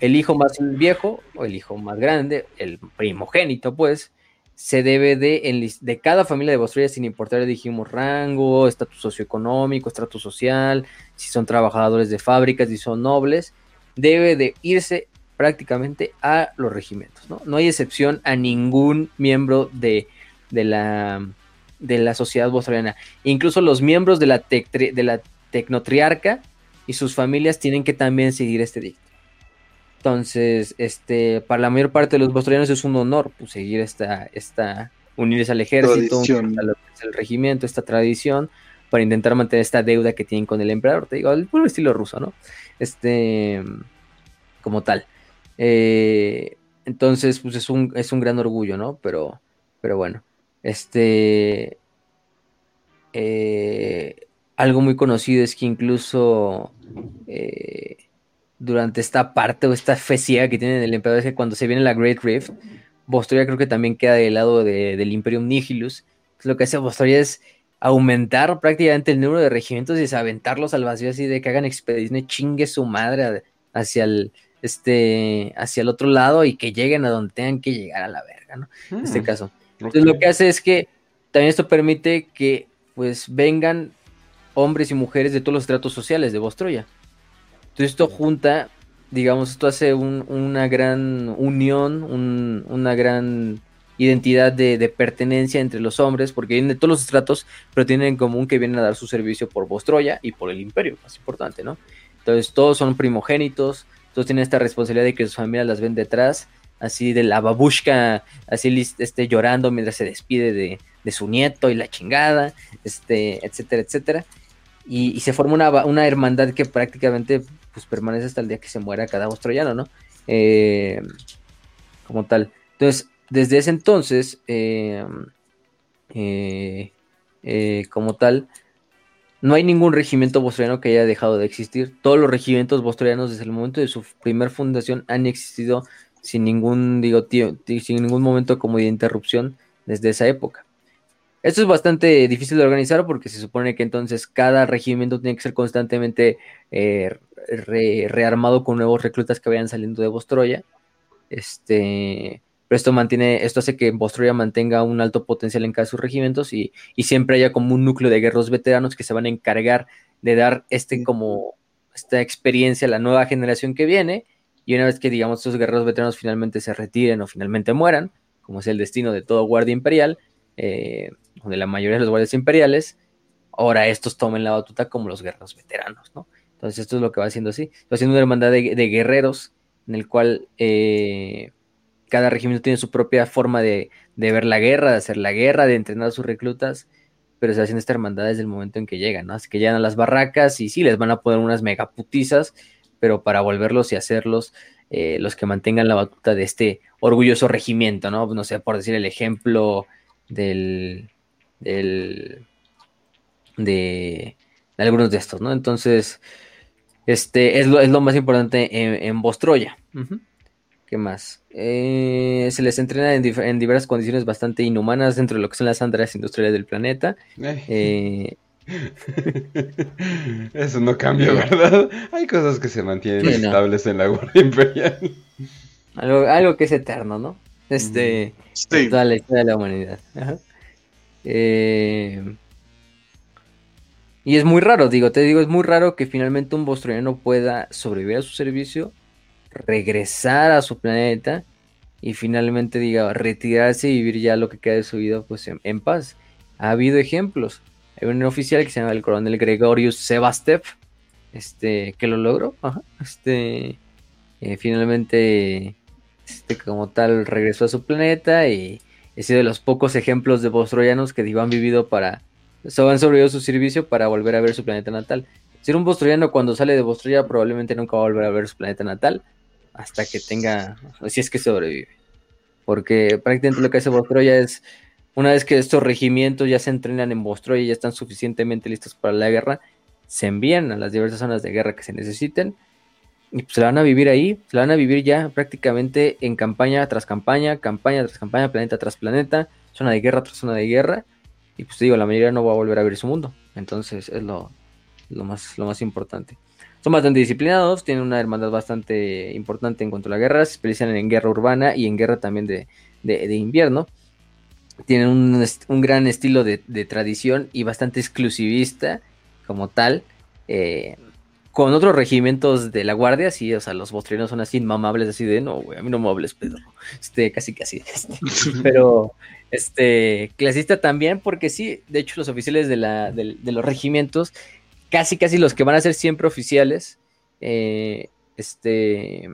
el hijo más viejo o el hijo más grande, el primogénito, pues, se debe de, de cada familia de Bostroya, sin importar, dijimos, rango, estatus socioeconómico, estatus social, si son trabajadores de fábricas, si son nobles, debe de irse prácticamente a los regimientos, ¿no? No hay excepción a ningún miembro de, de la de la sociedad bostroyana. Incluso los miembros de la, de la tecnotriarca y sus familias tienen que también seguir este dicto. Entonces, este, para la mayor parte de los bostroyanos es un honor pues, seguir esta, esta, unirse al ejército, al regimiento, esta tradición, para intentar mantener esta deuda que tienen con el emperador. Te digo, el puro estilo ruso, ¿no? Este, como tal. Eh, entonces, pues es un, es un gran orgullo, ¿no? Pero, pero bueno. Este. Eh, algo muy conocido es que incluso eh, durante esta parte o esta fe ciega que tiene el emperador es que cuando se viene la Great Rift, Bostoria creo que también queda del lado del Imperium Nihilus. Lo que hace Bostoria es aumentar prácticamente el número de regimientos y desaventarlos al vacío así de que hagan expediciones chingue su madre hacia el, este, hacia el otro lado y que lleguen a donde tengan que llegar a la verga, ¿no? En este Mm, caso. Entonces lo que hace es que también esto permite que pues vengan hombres y mujeres de todos los estratos sociales de Bostroya. Entonces esto junta, digamos, esto hace un- una gran unión, un- una gran identidad de, de pertenencia entre los hombres, porque vienen de todos los estratos, pero tienen en común que vienen a dar su servicio por Bostroya y por el imperio, más importante, ¿no? Entonces todos son primogénitos, todos tienen esta responsabilidad de que sus familias las ven detrás, así de la babushka, así este, llorando mientras se despide de, de su nieto y la chingada, este, etcétera, etcétera. Y, se forma una, una hermandad que prácticamente pues, permanece hasta el día que se muera cada bostroyano, ¿no? Eh, como tal. Entonces, desde ese entonces, eh, eh, eh, como tal, no hay ningún regimiento bostroyano que haya dejado de existir. Todos los regimientos bostroyanos desde el momento de su primer fundación han existido sin ningún, digo, tío, tí- sin ningún momento como de interrupción desde esa época. Esto es bastante difícil de organizar porque se supone que entonces cada regimiento tiene que ser constantemente eh, re- rearmado con nuevos reclutas que vayan saliendo de Bostroya. Este, pero esto mantiene, esto hace que Bostroya mantenga un alto potencial en cada de sus regimientos y, y siempre haya como un núcleo de guerreros veteranos que se van a encargar de dar este como esta experiencia a la nueva generación que viene. Y una vez que digamos estos guerreros veteranos finalmente se retiren o finalmente mueran, como es el destino de todo guardia imperial, eh, o de la mayoría de los guardias imperiales, ahora estos tomen la batuta como los guerreros veteranos, ¿no? Entonces esto es lo que va haciendo así, va haciendo una hermandad de, guerreros en el cual eh, cada regimiento tiene su propia forma de, de, ver la guerra, de hacer la guerra, de entrenar a sus reclutas, pero se hacen esta hermandad desde el momento en que llegan, ¿no? Así que llegan a las barracas y sí, les van a poner unas megaputizas, pero para volverlos y hacerlos eh, los que mantengan la batuta de este orgulloso regimiento, ¿no? No sé, por decir el ejemplo del, del de, de, algunos de estos, ¿no? Entonces, este es lo, es lo más importante en, en Bostroya. Uh -huh. ¿Qué más? Eh, se les entrena en, en, diversas condiciones bastante inhumanas dentro de lo que son las áreas industriales del planeta. Eh, (laughs) Eso no cambia, ¿verdad? Hay cosas que se mantienen sí, estables no. en la Guardia Imperial. Algo, algo, que es eterno, ¿no? Este, sí. toda la historia de la humanidad. Ajá. Eh, y es muy raro, digo, te digo, es muy raro que finalmente un bostroyano pueda sobrevivir a su servicio, regresar a su planeta y finalmente, diga, retirarse y vivir ya lo que queda de su vida pues en, en paz. Ha habido ejemplos. Hay un oficial que se llama el coronel Gregorius Sebastev, este, que lo logró, este, eh, finalmente, este, como tal, regresó a su planeta y he sido de los pocos ejemplos de bostroyanos que han vivido para, so, han sobrevivido su servicio para volver a ver su planeta natal. Si un bostroyano cuando sale de Bostroya probablemente nunca va a volver a ver su planeta natal hasta que tenga, si es que sobrevive. Porque prácticamente lo que hace Bostroya es, una vez que estos regimientos ya se entrenan en Bostroya y ya están suficientemente listos para la guerra, se envían a las diversas zonas de guerra que se necesiten y pues se la van a vivir ahí, se la van a vivir ya prácticamente en campaña tras campaña, campaña tras campaña, planeta tras planeta, zona de guerra tras zona de guerra, y pues digo, la mayoría no va a volver a ver su mundo, entonces es lo, lo, más, lo más importante. Son bastante disciplinados, tienen una hermandad bastante importante en cuanto a la guerra, se especializan en guerra urbana y en guerra también de, de invierno. Tienen un, un gran estilo de, de, tradición y bastante exclusivista como tal. Eh, con otros regimientos de la guardia, sí, o sea, los bostrianos son así inmamables, así de, no, güey, a mí no me hables, Pedro. Este, casi, casi. Este. (laughs) Pero, este, clasista también, porque sí, de hecho, los oficiales de, la, de, de los regimientos, casi, casi los que van a ser siempre oficiales, eh, este,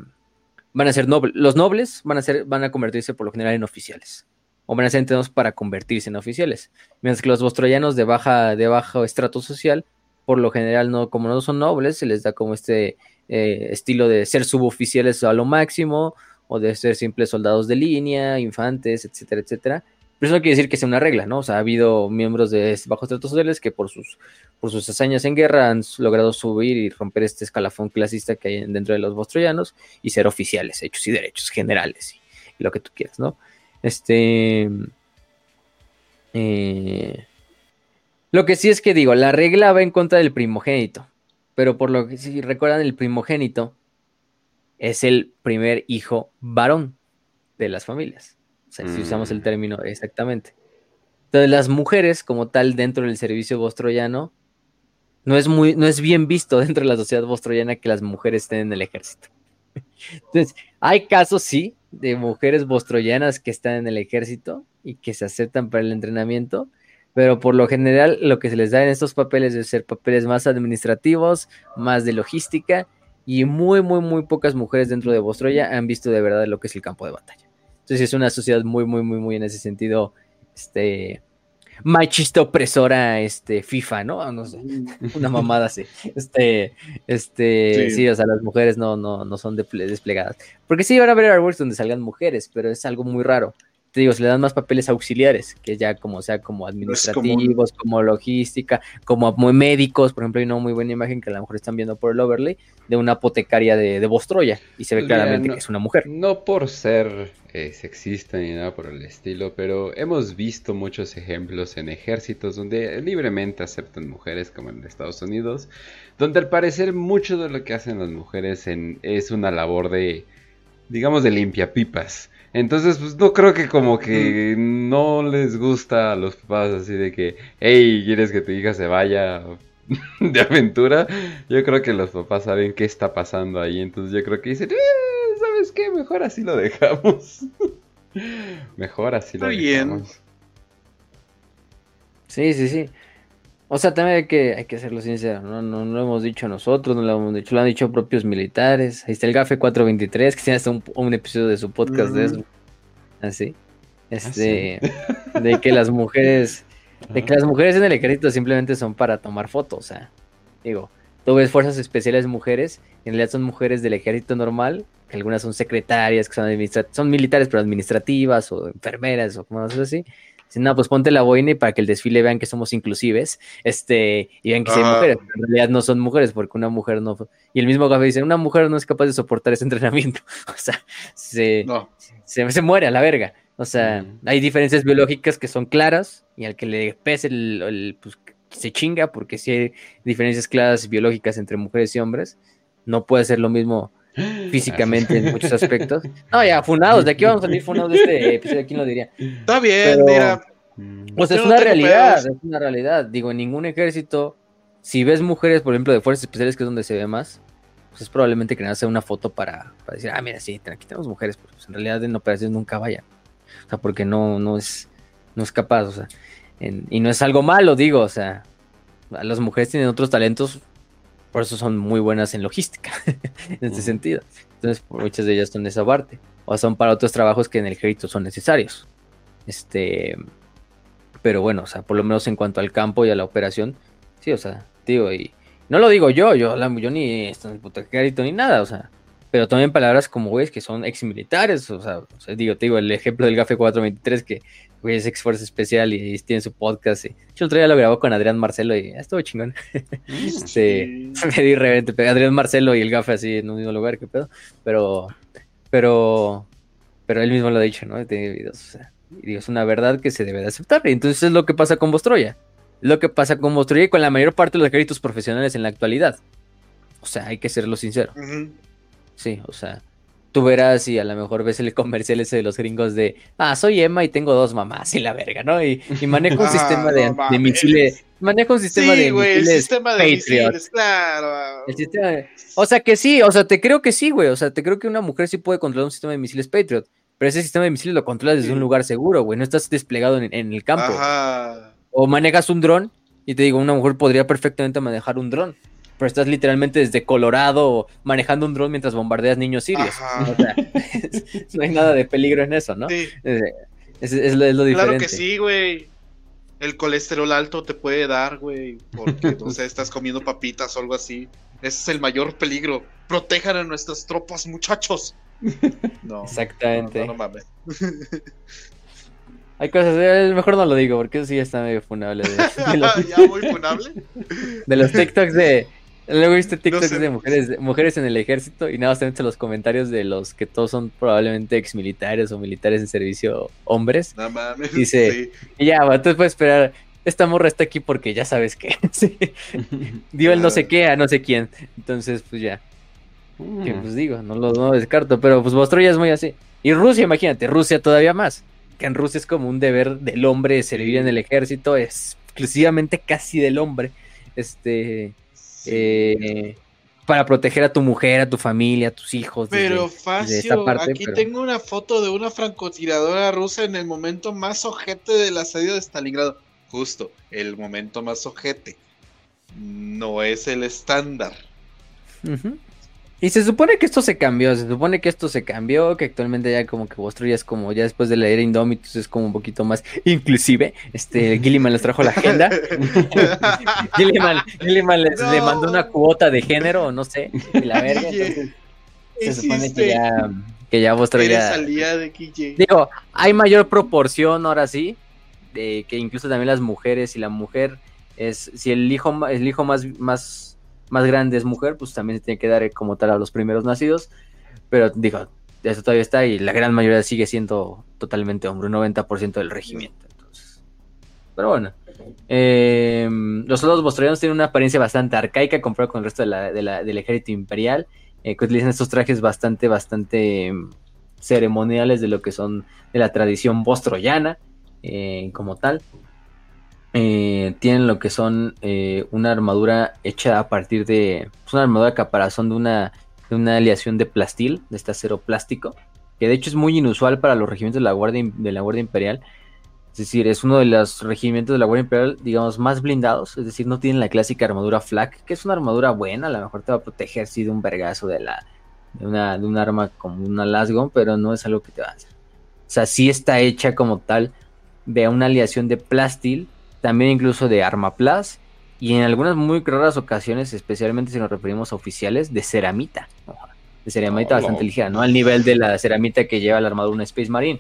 van a ser nobles. Los nobles van a, ser, van a convertirse por lo general en oficiales. O van para convertirse en oficiales. Mientras que los bostroyanos de, baja, de bajo estrato social por lo general no, como no son nobles, se les da como este eh, estilo de ser suboficiales a lo máximo, o de ser simples soldados de línea, infantes, etcétera, etcétera. Pero eso no quiere decir que sea una regla, ¿no? O sea, ha habido miembros de bajos tratos sociales que por sus, por sus hazañas en guerra han logrado subir y romper este escalafón clasista que hay dentro de los bostroyanos y ser oficiales, hechos y derechos generales y, y lo que tú quieras, ¿no? Este. Eh, lo que sí es que digo, la regla va en contra del primogénito. Pero por lo que si recuerdan, el primogénito es el primer hijo varón de las familias. O sea, si usamos el Mm. término exactamente. Entonces, las mujeres, como tal, dentro del servicio bostroyano, no es muy, no es bien visto (laughs) dentro de la sociedad bostroyana que las mujeres estén en el ejército. Entonces, hay casos, sí, de mujeres bostroyanas que están en el ejército y que se aceptan para el entrenamiento, pero por lo general lo que se les da en estos papeles es ser papeles más administrativos, más de logística, y muy, muy, muy pocas mujeres dentro de Bostroya han visto de verdad lo que es el campo de batalla. Entonces es una sociedad muy, muy, muy, muy en ese sentido, este, machista opresora, este, FIFA, ¿no? No sé, (laughs) una mamada así. Este, este, sí. Sí. o sea, las mujeres no, no, no son desplegadas. Porque sí, van a haber artworks donde salgan mujeres, pero es algo muy raro. Te digo, se le dan más papeles auxiliares, que ya como sea, como administrativos, como logística, como muy médicos. Por ejemplo, hay una muy buena imagen que a lo mejor están viendo por el overlay de una apotecaria de, de Bostroya y se ve Pues mira, claramente no- que es una mujer. No por ser eh, sexista ni nada por el estilo, pero hemos visto muchos ejemplos en ejércitos donde libremente aceptan mujeres, como en Estados Unidos, donde al parecer mucho de lo que hacen las mujeres en- es una labor de, digamos, de limpiapipas. Entonces, pues no creo que como que no les gusta a los papás así de que, hey, ¿quieres que tu hija se vaya (laughs) de aventura? Yo creo que los papás saben qué está pasando ahí, entonces yo creo que dicen, "Eh, ¿sabes qué? Mejor así lo dejamos. (laughs) Mejor así lo Está bien. dejamos. Sí, sí, sí. O sea, también hay que, hay que serlo sincero, ¿no? No, no lo hemos dicho nosotros, no lo hemos dicho, lo han dicho propios militares. Ahí está el GAFE 423, que tiene hasta un, un episodio de su podcast de eso. Así. Este, de que las mujeres, de que las mujeres en el ejército simplemente son para tomar fotos, o sea, digo, tú ves fuerzas especiales mujeres, en realidad son mujeres del ejército normal, que algunas son secretarias, que son son militares, pero administrativas, o enfermeras, o cosas así. Dicen, no, pues ponte la boina y para que el desfile vean que somos inclusives, este, y vean que sí hay mujeres, pero en realidad no son mujeres, porque una mujer no, y el mismo café dice, una mujer no es capaz de soportar ese (laughs) entrenamiento, (laughs) o sea, se, No. se, se muere a la verga. O sea, Mm. hay diferencias biológicas que son claras y al que le pese el, el, pues, se chinga porque si hay diferencias claras biológicas entre mujeres y hombres. No puede ser lo mismo físicamente en muchos aspectos. (laughs) No, ya, funados, de aquí vamos a salir funados de este (laughs) episodio, ¿quién lo diría? Está bien, Pero- mira. Yo es no una realidad, pedos. es una realidad. Digo, en ningún ejército, si ves mujeres, por ejemplo, de fuerzas especiales, que es donde se ve más, pues es probablemente que hacer una foto para, para decir, ah, mira, sí, aquí tenemos mujeres, pero pues, en realidad en operaciones nunca vayan. O sea, porque no, no es, no es capaz, o sea, en- y no es algo malo, digo, o sea, las mujeres tienen otros talentos, por eso son muy buenas en logística, (laughs) en este Ujú. sentido. Entonces, muchas de ellas son de esa parte, o son para otros trabajos que en el ejército son necesarios. Este, pero bueno, o sea, por lo menos en cuanto al campo y a la operación, sí, o sea, digo, y no lo digo yo, yo, la- yo ni estoy en el puto ejército ni nada, o sea, pero también palabras como güeyes que son ex militares, o sea, o sea, digo, te digo, el ejemplo del GAFE 423 que güey es ex fuerza especial y, tiene su podcast. Y, hecho, el otro día lo grabó con Adrián Marcelo y ah, estuvo chingón. (laughs) Este, (laughs) me di revente, Adrián Marcelo y el GAFE así en un mismo lugar, qué pedo. Pero, pero, pero él mismo lo ha dicho, ¿no? Tiene videos, o sea, y digo, es una verdad que se debe de aceptar. Y entonces es lo que pasa con Bostroya. Es lo que pasa con Bostroya y con la mayor parte de los ejércitos profesionales en la actualidad. O sea, hay que serlo sincero. Sí, o sea, tú verás y a lo mejor ves el comercial ese de los gringos de, ah, soy Emma y tengo dos mamás y la verga, ¿no? Y, y manejo un (laughs) Ah, sistema de, no de mames. misiles, manejo un sistema Sí, de güey, el misiles sistema de Patriot. misiles, claro. El sistema de- O sea que sí, o sea, te creo que sí, güey, o sea, te creo que una mujer sí puede controlar un sistema de misiles Patriot, pero ese sistema de misiles lo controlas desde Sí. un lugar seguro, güey, no estás desplegado en, en el campo. Ajá. O manejas un dron y te digo, una mujer podría perfectamente manejar un dron. Pero estás literalmente desde Colorado manejando un dron mientras bombardeas niños sirios. Ajá. O sea, (laughs) no hay nada de peligro en eso, ¿no? Sí, Es, es- es lo, es lo diferente. claro que sí, güey. El colesterol alto te puede dar, güey, porque, no sé, estás comiendo papitas o algo así. Ese es el mayor peligro. Protejan a nuestras tropas, muchachos. (laughs) No. Exactamente. No, no, no mames. Hay cosas, eh, mejor no lo digo porque eso sí está medio funable. De, de (laughs) los, ya muy funable. de los TikToks de. Luego viste TikToks sé. de mujeres, de mujeres en el ejército y nada más te metes los comentarios de los que todos son probablemente ex militares o militares en servicio hombres. No mames. (laughs) Dice- Sí. Y ya, va, tú puedes esperar. Esta morra está aquí porque ya sabes que. (laughs) sí. Dio el no sé qué a no sé quién. Entonces, pues ya. Que pues digo, no lo no descarto, pero pues Vostroya es muy así. Y Rusia, imagínate, Rusia todavía más. Que en Rusia es como un deber del hombre servir en el ejército, exclusivamente casi del hombre. Este. Eh, para proteger a tu mujer, a tu familia, a tus hijos. Pero Facio, aquí tengo una foto de una francotiradora rusa en el momento más ojete de la salida de Stalingrado. Justo, el momento más ojete. No es el estándar. Y se supone que esto se cambió, se supone que esto se cambió, que actualmente ya como que Vostro ya es como, ya después de la era Indomitus es como un poquito más inclusive, este, Gilliman les trajo la agenda, (laughs) Gilliman, Gilliman les, le mandó una cuota de género, no sé, y la verga, entonces se supone que ya, que ya Vostro ya... Digo, hay mayor proporción ahora sí, de que incluso también las mujeres y la mujer es, si el hijo, el hijo más, más más grande es mujer, pues también se tiene que dar eh, como tal a los primeros nacidos. Pero digo, eso todavía está y la gran mayoría sigue siendo totalmente hombre, un 90% del regimiento. Entonces. Pero bueno. Eh, los soldados bostonianos tienen una apariencia bastante arcaica comparado con el resto del ejército imperial, eh, que utilizan estos trajes bastante, bastante mm, ceremoniales de lo que son de la tradición bostroyana como tal. Eh, tienen lo que son eh, una armadura hecha a partir de. Es una armadura caparazón de una, de una aleación de plastil, de este acero plástico, que de hecho es muy inusual para los regimientos de la Guardia, de la Guardia Imperial. Es decir, es uno de los regimientos de la Guardia Imperial, digamos, más blindados. Es decir, no tienen la clásica armadura flak, que es una armadura buena, a lo mejor te va a proteger sí, de un vergazo de la. De una, de un arma como una Lasgon, pero no es algo que te va a hacer. O sea, sí está hecha como tal de una aleación de plastil también incluso de Armaplas y en algunas muy raras ocasiones, especialmente si nos referimos a oficiales, de ceramita. De ceramita bastante ligera, no al nivel de la ceramita que lleva la armadura una Space Marine.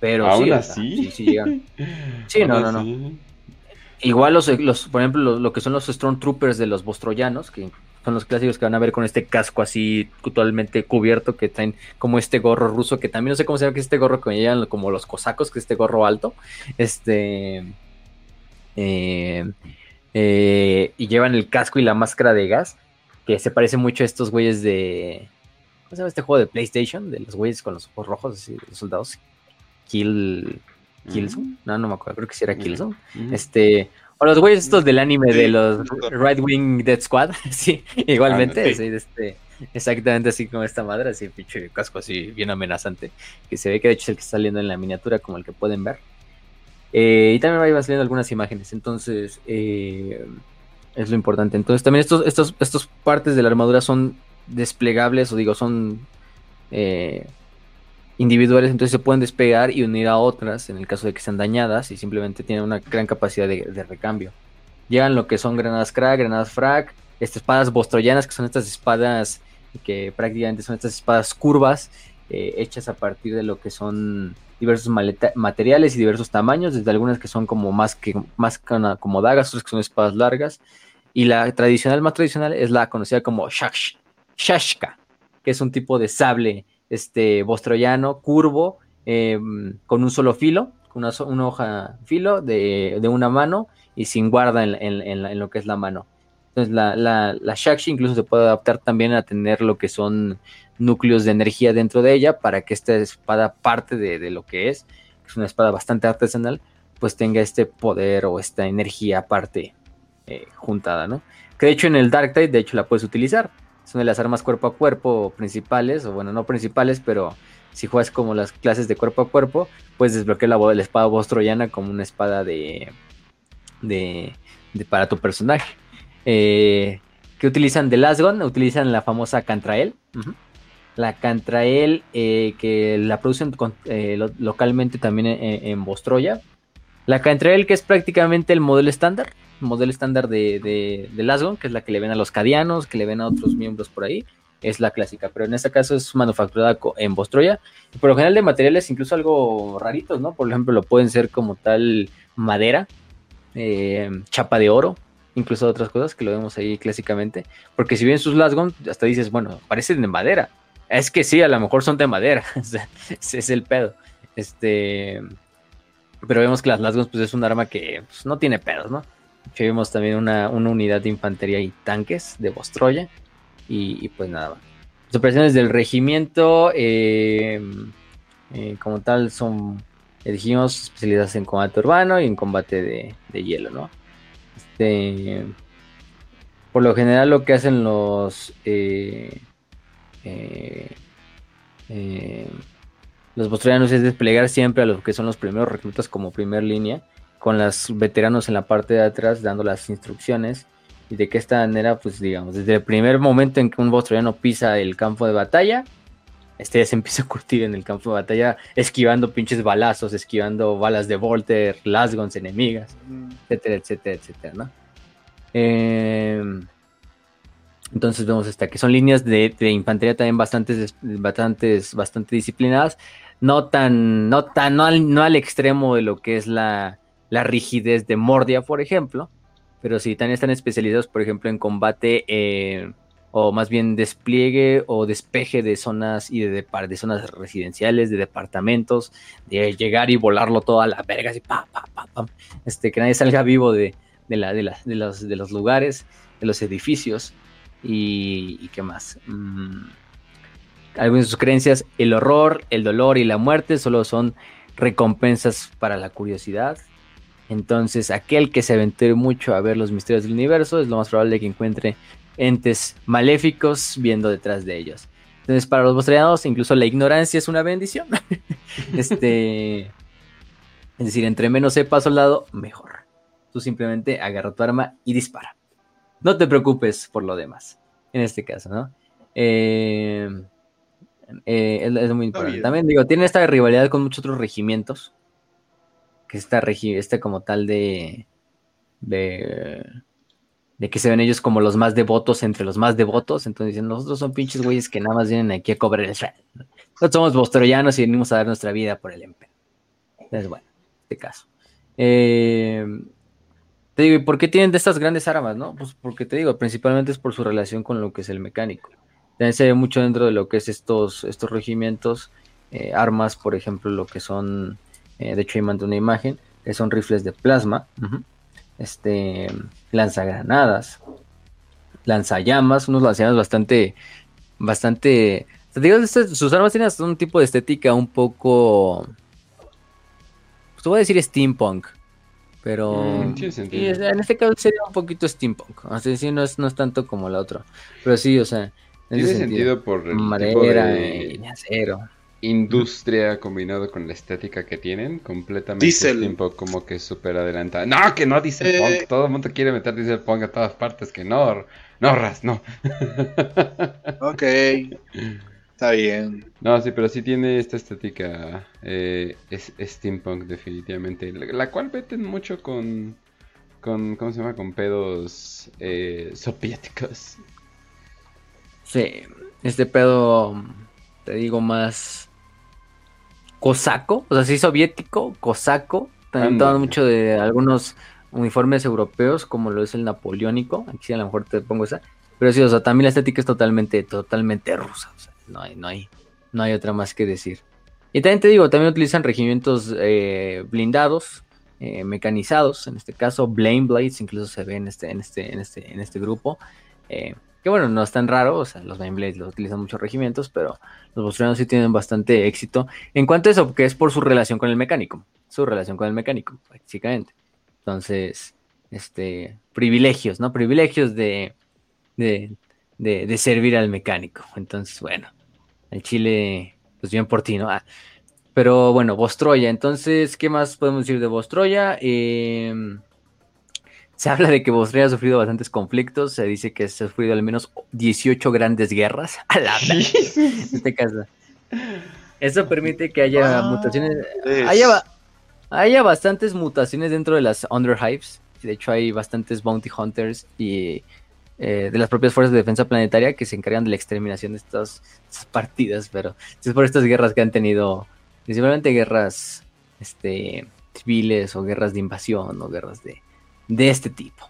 Pero sí, sí, sí llegan. (laughs) Sí, no, no, no. Igual los, los por ejemplo, lo, que son los Stormtroopers de los Bostroyanos, que son los clásicos que van a ver con este casco así totalmente cubierto, que traen como este gorro ruso, que también no sé cómo se llama que este gorro que llevan como los cosacos, que es este gorro alto. Este eh, eh, y llevan el casco y la máscara de gas, que se parece mucho a estos güeyes de... ¿Cómo se llama este juego de PlayStation? De los güeyes con los ojos rojos, así, los soldados. Kill... Killzone. No, no me acuerdo, creo que sí era Killzone. Este... O los güeyes estos del anime de los Right Wing Dead Squad, (laughs) sí, igualmente, este, exactamente así como esta madre, así pinche casco así bien amenazante, que se ve que de hecho es el que está saliendo en la miniatura como el que pueden ver. Eh, y también va saliendo algunas imágenes. Entonces, eh, es lo importante. Entonces, también estos, estos, estos partes de la armadura son desplegables, o digo, son eh, individuales, entonces se pueden despegar y unir a otras en el caso de que sean dañadas y simplemente tienen una gran capacidad de, recambio. Llegan lo que son granadas crack, granadas frac, estas espadas bostroyanas, que son estas espadas que prácticamente son estas espadas curvas, hechas a partir de lo que son diversos materiales y diversos tamaños, desde algunas que son como más que más como dagas, otras que son espadas largas. Y la tradicional, más tradicional, es la conocida como shash, shashka, que es un tipo de sable este, bostroyano, curvo, em, con un solo filo, una, una hoja filo de, de, una mano y sin guarda en, en, lo que es la mano. Entonces la, la, la incluso se puede adaptar también a tener lo que son núcleos de energía dentro de ella para que esta espada, parte de, lo que es, que es una espada bastante artesanal, pues tenga este poder o esta energía aparte eh, juntada, ¿no? Que de hecho en el Dark Tide, de hecho la puedes utilizar. Es una de las armas cuerpo a cuerpo principales, o bueno, no principales, pero si juegas como las clases de cuerpo a cuerpo, puedes desbloquear la, espada voz troyana como una espada de, de, para tu personaje. Eh, que utilizan de Lasgon, utilizan la famosa Cantrael la Cantrael, eh, que la producen eh, localmente también en, Bostroya. La Cantrael, que es prácticamente el modelo estándar, modelo estándar de, de, de que es la que le ven a los cadianos, que le ven a otros miembros por ahí, es la clásica, pero en este caso es manufacturada en Bostroya. Por lo general de materiales incluso algo raritos, ¿no? Por ejemplo, lo pueden ser como tal madera, eh, chapa de oro, incluso otras cosas que lo vemos ahí clásicamente. Porque si bien sus Lasgon, hasta dices, bueno, parecen de madera, es que sí, a lo mejor son de madera. (laughs) es el pedo. Este. Pero vemos que las Lasgos pues, es un arma que pues, no tiene pedos, ¿no? vemos también una, unidad de infantería y tanques de Bostroya. Y, pues nada. Las operaciones del regimiento, eh, eh, como tal, son, ya dijimos, especializadas en combate urbano y en combate de, de hielo, ¿no? Este, por lo general, lo que hacen los. eh, eh, eh, los bostonianos es desplegar siempre a los que son los primeros reclutas como primer línea, con los veteranos en la parte de atrás dando las instrucciones y de que esta manera, pues digamos, desde el primer momento en que un bostoniano pisa el campo de batalla, este ya se (laughs) empieza a curtir en el campo de batalla, esquivando pinches balazos, esquivando balas de Volter, lasgons enemigas, etcétera, etcétera, etcétera, ¿no? Eh, entonces vemos hasta que son líneas de, de infantería también bastantes, bastantes, bastante disciplinadas, no tan, no tan, no al, no al extremo de lo que es la, la rigidez de Mordia, por ejemplo, pero sí también están especializados, por ejemplo, en combate eh, o más bien despliegue o despeje de zonas y de, depar- de zonas residenciales, de departamentos, de llegar y volarlo todo a la verga, así, pa, pa, pa, pa, este, que nadie salga vivo de, de, la, de, la- de los, de los lugares, de los edificios y, qué más. Mm, algunas de sus creencias, el horror, el dolor y la muerte solo son recompensas para la curiosidad. Entonces, aquel que se aventure mucho a ver los misterios del universo es lo más probable que encuentre entes maléficos viendo detrás de ellos. Entonces, para los bostrianos, incluso la ignorancia es una bendición. (laughs) este, es decir, entre menos sepa soldado, mejor. Tú simplemente agarra tu arma y dispara. No te preocupes por lo demás. En este caso, ¿no? Eh, eh, es, es muy importante. También digo, tiene esta rivalidad con muchos otros regimientos. Que esta regi este como tal de. de. de que se ven ellos como los más devotos entre los más devotos. Entonces dicen, nosotros son pinches güeyes que nada más vienen aquí a cobrar el sueldo. Nosotros somos bostroyanos y venimos a dar nuestra vida por el empeño. Entonces, bueno, en este caso. Eh, te digo, ¿y por qué tienen de estas grandes armas, no? Pues porque te digo, principalmente es por su relación con lo que es el mecánico. También se ve mucho dentro de lo que es estos, estos regimientos, eh, armas, por ejemplo, lo que son, eh, de hecho ahí mandé una imagen, que son rifles de plasma, este, lanzagranadas, lanzallamas, unos lanzallamas bastante, bastante, te digo, sus armas tienen hasta un tipo de estética un poco, pues te voy a decir steampunk, pero Mm, tiene sí, sentido. o sea, en este caso sería un poquito steampunk, o sea, sí, no es, no es tanto como la otra, pero sí, o sea, en Tiene ese sentido por el tipo madera de y acero. industria combinado con la estética que tienen, completamente Diesel. tiempo como que súper adelantada. No, que no diesel Eh. punk, todo el mundo quiere meter diesel punk a todas partes, que no, no, Ras, no. (laughs) Ok. Está bien. No, sí, pero sí tiene esta estética eh, es, steampunk definitivamente, la, la cual meten mucho con, con, ¿cómo se llama? Con pedos eh, soviéticos. Sí, este pedo, te digo, más cosaco, o sea, sí soviético, cosaco. También toman mucho de algunos uniformes europeos, como lo es el napoleónico. Aquí sí a lo mejor te pongo esa. Pero sí, o sea, también la estética es totalmente, totalmente rusa. O sea, no hay, no hay, no hay otra más que decir. Y también te digo, también utilizan regimientos eh, blindados, eh, mecanizados, en este caso, Blame Blades, incluso se ve en este, en este, en este, en este grupo. Eh, que bueno, no es tan raro, o sea, los Blame Blades los utilizan muchos regimientos, pero los bostonianos sí tienen bastante éxito en cuanto a eso, que es por su relación con el mecánico, su relación con el mecánico, prácticamente. Entonces, este, privilegios, ¿no? Privilegios de, de, de, de servir al mecánico. Entonces, bueno, el Chile, pues bien por ti, ¿no? Ah, pero bueno, Bostroya. Entonces, ¿qué más podemos decir de Bostroya? Eh, se habla de que Bostroya ha sufrido bastantes conflictos. Se dice que ha sufrido al menos 18 grandes guerras. (laughs) A la en este caso. Eso permite que haya Ah, mutaciones. es- Haya, ba- haya bastantes mutaciones dentro de las Underhives. De hecho, hay bastantes Bounty Hunters y eh, de las propias fuerzas de defensa planetaria que se encargan de la exterminación de estas, partidas. Pero es por estas guerras que han tenido, principalmente guerras este, civiles o guerras de invasión o guerras de, de este tipo.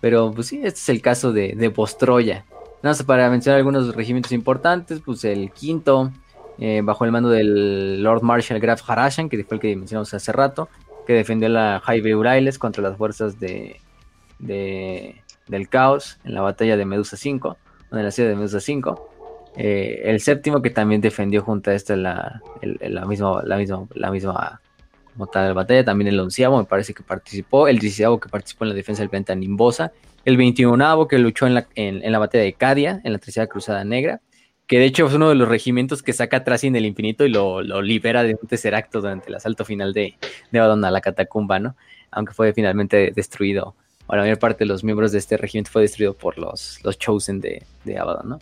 Pero pues sí, este es el caso de, de Bostroya. Nada más para mencionar algunos regimientos importantes, pues el quinto, eh, bajo el mando del Lord Marshal Graf Harashan, que fue el que mencionamos hace rato, que defendió la Highway Urailes contra las fuerzas de- del caos en la batalla de Medusa 5, o de la ciudad de Medusa 5. Eh, el séptimo que también defendió junto a esta la, la misma, la misma, la misma batalla, también el onceavo me parece que participó, el diecisavo que participó en la defensa del planeta Nimbosa, el veintiunavo que luchó en la, en, la batalla de Cadia, en la tercera cruzada negra, que de hecho es uno de los regimientos que saca atrás en el infinito y lo, libera de un acto durante el asalto final de, de a la catacumba, ¿no? Aunque fue finalmente destruido, o la mayor parte de los miembros de este regimiento fue destruido por los, los Chosen de, de Abaddon, ¿no?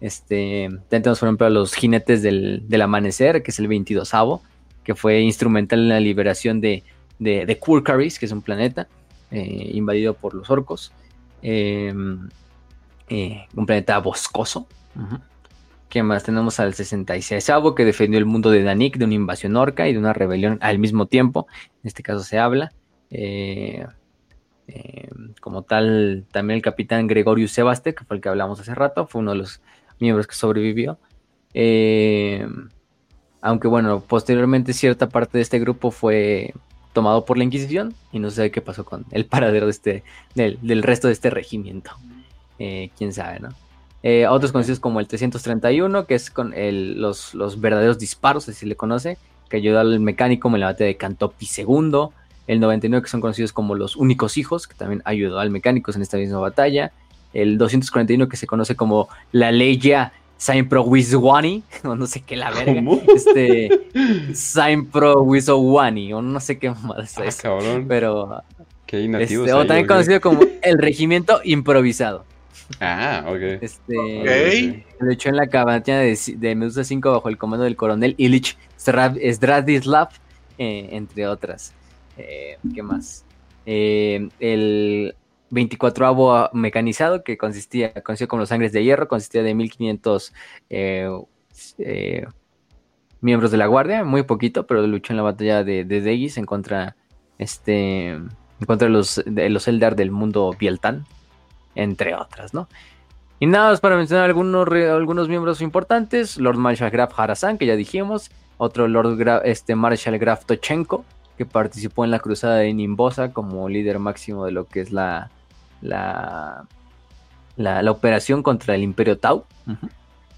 Este, tenemos por ejemplo a los jinetes del, del amanecer, que es el 22avo, que fue instrumental en la liberación de, de, de Kurkaris, que es un planeta eh, invadido por los orcos. Em, eh, un planeta boscoso. ¿Qué más? Tenemos al 66 que defendió el mundo de Danik de una invasión orca y de una rebelión al mismo tiempo. En este caso se habla. Eh, em, como tal, también el capitán Gregorius Sebaste, que fue el que hablamos hace rato, fue uno de los miembros que sobrevivió. Eh, aunque bueno, posteriormente cierta parte de este grupo fue tomado por la Inquisición y no sé qué pasó con el paradero de este, del, resto de este regimiento. Eh, quién sabe, ¿no? Eh, otros conocidos como el 331, que es con los, los, verdaderos disparos, así se le conoce, que ayudó al mecánico en la batalla de Cantopi II. El 99, que son conocidos como los únicos hijos, que también ayudó al mecánico en esta misma batalla. El 241, que se conoce como la ley ya Pro Wiswani, (laughs) o no sé qué la verga. ¿Cómo? Este, (laughs) Pro Wiswani, o no sé qué más ah, es. Cabrón. Pero. Qué. Este, o también conocido como el regimiento improvisado. Ah, ok. Este, okay. Luchó en la cabaña de, de, Medusa 5 bajo el comando del coronel Ilich Stradislav, eh, entre otras. Eh, ¿Qué más? Eh, el 24avo mecanizado que consistía, conocido como los Sangres de Hierro, consistía de 1500 eh, eh, miembros de la Guardia, muy poquito, pero luchó en la batalla de, de Degis en contra, este, en contra de los, de los Eldar del mundo Bieltan, entre otras, ¿no? Y nada más para mencionar algunos, algunos miembros importantes, Lord Marshal Graf Harasan, que ya dijimos, otro Lord este, Marshal Graf Tochenko, que participó en la cruzada de Nimbosa como líder máximo de lo que es la, la, la, operación contra el Imperio Tau.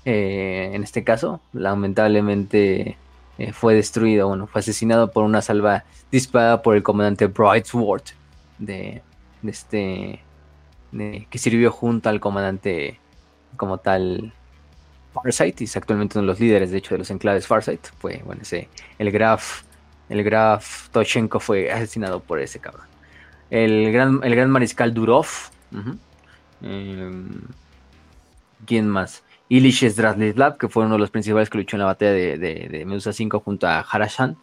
Eh, en este caso, lamentablemente eh, fue destruido, bueno, fue asesinado por una salva disparada por el comandante Brightsword de, de este que sirvió junto al comandante como tal Farsight y es actualmente uno de los líderes de hecho de los enclaves Farsight fue bueno ese el Graf el Graf Toshenko fue asesinado por ese cabrón el gran, el gran mariscal Durov. Em, ¿Quién más? Ilish Stradlislav, que fue uno de los principales que luchó en la batalla de, de, Medusa 5 junto a Harashan.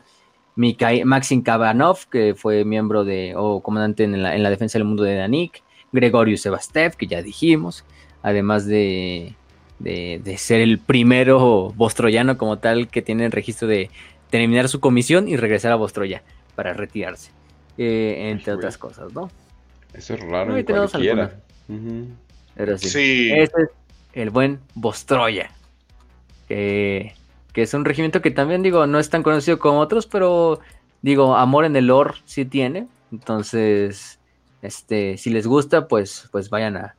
Maxim Kabanov, que fue miembro de o comandante en la, en la, defensa del mundo de Danik. Gregorio Sebastev, que ya dijimos. Además de, de, ser el primero bostroyano como tal que tiene el registro de terminar su comisión y regresar a Bostroya para retirarse. Eh, entre otras cosas, ¿no? Eso es raro en cualquiera. Pero sí. Este es el buen Bostroya. Que, que, es un regimiento que también, digo, no es tan conocido como otros, pero digo, amor en el lore sí tiene. Entonces, este, si les gusta, pues, pues vayan a,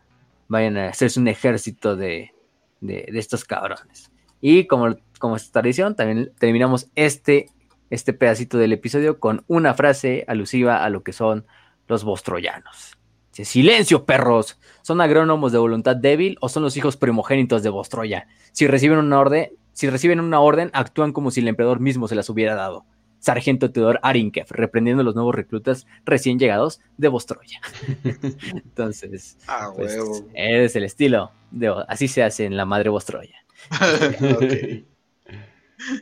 vayan a hacerse un ejército de, de, de estos cabrones. Y como, como es tradición, también terminamos este este pedacito del episodio con una frase alusiva a lo que son los bostroyanos. Dice, silencio, perros. ¿Son agrónomos de voluntad débil o son los hijos primogénitos de Bostroya? Si reciben una orden, si reciben una orden, actúan como si el emperador mismo se las hubiera dado. Sargento Teodor Arinkev, reprendiendo a los nuevos reclutas recién llegados de Bostroya. (laughs) Entonces, ah, pues, es el estilo. De, así se hace en la madre Bostroya. (laughs) okay.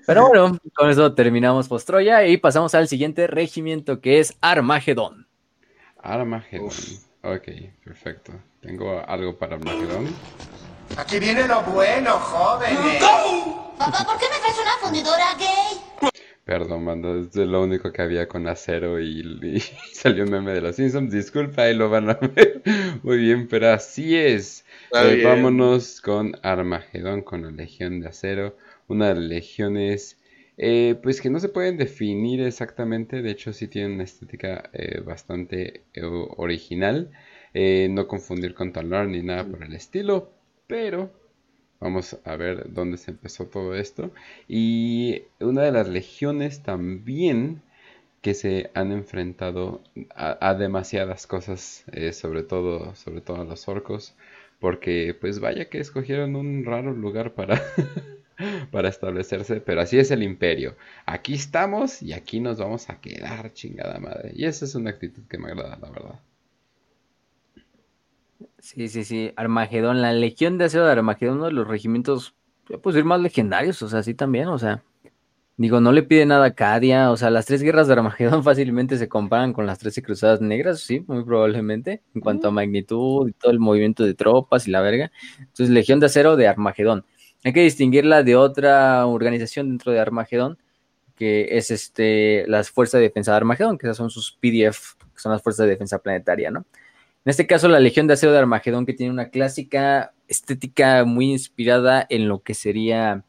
Pero bueno, con eso terminamos Postroya y pasamos al siguiente regimiento que es Armagedón. Armagedón. Ok, perfecto. Tengo algo para Armagedón. Aquí viene lo bueno, jóvenes. Papá, ¿por qué me traes una fundidora gay? Perdón, banda, es lo único que había con acero y, (laughs) salió un meme de los Simpsons. Disculpa, ahí lo van a ver. (laughs) Muy bien, pero así es. Eh, vámonos con Armagedón, con la Legión de Acero una de las legiones eh, pues que no se pueden definir exactamente, de hecho sí tienen una estética eh, bastante eh, original, no confundir con Talon ni nada por el estilo, pero Vamos a ver dónde se empezó todo esto. Y una de las legiones también que se han enfrentado a, demasiadas cosas, sobre todo, sobre todo a los orcos, porque pues vaya que escogieron un raro lugar para, (laughs) (laughs) para establecerse, pero así es el imperio. Aquí estamos y aquí nos vamos a quedar, chingada madre. Y esa es una actitud que me agrada, la verdad. Sí, sí, sí. Armagedón, la Legión de Acero de Armagedón, uno de los regimientos, pues ir más legendarios, o sea, sí también, o sea. Digo, no le pide nada a Cadia, o sea, las tres guerras de Armagedón (laughs) fácilmente se comparan con las trece cruzadas negras, sí, muy probablemente, en cuanto a magnitud y todo el movimiento de tropas y la verga. Entonces, Legión de Acero de Armagedón. Hay que distinguirla de otra organización dentro de Armagedón, que es este, las Fuerzas de Defensa de Armagedón, que esas son sus PDF, que son las Fuerzas de Defensa Planetaria, ¿no? En este caso, la Legión de Acero de Armagedón, que tiene una clásica estética muy inspirada en lo que sería.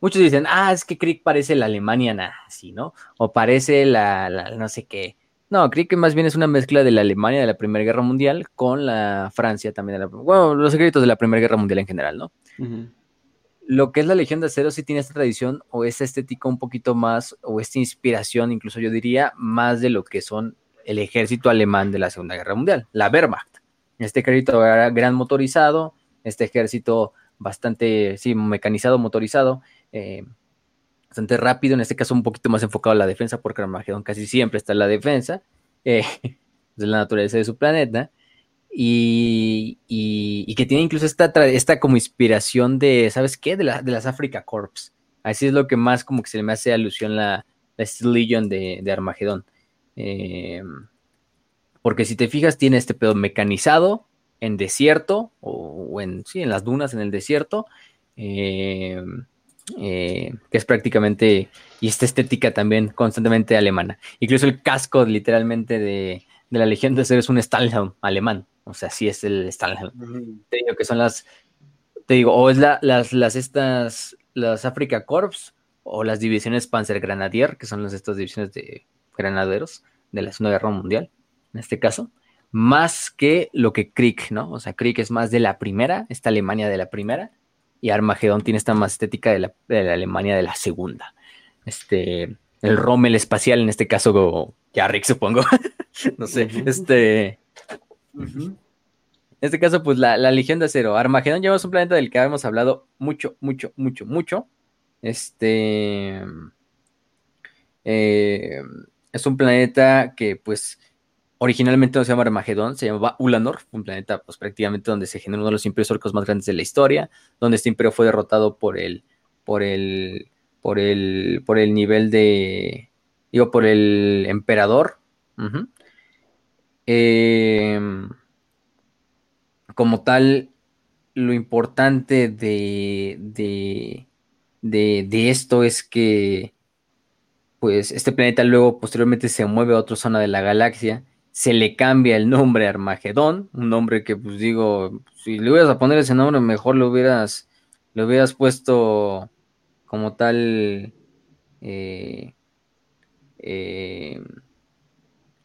Muchos dicen, ah, es que Krieg parece la Alemania nazi, ¿no? O parece la, no sé qué. No, que más bien es una mezcla de la Alemania de la Primera Guerra Mundial con la Francia también. De la, bueno, los secretos de la Primera Guerra Mundial en general, ¿no? Lo que es la Legión de Acero sí tiene esta tradición o esa estética un poquito más, o esta inspiración, incluso yo diría, más de lo que son el ejército alemán de la Segunda Guerra Mundial, la Wehrmacht. Este ejército era gran motorizado, este ejército bastante, sí, mecanizado, motorizado, eh, bastante rápido, en este caso un poquito más enfocado a la defensa, porque Armagedón casi siempre está en la defensa, eh, (laughs) de la naturaleza de su planeta, y, que tiene incluso esta, esta como inspiración de, ¿sabes qué? De, la, de las Africa Corps. Así es lo que más como que se me hace alusión la, la Legion de, de Armagedón. Eh, porque si te fijas, tiene este pedo mecanizado en desierto o, en, sí, en las dunas, en el desierto, eh, eh, que es prácticamente, y esta estética también constantemente alemana. Incluso el casco literalmente de, la Legión de Ser es un Stahlhelm alemán, o sea, sí es el Stahlhelm. Te digo que son las, te digo, o es la, las, las estas, las Africa Corps o las divisiones Panzer Granadier, que son las estas divisiones de granaderos de la Segunda Guerra Mundial, en este caso, más que lo que Krieg, ¿no? O sea, Krieg es más de la primera, esta Alemania de la primera, y Armagedón tiene esta más estética de la, Alemania de la segunda. Este, el Rommel espacial, en este caso, Rick supongo. (laughs) no sé, este. En este caso, pues la, Legión de Acero. Armagedón es un planeta del que hemos hablado mucho, mucho, mucho, mucho. Este. Eh, es un planeta que pues originalmente no se llama Armagedón, se llamaba Ulanor, un planeta pues prácticamente donde se generó uno de los imperios orcos más grandes de la historia, donde este imperio fue derrotado por el, por el, por el, por el nivel de, digo, por el emperador. Em, como tal, lo importante de, de, de esto es que pues este planeta luego posteriormente se mueve a otra zona de la galaxia, se le cambia el nombre a Armagedón, un nombre que pues digo, si le hubieras a poner ese nombre mejor lo hubieras, lo hubieras puesto como tal eh, eh,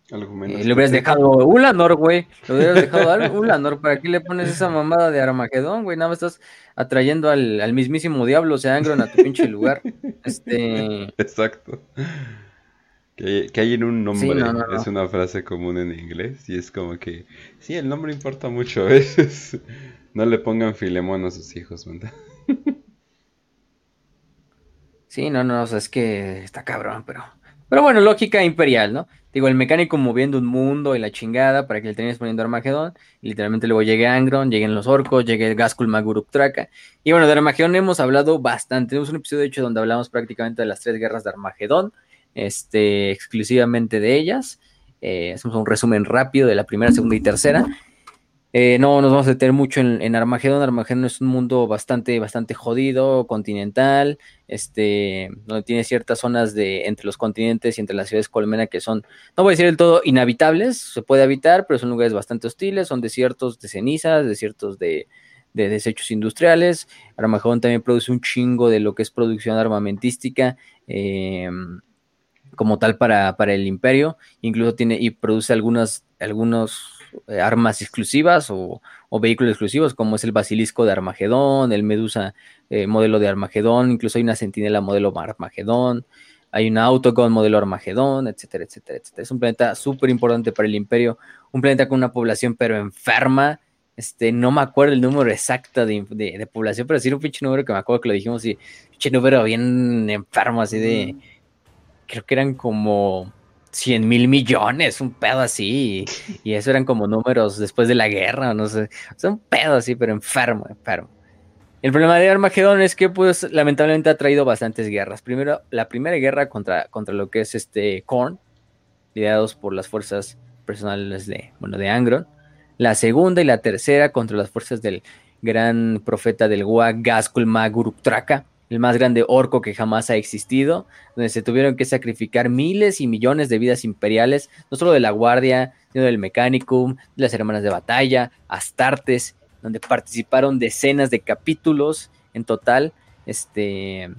eh, le hubieras dejado Ulanor, güey. Le hubieras dejado Ulanor. ¿Para qué le pones esa mamada de Armagedón, güey? Nada más estás atrayendo al, mismísimo diablo, o sea, Angron, a tu pinche lugar. Este. Exacto. Que, hay en un nombre. Es una frase común en inglés. Y es como que. Sí, el nombre importa mucho a veces. (laughs) No le pongan Filemón a sus hijos, ¿verdad? Sí, no, no, o sea, es que está cabrón, pero. Pero bueno, lógica imperial, ¿no? Digo, el mecánico moviendo un mundo y la chingada para que le termines poniendo Armagedón. Y literalmente luego llegue Angron, lleguen los orcos, llegue Gaskul Maguruk Traka. Y bueno, de Armagedón hemos hablado bastante. Tenemos un episodio, de hecho, donde hablamos prácticamente de las tres guerras de Armagedón, este, exclusivamente de ellas. Eh, hacemos un resumen rápido de la primera, segunda y tercera. Eh, no nos vamos a detener mucho en, Armagedón. Armagedón es un mundo bastante, bastante jodido, continental, este, donde tiene ciertas zonas de entre los continentes y entre las ciudades colmena que son, no voy a decir del todo inhabitables, se puede habitar, pero son lugares bastante hostiles, son desiertos de cenizas, desiertos de, desechos industriales. Armagedón también produce un chingo de lo que es producción armamentística. Em, como tal para, para el imperio, incluso tiene y produce algunas, algunos eh, armas exclusivas o, vehículos exclusivos, como es el basilisco de Armagedón, el Medusa eh, modelo de Armagedón, incluso hay una sentinela modelo Armagedón, hay una Autogon modelo Armagedón, etcétera, etcétera, etcétera. Es un planeta súper importante para el Imperio, un planeta con una población pero enferma. Este, no me acuerdo el número exacto de, población, pero sí un pinche número que me acuerdo que lo dijimos, y pinche número bien enfermo, así de. Creo que eran como 100 mil millones, un pedo así. (laughs) Y, eso eran como números después de la guerra, no sé. O sea, un pedo así, pero enfermo, enfermo. El problema de Armagedón es que, pues, lamentablemente ha traído bastantes guerras. Primero, la primera guerra contra, contra lo que es este Korn, liderados por las fuerzas personales de, bueno, de Angron. La segunda y la tercera contra las fuerzas del gran profeta del Gua, Gaskul Maguruptraka el más grande orco que jamás ha existido, donde se tuvieron que sacrificar miles y millones de vidas imperiales, no solo de la Guardia, sino del Mechanicum, de las Hermanas de Batalla, Astartes, donde participaron decenas de capítulos en total, este,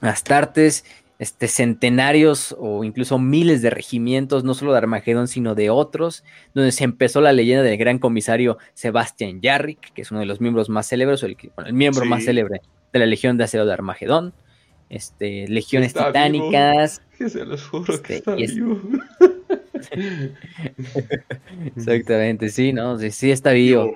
Astartes, este, centenarios o incluso miles de regimientos, no solo de Armagedón, sino de otros, donde se empezó la leyenda del gran comisario Sebastian Yarrick, que es uno de los miembros más célebres, o el, el miembro más célebre de la Legión de Acero de Armagedón, este, legiones titánicas. Se los juro que este, está vivo. (laughs) Exactamente, sí, ¿no? Sí, sí está vivo.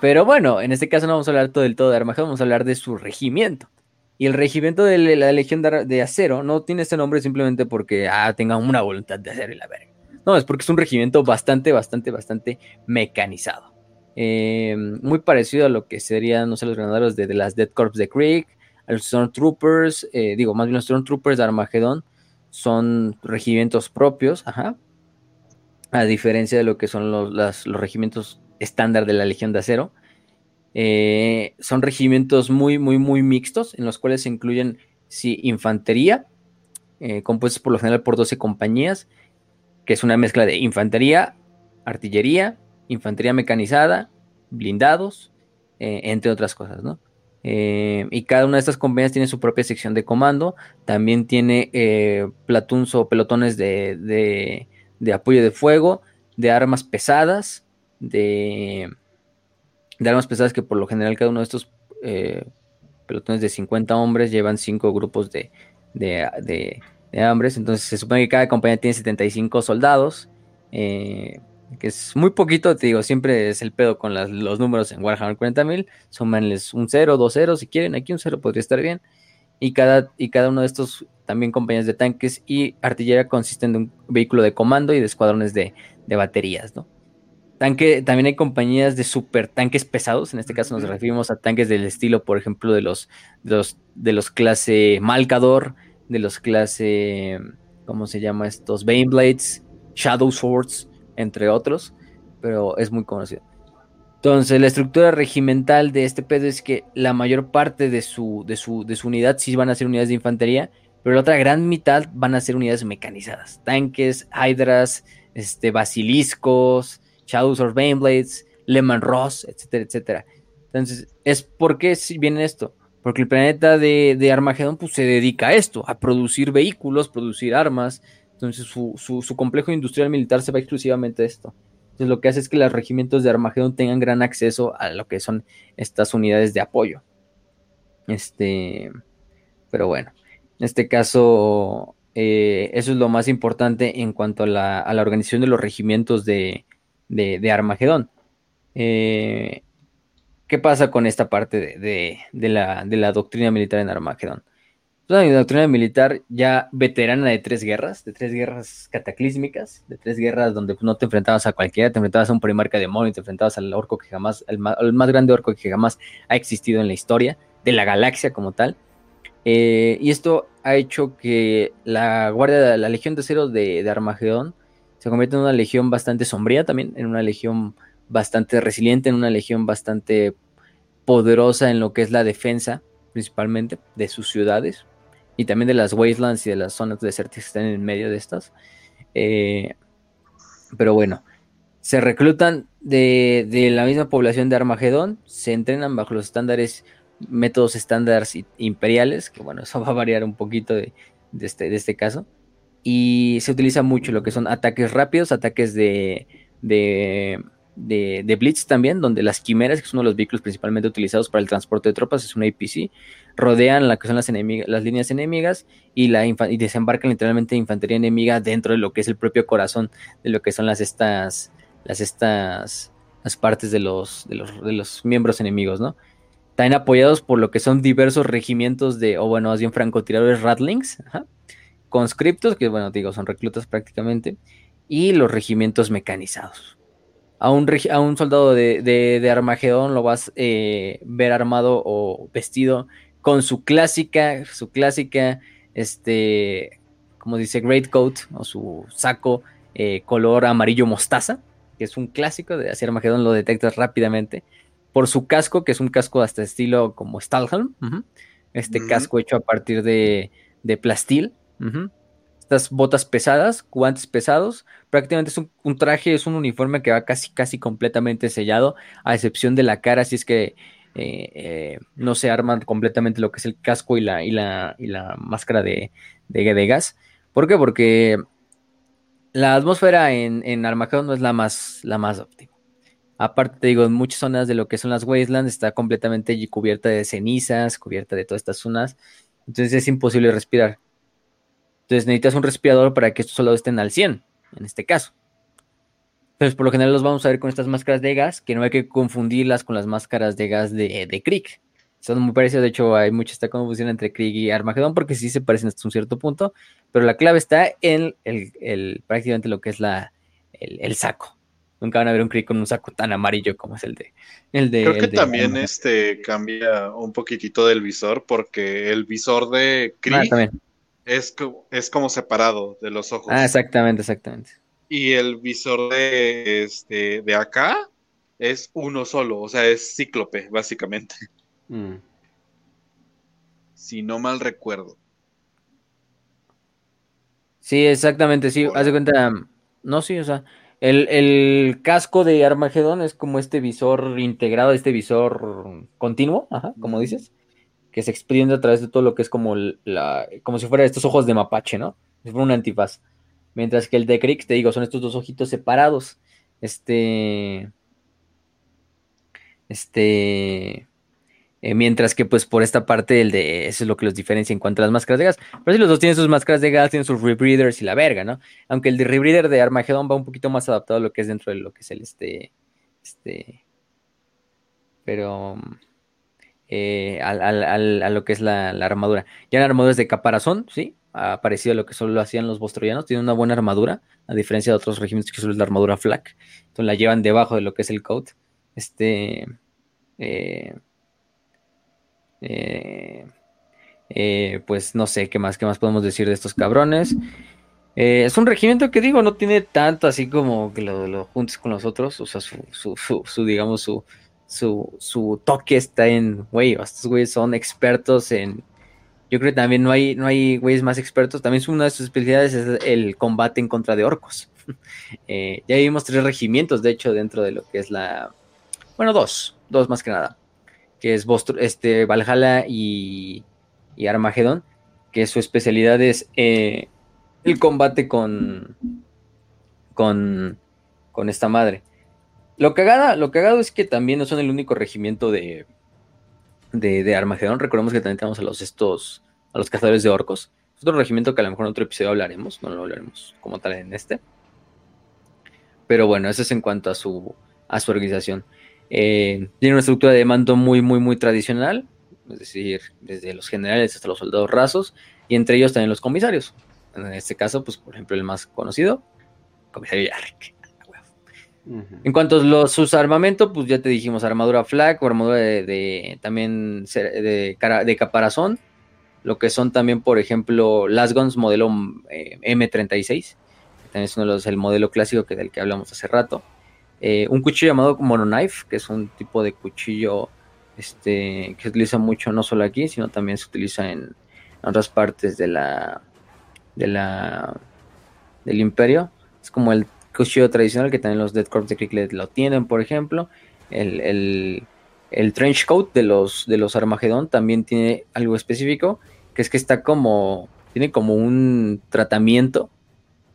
Pero bueno, en este caso no vamos a hablar todo del todo de Armagedón, vamos a hablar de su regimiento. Y el regimiento de la Legión de, Acero no tiene este nombre simplemente porque ah, tenga una voluntad de hacer y la verga. No, es porque es un regimiento bastante, bastante, bastante mecanizado. Eh, muy parecido a lo que serían, no sé, los granaderos de, las Dead Corps de Creek, a los Stormtroopers, eh, digo, más bien los Stormtroopers de Armageddon son regimientos propios, a diferencia de lo que son los, regimientos estándar de la Legión de Acero. Eh, son regimientos muy, muy, muy mixtos, en los cuales se incluyen, sí, infantería, compuestos por lo general por 12 compañías, que es una mezcla de infantería, artillería, infantería mecanizada, blindados, eh, entre otras cosas, ¿no? Eh, y cada una de estas compañías tiene su propia sección de comando, también tiene eh, platuns o pelotones de, de, apoyo de fuego, de armas pesadas, de, de, armas pesadas que por lo general cada uno de estos pelotones de 50 hombres llevan 5 grupos de, de, de, hombres, entonces se supone que cada compañía tiene 75 soldados, que es muy poquito, te digo, siempre es el pedo con los números en Warhammer 40.000, súmanles un 0, dos ceros si quieren, aquí un 0 podría estar bien, y cada, y cada uno de estos también compañías de tanques y artillería consisten de un vehículo de comando y de escuadrones de, baterías, ¿no? Tanque, también hay compañías de super tanques pesados, en este caso nos referimos a tanques del estilo, por ejemplo, de los, de los, de los clase Malcador, de los clase, ¿cómo se llama estos? Baneblades, Shadow Swords, entre otros, pero es muy conocido. Entonces, la estructura regimental de este pedo es que la mayor parte de su, de su, de su unidad sí van a ser unidades de infantería, pero la otra gran mitad van a ser unidades mecanizadas, tanques, hydras, este, basiliscos, shadows or baneblades, lemon ross, etcétera, etcétera. Entonces, es porque si viene esto, porque el planeta de, de Armagedón pues, se dedica a esto, a producir vehículos, producir armas, entonces su, complejo industrial militar se va exclusivamente a esto. Entonces lo que hace es que los regimientos de Armagedón tengan gran acceso a lo que son estas unidades de apoyo. Este, pero bueno, en este caso, eh, eso es lo más importante en cuanto a la, organización de los regimientos de, Armagedón. Eh, ¿Qué pasa con esta parte de, la, de la doctrina militar en Armagedón? Una doctrina militar ya veterana de tres guerras, de tres guerras cataclísmicas, de tres guerras donde no te enfrentabas a cualquiera, te enfrentabas a un primarca demonio, te enfrentabas al orco que jamás, el más, grande orco que jamás ha existido en la historia de la galaxia como tal. Eh, y esto ha hecho que la guardia, la legión de cero de, de Armagedón se convierta en una legión bastante sombría también, en una legión bastante resiliente, en una legión bastante poderosa en lo que es la defensa, principalmente de sus ciudades, y también de las wastelands y de las zonas desérticas que están en medio de estas. Eh, pero bueno, se reclutan de, la misma población de Armagedón, se entrenan bajo los estándares, métodos estándares imperiales, que bueno, (laughs) eso va a variar un poquito de, este, de este caso. Y se utiliza mucho lo que son ataques rápidos, ataques de de, de, Blitz también, donde las quimeras, que son uno de los vehículos principalmente utilizados para el transporte de tropas, es una APC, rodean la que son las, enemigas, las líneas enemigas y, la y desembarcan literalmente infantería enemiga dentro de lo que es el propio corazón de lo que son las estas, las estas, las partes de los, de los, de los miembros enemigos, ¿no? Están apoyados por lo que son diversos regimientos de, o bueno, más bien francotiradores Ratlings, conscriptos, que bueno, digo, son reclutas prácticamente, y los regimientos mecanizados. A un, a un soldado de, de, de Armagedón lo vas a eh, ver armado o vestido con su clásica, su clásica, este, como dice, great coat o su saco eh, color amarillo mostaza, que es un clásico de hacer Armagedón, lo detectas rápidamente. Por su casco, que es un casco hasta estilo como Stalhelm, uh -huh. este uh -huh. casco hecho a partir de, de plastil. Uh -huh. Estas botas pesadas, guantes pesados, prácticamente es un, traje, es un uniforme que va casi, casi completamente sellado, a excepción de la cara, si es que eh, eh, no se arman completamente lo que es el casco y la, y la, y la máscara de, de, gas. ¿Por qué? Porque la atmósfera en, en no es la más, la más óptima. Aparte, te digo, en muchas zonas de lo que son las Wastelands está completamente cubierta de cenizas, cubierta de todas estas zonas. Entonces es imposible respirar. Entonces necesitas un respirador para que estos soldados estén al 100, en este caso. Entonces, por lo general los vamos a ver con estas máscaras de gas, que no hay que confundirlas con las máscaras de gas de, de Krieg. Son muy parecidas, de hecho hay mucha esta confusión entre Krieg y Armagedón, porque sí se parecen hasta un cierto punto, pero la clave está en el, el, prácticamente lo que es la, el, el, saco. Nunca van a ver un Krieg con un saco tan amarillo como es el de... El de Creo que el de, también este cambia un poquitito del visor, porque el visor de Krieg ah, es, es como separado de los ojos. Ah, exactamente, exactamente. Y el visor de, este, de acá es uno solo, o sea, es cíclope, básicamente. Mm. Si no mal recuerdo. Sí, exactamente, sí. Haz de cuenta. No, sí, o sea, el, el, casco de Armagedón es como este visor integrado, este visor continuo, ajá, como dices, que se extiende a través de todo lo que es como la, como si fuera estos ojos de mapache, ¿no? Si fuera un antifaz. Mientras que el de Crick, te digo, son estos dos ojitos separados. Este. Este. Eh, mientras que, pues, por esta parte, el de. Eso es lo que los diferencia en cuanto a las máscaras de gas. Pero si los dos tienen sus máscaras de gas, tienen sus rebreathers y la verga, ¿no? Aunque el de rebreather de Armageddon va un poquito más adaptado a lo que es dentro de lo que es el este. Este. Pero. Eh, al, al, a lo que es la, la armadura. Ya la armadura es de caparazón, ¿sí? parecido a lo que solo lo hacían los bostroyanos, tiene una buena armadura, a diferencia de otros regimientos que solo es la armadura flak, entonces la llevan debajo de lo que es el coat. Este. Eh, eh, pues no sé qué más, qué más podemos decir de estos cabrones. Es un regimiento que digo, no tiene tanto así como que lo, lo juntes con los otros, o sea, su, su, su, su digamos, su, su, su toque está en, güey, estos güeyes son expertos en, yo creo que también no hay, no hay güeyes más expertos. También una de sus especialidades es el combate en contra de orcos. (laughs) eh, ya vimos tres regimientos, de hecho, dentro de lo que es la. Bueno, dos, dos más que nada. Que es Bostro, este, Valhalla y, y Armagedón. Que su especialidad es eh, el combate con. con. con esta madre. Lo cagada, lo cagado es que también no son el único regimiento de, de, de, Armagedón. Recordemos que también tenemos a los estos, a los cazadores de orcos. Es otro regimiento que a lo mejor en otro episodio hablaremos, no lo hablaremos como tal en este. Pero bueno, eso es en cuanto a su, a su organización. Eh, tiene una estructura de mando muy, muy, muy tradicional, es decir, desde los generales hasta los soldados rasos, y entre ellos también los comisarios. En este caso, pues, por ejemplo, el más conocido, comisario Yarrick. En cuanto a los, sus armamentos, pues ya te dijimos armadura flak o armadura de, también de, de, de, caparazón, lo que son también, por ejemplo, las guns modelo eh, M36, que también es uno de los, el modelo clásico que del que hablamos hace rato. Eh, un cuchillo llamado monoknife, que es un tipo de cuchillo este, que se utiliza mucho no solo aquí, sino también se utiliza en, en otras partes de la, de la del imperio. Es como el cuchillo tradicional que también los Dead Corps de Cricklet lo tienen, por ejemplo. El, el, trench coat de los, de los Armagedón también tiene algo específico, que es que está como, tiene como un tratamiento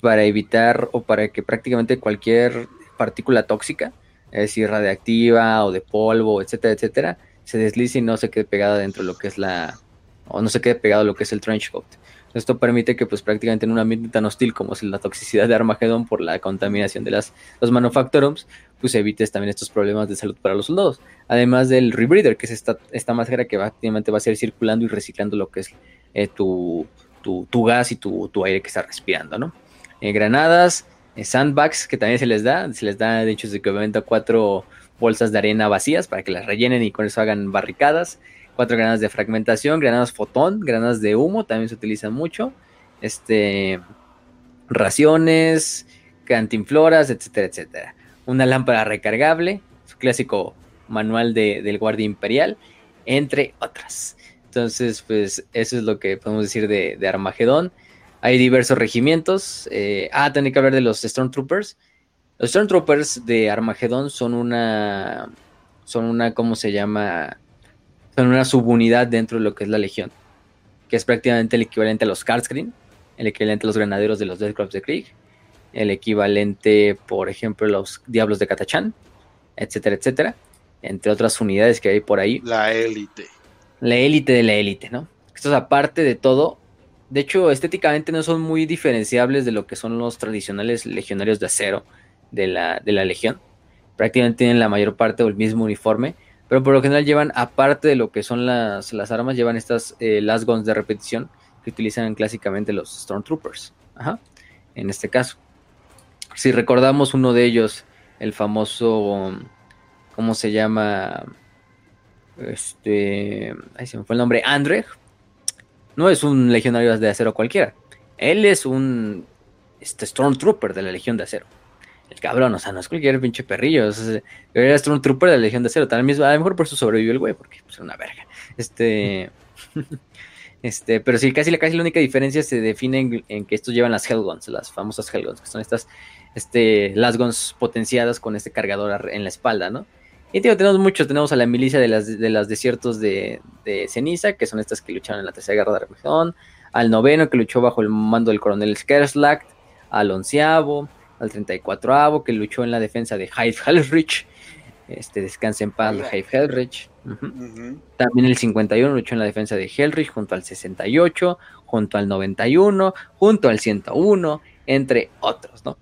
para evitar o para que prácticamente cualquier partícula tóxica, es decir, radiactiva o de polvo, etcétera, etcétera, se deslice y no se quede pegada dentro de lo que es la, o no se quede pegado lo que es el trench coat. Esto permite que pues prácticamente en un ambiente tan hostil como es la toxicidad de Armagedón por la contaminación de las, los manufacturums, pues evites también estos problemas de salud para los soldados. Además del rebreather, que es esta, esta máscara que prácticamente va a ser circulando y reciclando lo que es eh, tu, tu, tu, gas y tu, tu, aire que estás respirando, ¿no? Eh, granadas, eh, sandbags, que también se les da, se les da de hecho de a cuatro bolsas de arena vacías para que las rellenen y con eso hagan barricadas cuatro granadas de fragmentación, granadas fotón, granadas de humo, también se utilizan mucho, este, raciones, cantinfloras, etcétera, etcétera. Una lámpara recargable, su clásico manual de, del guardia imperial, entre otras. Entonces, pues eso es lo que podemos decir de, Armagedón. Hay diversos regimientos. Eh, ah, tengo que hablar de los Stormtroopers. Los Stormtroopers de Armagedón son una, son una, ¿cómo se llama? Son una subunidad dentro de lo que es la Legión, que es prácticamente el equivalente a los Skarsgård, el equivalente a los granaderos de los Death Corps de Krieg, el equivalente, por ejemplo, a los Diablos de Katachan, etcétera, etcétera, entre otras unidades que hay por ahí. La élite. La élite de la élite, ¿no? Esto es aparte de todo. De hecho, estéticamente no son muy diferenciables de lo que son los tradicionales legionarios de acero de la, de la Legión. Prácticamente tienen la mayor parte del mismo uniforme, pero por lo general llevan, aparte de lo que son las, las armas, llevan estas eh, las guns de repetición que utilizan clásicamente los Stormtroopers. Ajá, en este caso. Si recordamos uno de ellos, el famoso, ¿cómo se llama? Este, ahí se me fue el nombre, Andrej. No es un legionario de acero cualquiera. Él es un este, Stormtrooper de la Legión de Acero el cabrón, o sea, no es cualquier pinche perrillo. O sea, un trooper de la Legión de Acero. Tal mismo, a lo mejor por eso sobrevivió el güey, porque es pues, una verga. Este. (laughs) este, pero sí, casi, casi la única diferencia se define en, que estos llevan las Hellguns, las famosas Hellguns, que son estas este, las guns potenciadas con este cargador en la espalda, ¿no? Y tío, tenemos muchos, tenemos a la milicia de las, de las desiertos de, ceniza, que son estas que lucharon en la tercera guerra de Armagedón, al noveno que luchó bajo el mando del coronel Skerslack, al onceavo, al 34avo, que luchó en la defensa de Hyde (laughs) Hellrich. Este, descansa en paz, Hyde Hellrich. También el 51 luchó en la defensa de Hellrich, junto al 68, junto al 91, junto al 101, entre otros, ¿no?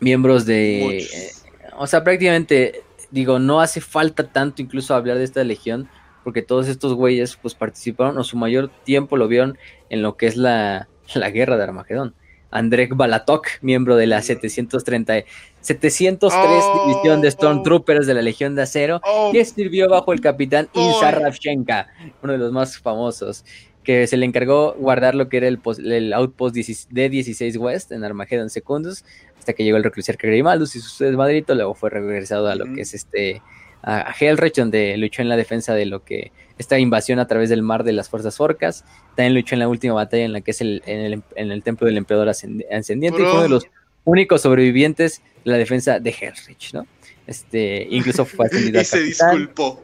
Miembros de. Eh, o sea, prácticamente, digo, no hace falta tanto incluso hablar de esta legión, porque todos estos güeyes, pues participaron, o su mayor tiempo lo vieron en lo que es la, la guerra de Armagedón. André Balatok, miembro de la 730, 703 División de Stormtroopers de la Legión de Acero, oh. que sirvió bajo el capitán Insa Ravchenka, uno de los más famosos, que se le encargó guardar lo que era el, el outpost de 16 West en Armageddon Secundus, hasta que llegó el reclusier Grimaldus y su desmadrito, luego fue regresado a lo que es este a, Hellrich, donde luchó en la defensa de lo que esta invasión a través del mar de las fuerzas orcas. También luchó en la última batalla en la que es el, en, el, templo del emperador ascendiente y fue uno de los únicos sobrevivientes de la defensa de Hellrich, ¿no? Este, incluso fue (laughs) ascendido a se disculpó.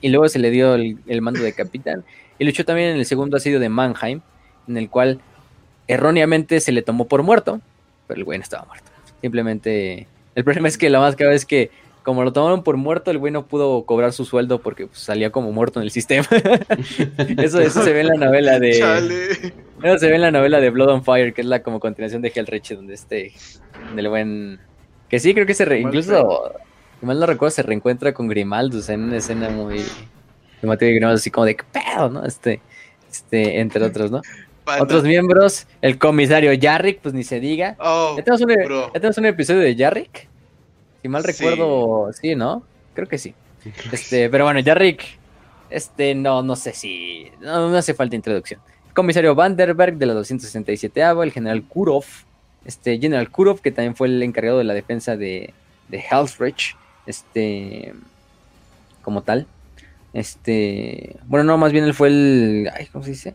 Y luego se le dio el, mando de capitán. Y luchó también en el segundo asedio de Mannheim, en el cual erróneamente se le tomó por muerto, pero el güey no estaba muerto. Simplemente, el problema es que la más cada es que como lo tomaron por muerto, el güey no pudo cobrar su sueldo porque pues, salía como muerto en el sistema. (laughs) eso, eso se ve en la novela de. Eso se ve en la novela de Blood on Fire, que es la como continuación de Hellreich, donde este. Del buen. Que sí, creo que se re... incluso. mal no recuerdo, se reencuentra con Grimaldus en una escena muy. De Grimaldus, así como de qué pedo, ¿no? Este. Este, entre otros, ¿no? Otros miembros, el comisario Jarrick, pues ni se diga. Oh, ya, tenemos un, ya tenemos un episodio de Jarrick. Si mal recuerdo, sí. ¿no? Creo que sí. Este, pero bueno, ya Rick, este, no, no sé si, no, hace falta introducción. El comisario Vanderberg de la 267 avo el general Kurov, este, General Kurov, que también fue el encargado de la defensa de, de Hellsrich, este, como tal. Este, bueno, no, más bien él fue el, ay, ¿cómo se dice?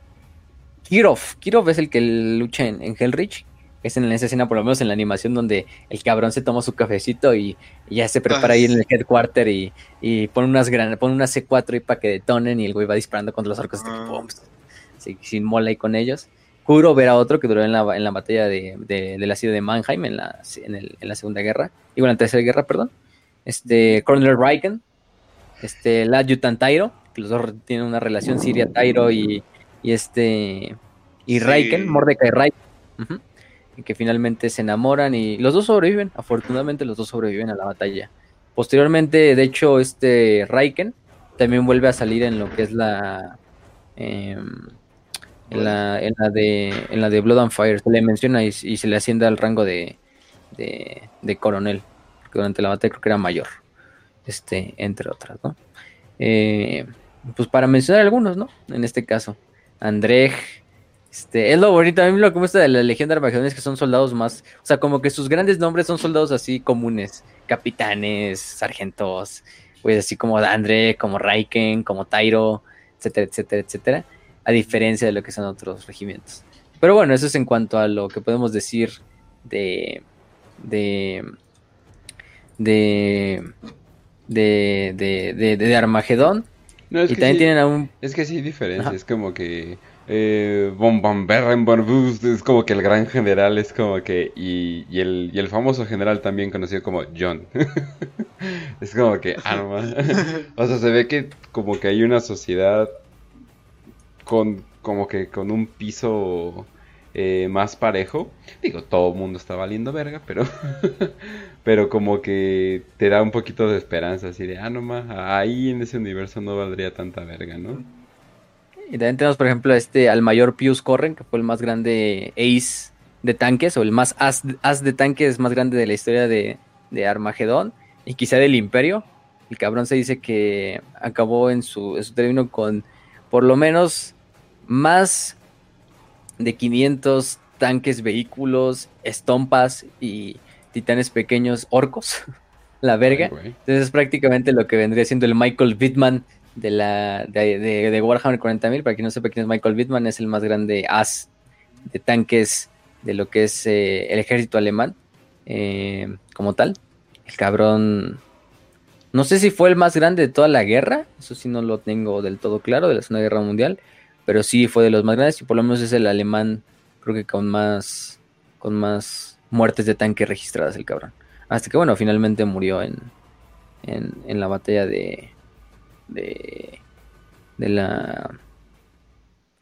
Kirov, Kirov es el que lucha en, en Hellrich es en esa escena, por lo menos en la animación, donde el cabrón se toma su cafecito y, ya se prepara ahí en el headquarter y, y pone unas gran, pone unas C4 y para que detonen y el güey va disparando contra los orcos ah. sin mola y con ellos. Kuro ver a otro que duró en la, en la batalla de, de, de la ciudad de Mannheim en la, en, el- en la Segunda Guerra, y bueno, en la Tercera Guerra, perdón. Este, Colonel Raiken, este, el adjutant Tairo, que los dos tienen una relación Siria Tairo y, y este, y Sí. Raiken, Mordecai y que finalmente se enamoran y los dos sobreviven, afortunadamente los dos sobreviven a la batalla. Posteriormente, de hecho, este Raiken también vuelve a salir en lo que es la... em, en la, en la de en la de Blood and Fire. Se le menciona y, se le asciende al rango de, de, de coronel durante la batalla creo que era mayor este entre otras no Eh, pues para mencionar algunos no en este caso Andrej este es lo bonito a mí lo que me gusta de la Legión de Armagedón es que son soldados más o sea como que sus grandes nombres son soldados así comunes capitanes sargentos pues así como Andrej como Raiken como Tairo etcétera etcétera etcétera a diferencia de lo que son otros regimientos. Pero bueno, eso es en cuanto a lo que podemos decir de. de. de. de, de, de, de Armagedón. No, es y que también sí, tienen a un. es que sí hay diferencia, Ajá. es como que eh, Von Van es como que el gran general es como que y, y el, y el famoso general también conocido como John. (laughs) es como que arma. (laughs) o sea, se ve que como que hay una sociedad con como que con un piso eh, más parejo. Digo, todo el mundo está valiendo verga, pero (laughs) pero como que te da un poquito de esperanza, así de, ah, no más, ahí en ese universo no valdría tanta verga, ¿no? Y también tenemos, por ejemplo, este al mayor Pius Corren, que fue el más grande ace de tanques, o el más as, as de tanques más grande de la historia de, de Armagedón, y quizá del Imperio. El cabrón se dice que acabó en su, en su término con por lo menos más de 500 tanques, vehículos, estompas y titanes pequeños orcos. (laughs) La verga. Entonces es prácticamente lo que vendría siendo el Michael Bittman de la de, de- Warhammer 40.000. Para quien no sepa quién es Michael Bittman, es el más grande as de tanques de lo que es eh, el ejército alemán eh, como tal. El cabrón... No sé si fue el más grande de toda la guerra, eso sí no lo tengo del todo claro, de la Segunda Guerra Mundial, pero sí fue de los más grandes y por lo menos es el alemán, creo que con más, con más muertes de tanque registradas el cabrón. Hasta que bueno, finalmente murió en, en la batalla de, de, de la,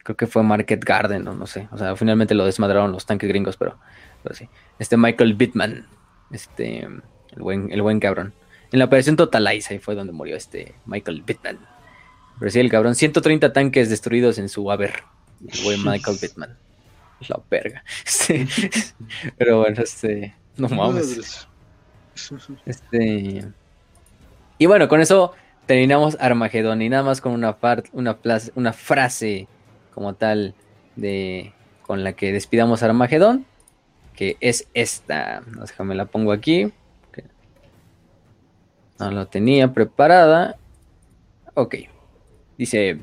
creo que fue Market Garden o no sé, o sea, finalmente lo desmadraron los tanques gringos, pero, pero sí. Este Michael Bittman, este, el buen, el buen cabrón. En la operación Totalize, ahí fue donde murió este Michael Bittman. Pero sí, el cabrón, 130 tanques destruidos en su haber. El buen (laughs) Michael Bittman. La verga. (laughs) Sí. Pero bueno, este. No mames. Este. Y bueno, con eso terminamos Armagedón. Y nada más con una, par- una, plas- una frase como tal de con la que despidamos Armagedón. Que es esta. No, Déjame la pongo aquí. No la tenía preparada. Ok. Dice.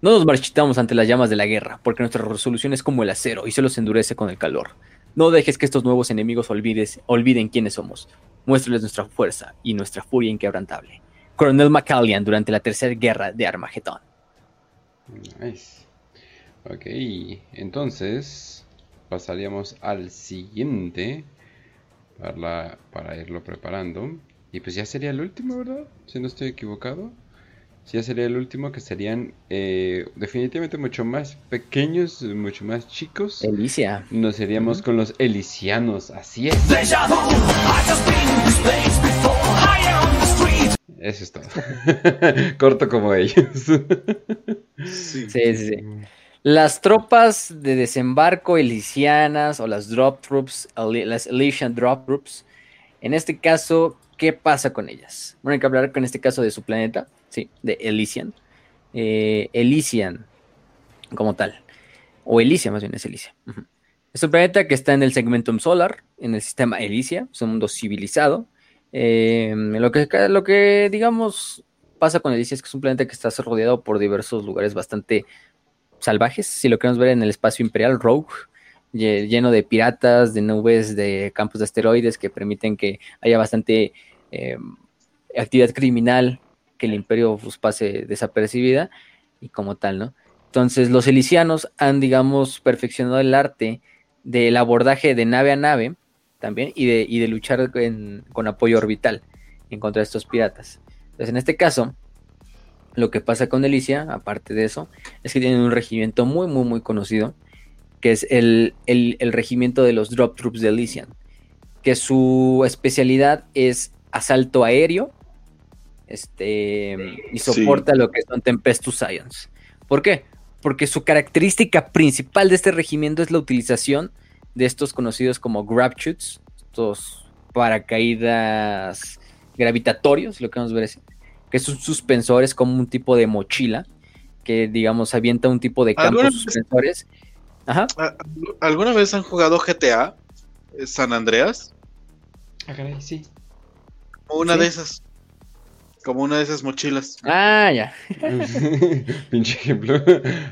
No nos marchitamos ante las llamas de la guerra, porque nuestra resolución es como el acero y se los endurece con el calor. No dejes que estos nuevos enemigos olviden quiénes somos. Muéstrales nuestra fuerza y nuestra furia inquebrantable. Coronel McCallion durante la tercera guerra de Armagedón. Nice. Ok, entonces pasaríamos al siguiente para, para irlo preparando. Y pues ya sería el último, ¿verdad? Si no estoy equivocado. Sí, ya sería el último, que serían eh, definitivamente mucho más pequeños, mucho más chicos. Elicia. Nos iríamos con los elisianos, así es. Eso es todo. (laughs) Corto como ellos. Sí. Sí, sí. Las tropas de desembarco elicianas o las drop troops, las Elysian drop troops, en este caso, ¿qué pasa con ellas? Bueno, hay que hablar con este caso de su planeta, sí, de Elysian. Eh, Elysian, como tal. O Elysia, más bien es Elysia. Es un planeta que está en el segmentum solar, en el sistema Elysia, es un mundo civilizado. Eh, lo, que, lo que, digamos, pasa con Elysia es que es un planeta que está rodeado por diversos lugares bastante salvajes, si lo queremos ver en el espacio imperial, Rogue, lle- lleno de piratas, de nubes, de campos de asteroides que permiten que haya bastante eh, actividad criminal, que el imperio pues, pase desapercibida y como tal, ¿no? Entonces, los elicianos han, digamos, perfeccionado el arte del abordaje de nave a nave también y de, y de luchar en- con apoyo orbital en contra de estos piratas. Entonces, en este caso, lo que pasa con Delicia, aparte de eso, es que tienen un regimiento muy, muy, muy conocido, que es el, el- el regimiento de los Drop Troops de Elysian, que su especialidad es asalto aéreo este, y Sí. soporta lo que son Tempestus Science. ¿Por qué? Porque su característica principal de este regimiento es la utilización de estos conocidos como grab chutes, estos paracaídas gravitatorios, lo queremos ver así, que son suspensores como un tipo de mochila, que digamos avienta un tipo de campos ¿Alguna vez- suspensores. Ajá. ¿A- ¿Alguna vez han jugado GTA? eh, San Andreas. Ah, caray, sí. Una Sí. de esas. Como una de esas mochilas. Ah, ya. (laughs) Pinche ejemplo.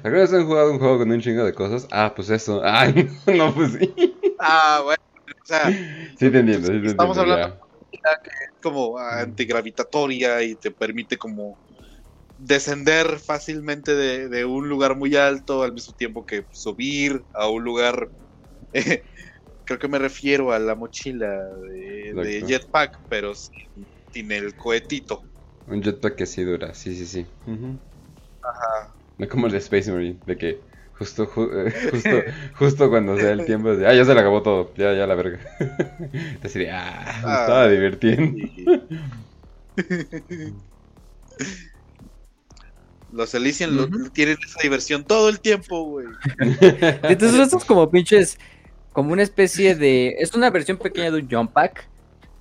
¿Alguna vez han jugado un juego con un chingo de cosas? Ah, pues eso. Ah, (laughs) no, pues sí. Ah, bueno. O sea, Sí te entiendo, sí te Estamos entiendo, hablando- como antigravitatoria y te permite como descender fácilmente de, de un lugar muy alto al mismo tiempo que subir a un lugar (laughs) eh, creo que me refiero a la mochila de, de jetpack pero sin, sin el cohetito ya. Un jetpack que sí dura, sí, sí, sí. Ajá. No como el de Space Marine, de que justo, ju- eh, (laughs) justo, justo cuando sea el tiempo de, ah, ya se le acabó todo, ya, ya la verga. (laughs) Así de, ah, me Ah. estaba divirtiendo. (laughs) Los Elysian lo- tienen esa diversión todo el tiempo, güey. Entonces, estos como pinches, como una especie de. Es una versión pequeña de un jump pack.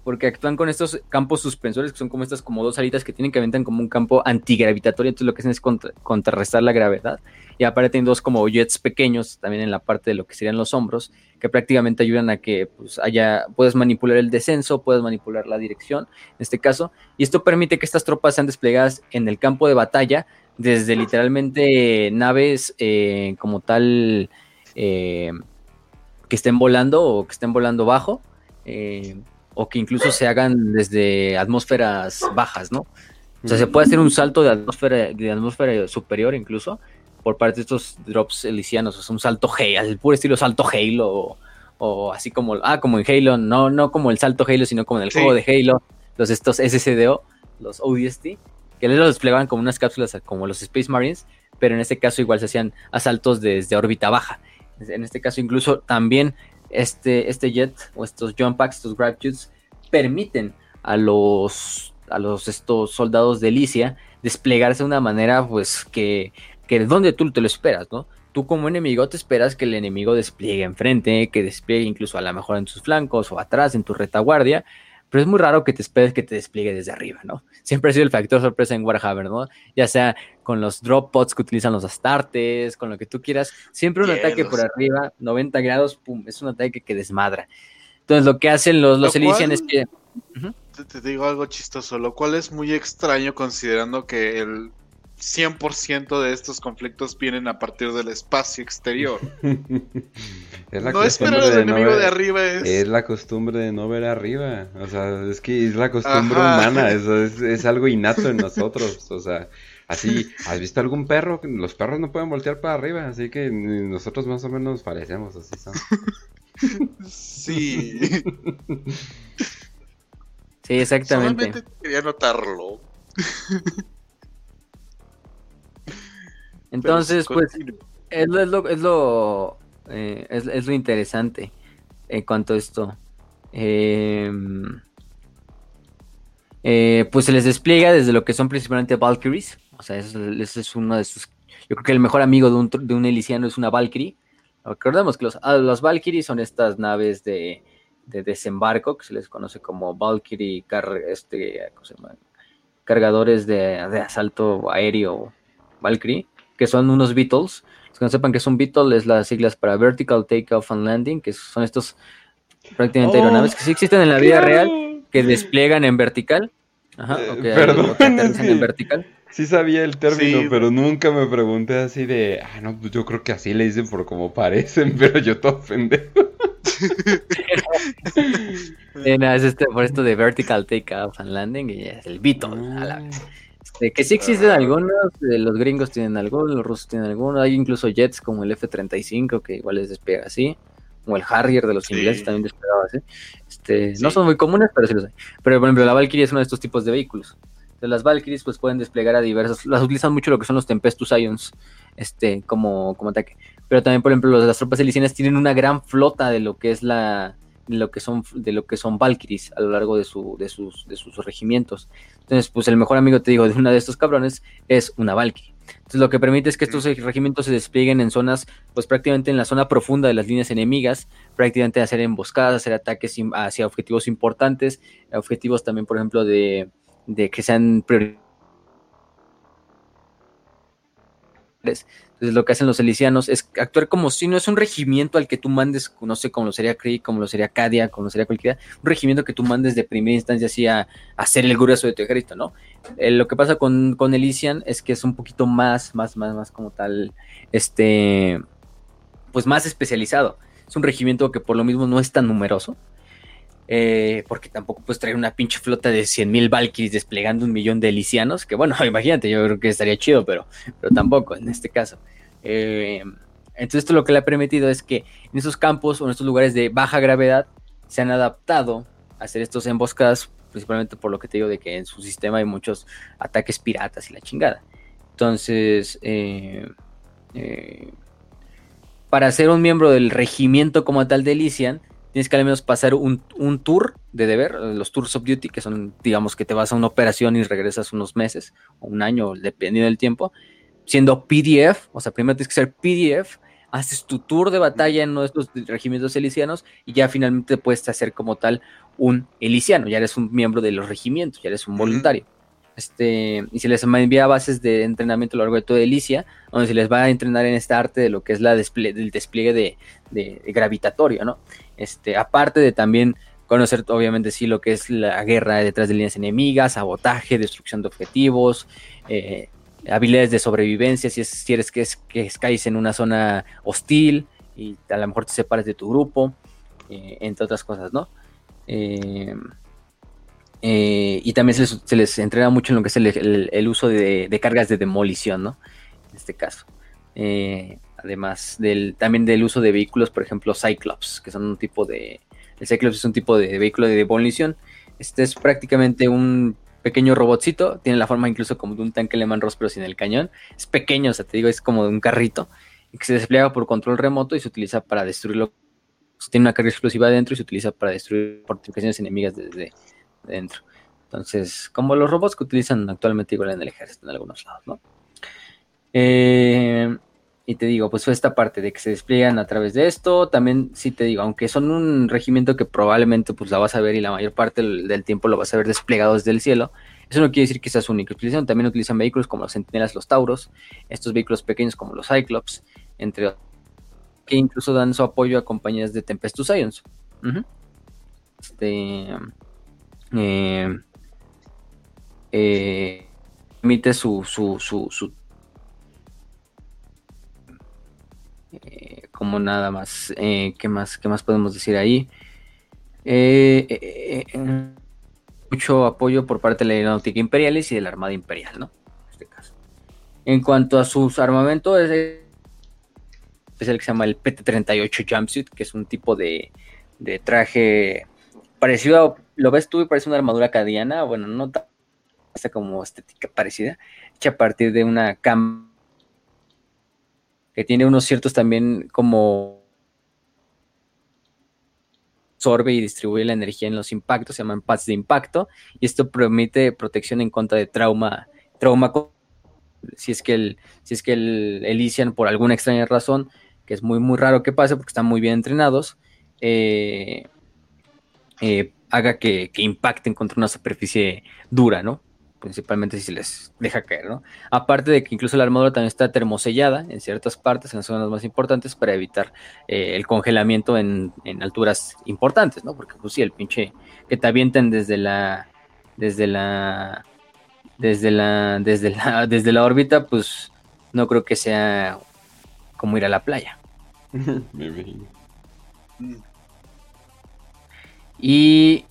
Porque actúan con estos campos suspensores, que son como estas como dos alitas que tienen que aventar como un campo antigravitatorio. Entonces lo que hacen es contra- contrarrestar la gravedad. Y aparte tienen dos como jets pequeños también en la parte de lo que serían los hombros, que prácticamente ayudan a que pues, haya, puedas manipular el descenso, puedas manipular la dirección, en este caso. Y esto permite que estas tropas sean desplegadas en el campo de batalla desde literalmente naves eh, como tal eh, que estén volando o que estén volando bajo, eh, o que incluso se hagan desde atmósferas bajas, ¿no? O sea, se puede hacer un salto de atmósfera, de atmósfera superior incluso por parte de estos drops elicianos, o sea, un salto Halo, el puro estilo salto Halo, o, o así como, ah, como en Halo, no, no como el salto Halo, sino como en el Sí. juego de Halo, los estos SCDO, los ODST, que les los desplegaban como unas cápsulas como los Space Marines, pero en este caso igual se hacían asaltos desde órbita baja. En este caso incluso también este, este jet o estos jump packs, estos grab permiten a los, a los estos soldados de Licia desplegarse de una manera pues que, que de donde tú te lo esperas, ¿no? Tú como enemigo te esperas que el enemigo despliegue enfrente, que despliegue incluso a lo mejor en tus flancos o atrás en tu retaguardia, pero es muy raro que te esperes que te despliegue desde arriba, ¿no? Siempre ha sido el factor sorpresa en Warhammer, ¿no? Ya sea con los drop pods que utilizan los astartes, con lo que tú quieras, siempre un ataque por arriba, 90 grados, pum, es un ataque que desmadra. Entonces lo que hacen los, los Lo Elysian cual- es que... Te, te digo algo chistoso, lo cual es muy extraño considerando que el 100% de estos conflictos vienen a partir del espacio exterior. (laughs) es la no esperar al no enemigo ver- de arriba es... Es la costumbre de no ver arriba. O sea, es que es la costumbre Ajá. humana. (laughs) Eso es, es algo innato en nosotros. O sea, así, ¿has visto algún perro? Los perros no pueden voltear para arriba. Así que nosotros más o menos parecemos así. son. Sí, Sí, exactamente. solamente quería notarlo. (laughs) Entonces, pues, es lo, es lo, es lo, eh, es- es lo interesante en cuanto a esto. Eh, eh, pues se les despliega desde lo que son principalmente Valkyries. O sea, ese es, uno de sus. Yo creo que el mejor amigo de un, de un Elysiano es una Valkyrie. Recordemos que los, ah, los Valkyries son estas naves de, de desembarco que se les conoce como Valkyrie car- este, ¿cómo se llama? cargadores de, de asalto aéreo Valkyrie, que son unos Beatles. Los que no sepan que es un Beetle, es las siglas para Vertical Takeoff and Landing, que son estos prácticamente Oh, aeronaves que sí existen en la vida ¡Claro! real, que despliegan en vertical. Ajá, Eh, o que, perdón, o que aterrizan sí. en vertical. Sí sabía el término, Sí. pero nunca me pregunté así de, ah, no, pues yo creo que así le dicen por como parecen, (laughs) pero yo te ofendé. Eh, no, es este, por esto de Vertical Takeoff and Landing, y es el Beetle. a la vez. Que sí existen algunos, eh, los gringos tienen algunos, los rusos tienen algunos, hay incluso jets como el F-35 que igual les despega así, como el Harrier de los Sí. ingleses también despegaba así. Este, No son muy comunes, pero sí los hay. Pero por ejemplo, la Valkyrie es uno de estos tipos de vehículos. Entonces, las Valkyries pues pueden desplegar a diversos, las utilizan mucho lo que son los Tempestus Ions, este, como, como ataque. Pero también, por ejemplo, los las tropas elicianas tienen una gran flota de lo que es la de lo que son de lo que son Valkyries a lo largo de su de sus de sus regimientos. Entonces, pues el mejor amigo te digo de una de estos cabrones es una Valkyrie. Entonces, lo que permite es que estos regimientos se desplieguen en zonas pues prácticamente en la zona profunda de las líneas enemigas, prácticamente hacer emboscadas, hacer ataques hacia objetivos importantes, objetivos también, por ejemplo, de de que sean prioritarios. Entonces lo que hacen los elicianos es actuar como si no es un regimiento al que tú mandes, no sé, como lo sería Krieg, como lo sería Cadia, como lo sería cualquiera, un regimiento que tú mandes de primera instancia así a, a hacer el grueso de tu ejército, ¿no? Eh, lo que pasa con, con Elysian es que es un poquito más, más, más, más como tal, este, pues más especializado. Es un regimiento que por lo mismo no es tan numeroso, eh, porque tampoco puedes traer una pinche flota de 100.000 Valkyries desplegando un millón de Elysianos, que bueno, (laughs) imagínate, yo creo que estaría chido, pero, pero tampoco en este caso. Eh, entonces esto lo que le ha permitido es que en esos campos o en estos lugares de baja gravedad se han adaptado a hacer estos emboscadas, principalmente por lo que te digo de que en su sistema hay muchos ataques piratas y la chingada. Entonces, eh, eh, para ser un miembro del regimiento como tal de Elysian, tienes que al menos pasar un, un tour de deber, los tours of duty, que son, digamos, que te vas a una operación y regresas unos meses o un año, dependiendo del tiempo, siendo PDF, o sea, primero tienes que ser PDF, haces tu tour de batalla en uno de estos regimientos elicianos y ya finalmente puedes hacer como tal un eliciano, ya eres un miembro de los regimientos, ya eres un voluntario. Este, y se les envía bases de entrenamiento a lo largo de toda Elicia, donde se les va a entrenar en esta arte de lo que es la despliegue, del despliegue de, de, de gravitatorio, ¿no? Este, aparte de también conocer, obviamente, sí, lo que es la guerra detrás de líneas enemigas, sabotaje, destrucción de objetivos, eh, habilidades de sobrevivencia, si, es, si eres que, es, que caes en una zona hostil y a lo mejor te separas de tu grupo, eh, entre otras cosas, ¿no? Eh, y también se les, se entrena mucho en lo que es el, uso de, cargas de demolición, ¿no? En este caso. Además del, también del uso de vehículos, por ejemplo, Cyclops, que son un tipo de... El Cyclops es un tipo de vehículo de demolición. Este es prácticamente un pequeño robotcito, tiene la forma incluso como de un tanque Lehman Ross, pero sin el cañón. Es pequeño, o sea, te digo, es como de un carrito, que se despliega por control remoto y se utiliza para destruirlo. Tiene una carga explosiva dentro y se utiliza para destruir fortificaciones enemigas desde dentro. Entonces, como los robots que utilizan actualmente igual en el ejército en algunos lados, ¿no? Eh, y te digo, pues fue esta parte de que se despliegan a través de esto. También, sí te digo, aunque son un regimiento que probablemente pues la vas a ver y la mayor parte del, del tiempo lo vas a ver desplegado desde el cielo, eso no quiere decir que sea su única utilización. También utilizan vehículos como los centinelas, los tauros, estos vehículos pequeños como los Cyclops, entre otros, que incluso dan su apoyo a compañías de Tempestus Ions. Uh -huh. Este. Eh, eh, permite su, su, su, su eh, como nada más eh, ¿qué más qué más podemos decir ahí Eh, mucho apoyo por parte de la aeronáutica imperiales y de la armada imperial no en este caso. En cuanto a sus armamentos es, el que se llama el PT-38 jumpsuit que es un tipo de, de traje parecido a, lo ves tú y parece una armadura cadiana, bueno, no tan como estética parecida, hecha a partir de una cam que tiene unos ciertos también como absorbe y distribuye la energía en los impactos, se llaman pads de impacto, y esto permite protección en contra de trauma, trauma si es que el, si es que el Elysian por alguna extraña razón, que es muy muy raro que pase porque están muy bien entrenados, eh, eh, haga que, que, impacten contra una superficie dura, ¿no? Principalmente si se les deja caer, ¿no? Aparte de que incluso la armadura también está termosellada en ciertas partes, en las zonas más importantes, para evitar eh, el congelamiento en, en, alturas importantes, ¿no? Porque pues sí, el pinche que te avienten desde la desde la desde la desde la (laughs) desde la órbita, pues no creo que sea como ir a la playa. (laughs) Me imagino. Y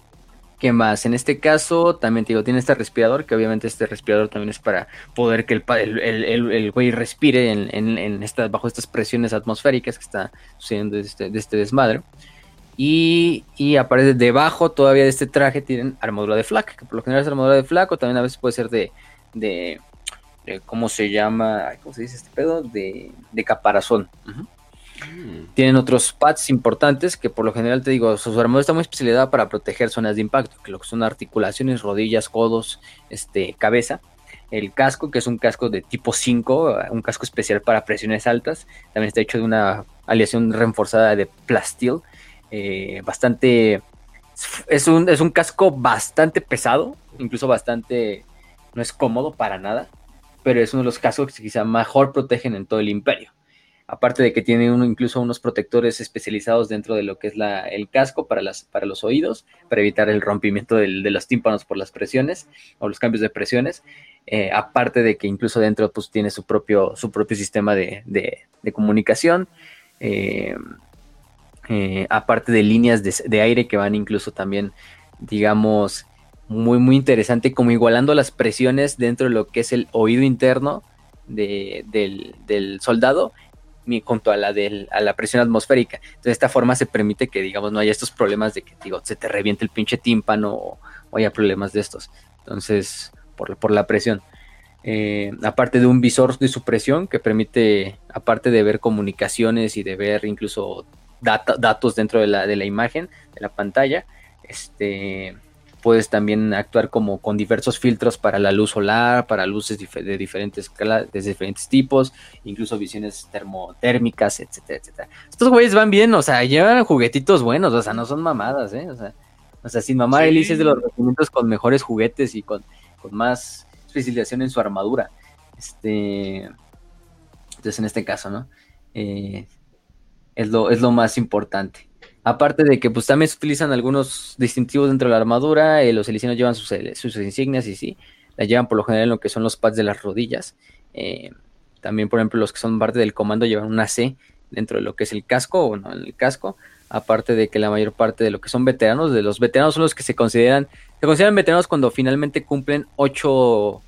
¿Qué más? En este caso, también digo, tiene este respirador, que obviamente este respirador también es para poder que el, pa- el, el- el- güey respire en, en, en esta- bajo estas presiones atmosféricas que está sucediendo de este, de este desmadre. Y, y aparte debajo todavía de este traje tienen armadura de flak, que por lo general es armadura de flak o también a veces puede ser de, de, ¿cómo se llama? ¿Cómo se dice este pedo? De, de caparazón. Ujú. Tienen otros pads importantes que por lo general te digo, su armadura está muy especializada para proteger zonas de impacto, que lo que son articulaciones, rodillas, codos, este, cabeza. El casco, que es un casco de tipo 5, un casco especial para presiones altas, también está hecho de una aleación reforzada de plastil, eh, bastante... Es un, es un casco bastante pesado, incluso bastante... No es cómodo para nada, pero es uno de los cascos que quizá mejor protegen en todo el imperio. Aparte de que tiene incluso unos protectores especializados dentro de lo que es el casco para, los oídos, para evitar el rompimiento de los tímpanos por las presiones o los cambios de presiones. Eh, aparte de que incluso dentro pues, tiene su propio, sistema de, comunicación. Eh, eh, aparte de líneas de, aire que van incluso también, digamos, muy, muy interesante, como igualando las presiones dentro de lo que es el oído interno de- del, soldado junto a la, del, a la presión atmosférica. Entonces, de esta forma se permite que, digamos, no haya estos problemas de que, digo, se te reviente el pinche tímpano o, haya problemas de estos. Entonces, por, por la presión. Eh, aparte de un visor de supresión que permite, aparte de ver comunicaciones y de ver incluso data- datos dentro de la, de la imagen, de la pantalla, este, puedes también actuar como con diversos filtros para la luz solar, para luces de diferentes, de diferentes tipos, incluso visiones termotérmicas, etcétera, etcétera. Estos güeyes van bien, o sea, llevan juguetitos buenos, o sea, no son mamadas, ¿eh? O sea, o sea sin mamar, Sí. Elise es de los regimientos con mejores juguetes y con, con más especialización en su armadura. Este, entonces, en este caso, ¿no? Eh, es, lo, es lo más importante. Aparte de que pues también se utilizan algunos distintivos dentro de la armadura, eh, los elicianos llevan sus, sus insignias y sí, la llevan por lo general en lo que son los pads de las rodillas. Eh, también, por ejemplo, los que son parte del comando llevan una C dentro de lo que es el casco o no en el casco. Aparte de que la mayor parte de lo que son veteranos, de los veteranos son los que se consideran, se consideran veteranos cuando finalmente cumplen ocho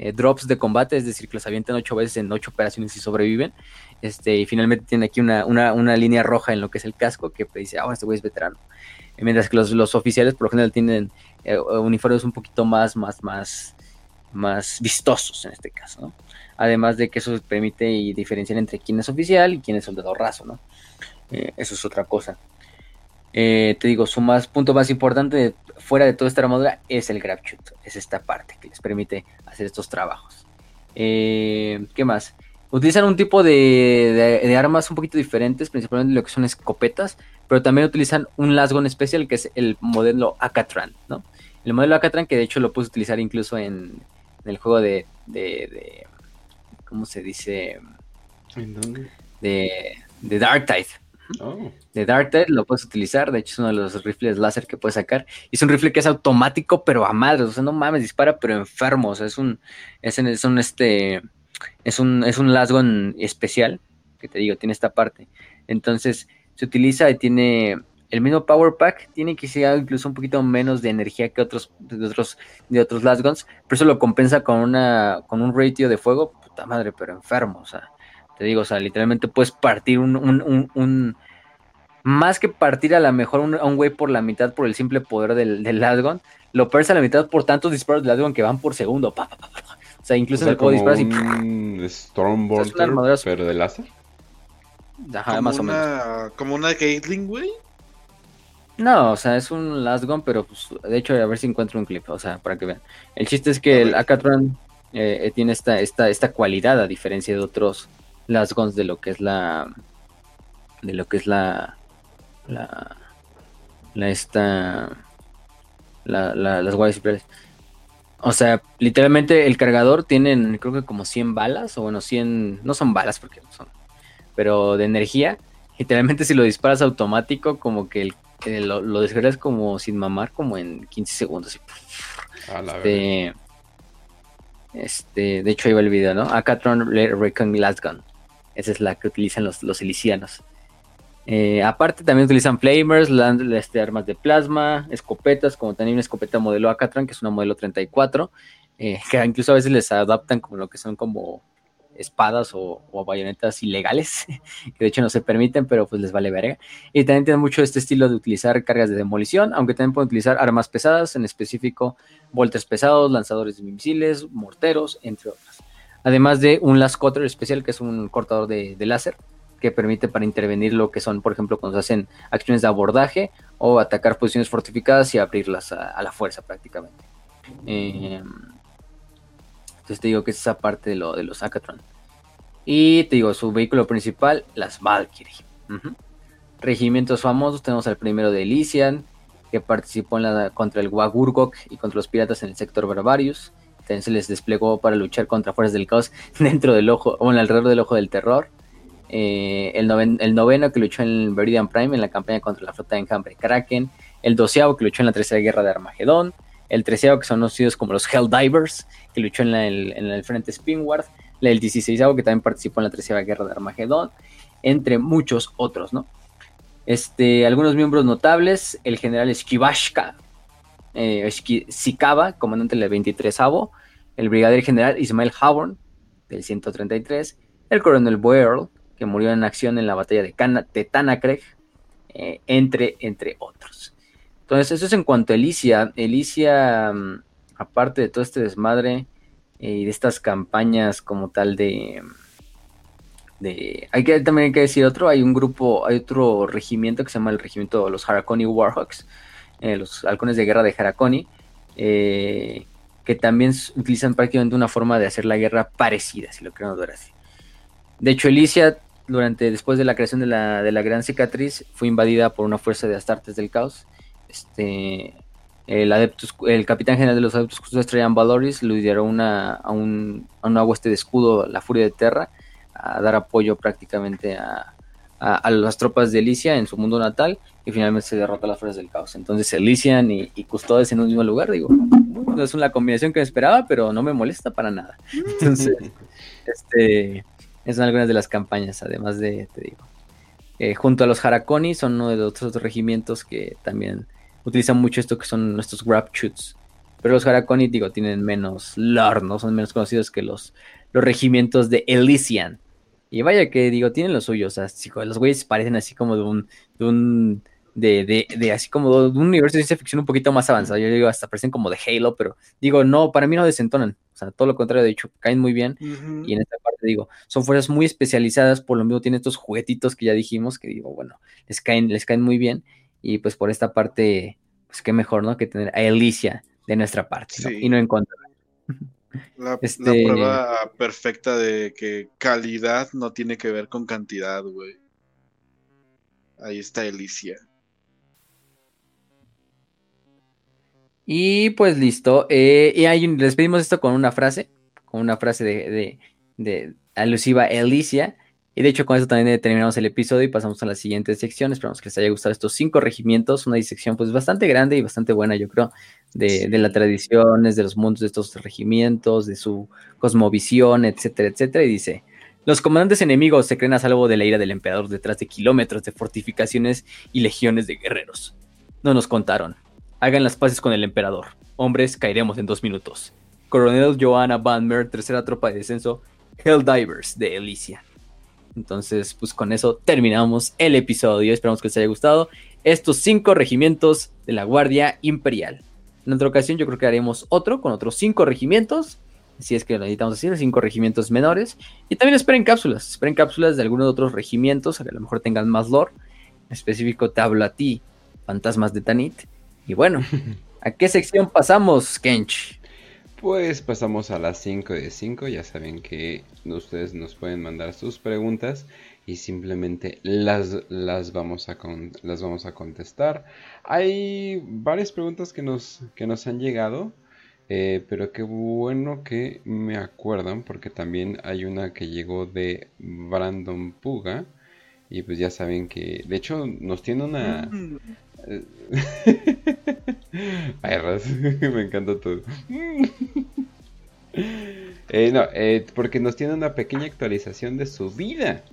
eh, drops de combate, es decir, que los avientan ocho veces en ocho operaciones y sobreviven. Este, y finalmente tiene aquí una, una, una línea roja en lo que es el casco que dice, ah, este güey es veterano. Y mientras que los, los oficiales por lo general tienen eh, uniformes un poquito más, más, más, más vistosos en este caso. Además de que eso permite diferenciar entre quién es oficial y quién es soldado raso, ¿no? Eh, eso es otra cosa. Eh, te digo, su más, punto más importante de, fuera de toda esta armadura es el grab shoot. Es esta parte que les permite hacer estos trabajos. Eh, ¿Qué más? Utilizan un tipo de, de, de, armas un poquito diferentes, principalmente lo que son escopetas, pero también utilizan un lasgon especial que es el modelo Acatran, ¿no? El modelo Acatran que de hecho lo puedes utilizar incluso en, en el juego de, de, de, ¿cómo se dice? ¿En dónde? De, de Dark Tide. Oh. De Dark Tide lo puedes utilizar, de hecho es uno de los rifles láser que puedes sacar. Y es un rifle que es automático, pero a madres, o sea, no mames, dispara, pero enfermo, o sea, es un, es, es un, este, es un, es un lasgon especial, que te digo, tiene esta parte. Entonces, se utiliza y tiene el mismo power pack, tiene que ser incluso un poquito menos de energía que otros, de otros, de otros lasgons, pero eso lo compensa con una, con un ratio de fuego, puta madre, pero enfermo, o sea, te digo, o sea, literalmente puedes partir un, un, un, un más que partir a la mejor un, a un güey por la mitad por el simple poder del, del Lasgon, lo pierdes a la mitad por tantos disparos del Lasgon que van por segundo. Pa, pa, pa, o sea, incluso o sea, en el juego disparas un y. O sea, pero de láser. Ajá, como más o una, menos. Como una Gatling, güey. No, o sea, es un Lasgon, pero pues, de hecho, a ver si encuentro un clip, o sea, para que vean. El chiste es que el Akatran eh, tiene esta, esta, esta cualidad, a diferencia de otros Lasgons de lo que es la. de lo que es la. la. la esta. La, la, las guardias imperiales. O sea, literalmente el cargador tiene creo que como 100 balas, o bueno, 100, no son balas porque no son, pero de energía. Literalmente si lo disparas automático, como que el, el, lo, lo descargas como sin mamar, como en 15 segundos. A la este, este, de hecho ahí va el video, ¿no? Acatron Recon Lasgun. Esa es la que utilizan los, los. Eh, aparte también utilizan flamers, land- este, armas de plasma, escopetas, como también una escopeta modelo Acatran, que es una modelo 34, eh, que (laughs) incluso a veces les adaptan como lo que son como espadas o, o bayonetas ilegales, (laughs) que de hecho no se permiten, pero pues les vale verga. Y también tienen mucho este estilo de utilizar cargas de demolición, aunque también pueden utilizar armas pesadas, en específico volters pesados, lanzadores de misiles, morteros, entre otras. Además de un last cutter especial, que es un cortador de, láser, que permite para intervenir lo que son, por ejemplo, cuando se hacen acciones de abordaje o atacar posiciones fortificadas y abrirlas a, la fuerza prácticamente. Eh, entonces te digo que es esa parte de, lo, de los Acatron. Y te digo, su vehículo principal, las Valkyrie. Regimientos famosos, tenemos al primero de Elysian, que participó contra el Wagurgok y contra los piratas en el sector Barbarius. Se les desplegó para luchar contra fuerzas del caos (laughs) dentro del ojo, o alrededor del ojo del terror. Eh, el, noven- el noveno que luchó en Viridian Prime en la campaña contra la flota de enjambre Kraken. El doceavo que luchó en la tercera guerra de Armagedón. El treceavo que son conocidos como los Helldivers, que luchó en, el, en el frente Spinward. El dieciséisavo que también participó en la tercera guerra de Armagedón. Entre muchos otros, ¿no? Este, algunos miembros notables, el general Skivashka, eh, Sikaba, comandante del 23 el brigadier general Ismael Haborn, del 133, el coronel Boyle, que murió en acción en la batalla de, Cana- eh, entre, entre otros. Entonces, eso es en cuanto a Elicia. Elicia, mm, aparte de todo este desmadre eh, y de estas campañas como tal de, de... Hay que también hay que decir otro, hay un grupo, hay otro regimiento que se llama el regimiento de los Harakoni Warhawks, eh, los halcones de guerra de Harakoni, eh, que también utilizan prácticamente una forma de hacer la guerra parecida, si lo queremos ver así. De hecho, Elicia, durante, después de la creación de la, de la Gran Cicatriz, fue invadida por una fuerza de Astartes del Caos. Este, el, Adeptus, el capitán general de los Adeptus Custodios, Trajan Valoris, lideró una, a, un, a una hueste de escudo, la Furia de Terra, a dar apoyo prácticamente a, a, a las tropas de Elicia en su mundo natal y finalmente se derrota a las fuerzas del caos. Entonces Elysian y, y Custodes en un mismo lugar, digo, no es una combinación que me esperaba, pero no me molesta para nada. (laughs) Entonces, este, son algunas de las campañas, además de, te digo, eh, junto a los Harakoni son uno de los otros regimientos que también utilizan mucho esto que son nuestros grab shoots. Pero los Harakoni, digo, tienen menos lore, ¿no? Son menos conocidos que los, los regimientos de Elysian. Y vaya que digo, tienen lo suyo, o sea, los güeyes parecen así como de un, de un, de, de, de así como de un universo de ciencia ficción un poquito más avanzado. Yo digo, hasta parecen como de Halo, pero digo, no, para mí no desentonan. O sea, todo lo contrario, de hecho, caen muy bien. Y en esta parte digo, son fuerzas muy especializadas, por lo mismo tienen estos juguetitos que ya dijimos, que digo, bueno, les caen, les caen muy bien. Y pues por esta parte, pues qué mejor, ¿no? Que tener a Elicia de nuestra parte, ¿no? Y no en contra. (laughs) La, la Este- prueba perfecta de que calidad no tiene que ver con cantidad, güey. Ahí está Elicia. Y pues listo. eh, y hay un- les pedimos esto con una frase, con una frase de, de- de alusiva a Alicia. Y de hecho, con eso también terminamos el episodio y pasamos a la siguiente sección. Esperamos que les haya gustado estos cinco regimientos. Una disección pues bastante grande y bastante buena, yo creo, de, de las tradiciones, de los mundos de estos regimientos, de su cosmovisión, etcétera, etcétera. Y dice. Los comandantes enemigos se creen a salvo de la ira del emperador detrás de kilómetros de fortificaciones y legiones de guerreros. No nos contaron. Hagan las paces con el emperador. Hombres, caeremos en dos minutos. Coronel Joanna Banmer, tercera tropa de descenso, Helldivers de Elysia. Entonces, pues con eso terminamos el episodio. Esperamos que les haya gustado estos cinco regimientos de la Guardia Imperial. En otra ocasión, yo creo que haremos otro con otros cinco regimientos. Si es que lo necesitamos decir, cinco regimientos menores. Y también esperen cápsulas. Esperen cápsulas de algunos otros regimientos, que a lo mejor tengan más lore. En específico, te hablo a ti, Fantasmas de Tanit. Y bueno, (laughs) ¿a qué sección pasamos, Kench? Pues pasamos a las 5 de 5. Ya saben que ustedes nos pueden mandar sus preguntas y simplemente las, las, vamos, a con- las vamos a contestar. Hay varias preguntas que nos, que nos han llegado, eh, pero qué bueno que me acuerdan porque también hay una que llegó de Brandon Puga. Y pues ya saben que, de hecho, nos tiene una... Mm, (laughs) Ay, (laughs) me encanta todo. (laughs) Eh, no, eh, porque nos tiene una pequeña actualización de su vida.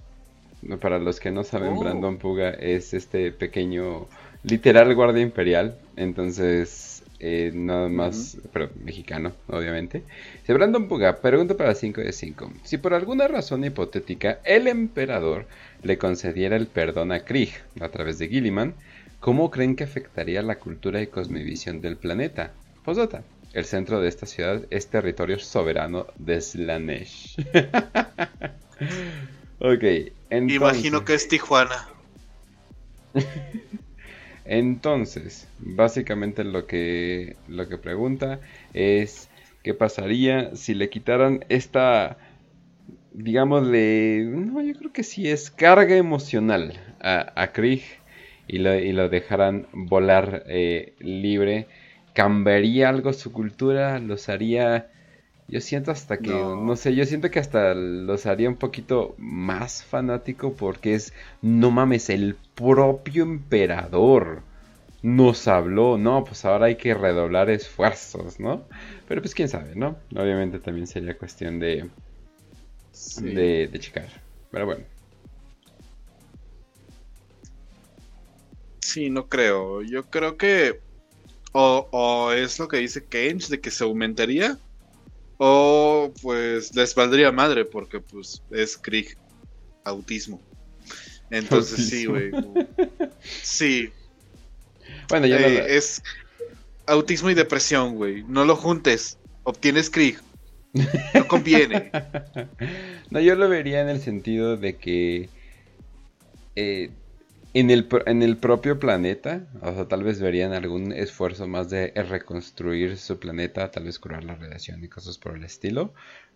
Para los que no saben, Oh. Brandon Puga es este pequeño, literal guardia imperial. Entonces, eh, nada más, pero mexicano, obviamente. Dice Brandon Puga, pregunta para 5 de 5. Si por alguna razón hipotética el emperador le concediera el perdón a Krieg a través de Gilliman, ¿cómo creen que afectaría la cultura y cosmovisión del planeta? Posdata. El centro de esta ciudad es territorio soberano de Slanesh. (laughs) ok, entonces, Imagino que es Tijuana. (laughs) entonces, básicamente lo que, lo que pregunta es qué pasaría si le quitaran esta, digámosle, no, yo creo que sí es carga emocional a, a Krieg y lo, y lo dejaran volar eh, libre. ¿Cambiaría algo su cultura? ¿Los haría...? Yo siento hasta que, no. No. sé, yo siento que hasta los haría un poquito más fanático porque es, no mames, el propio emperador nos habló, no, pues ahora hay que redoblar esfuerzos, ¿no? Pero pues quién sabe, ¿no? Obviamente también sería cuestión de, Sí. de, de checar. Pero bueno, Sí, no creo. Yo creo que o, o es lo que dice Kench de que se aumentaría o pues les valdría madre porque pues es Krieg autismo. Entonces sí, güey. Sí, bueno, ya eh, no- es autismo y depresión, güey. No lo juntes. Obtienes Krieg. No conviene. (laughs) No, yo lo vería en el sentido de que eh, en, el, en el propio planeta, o sea, tal vez verían algún esfuerzo más de reconstruir su planeta, tal vez curar la radiación y cosas por el estilo,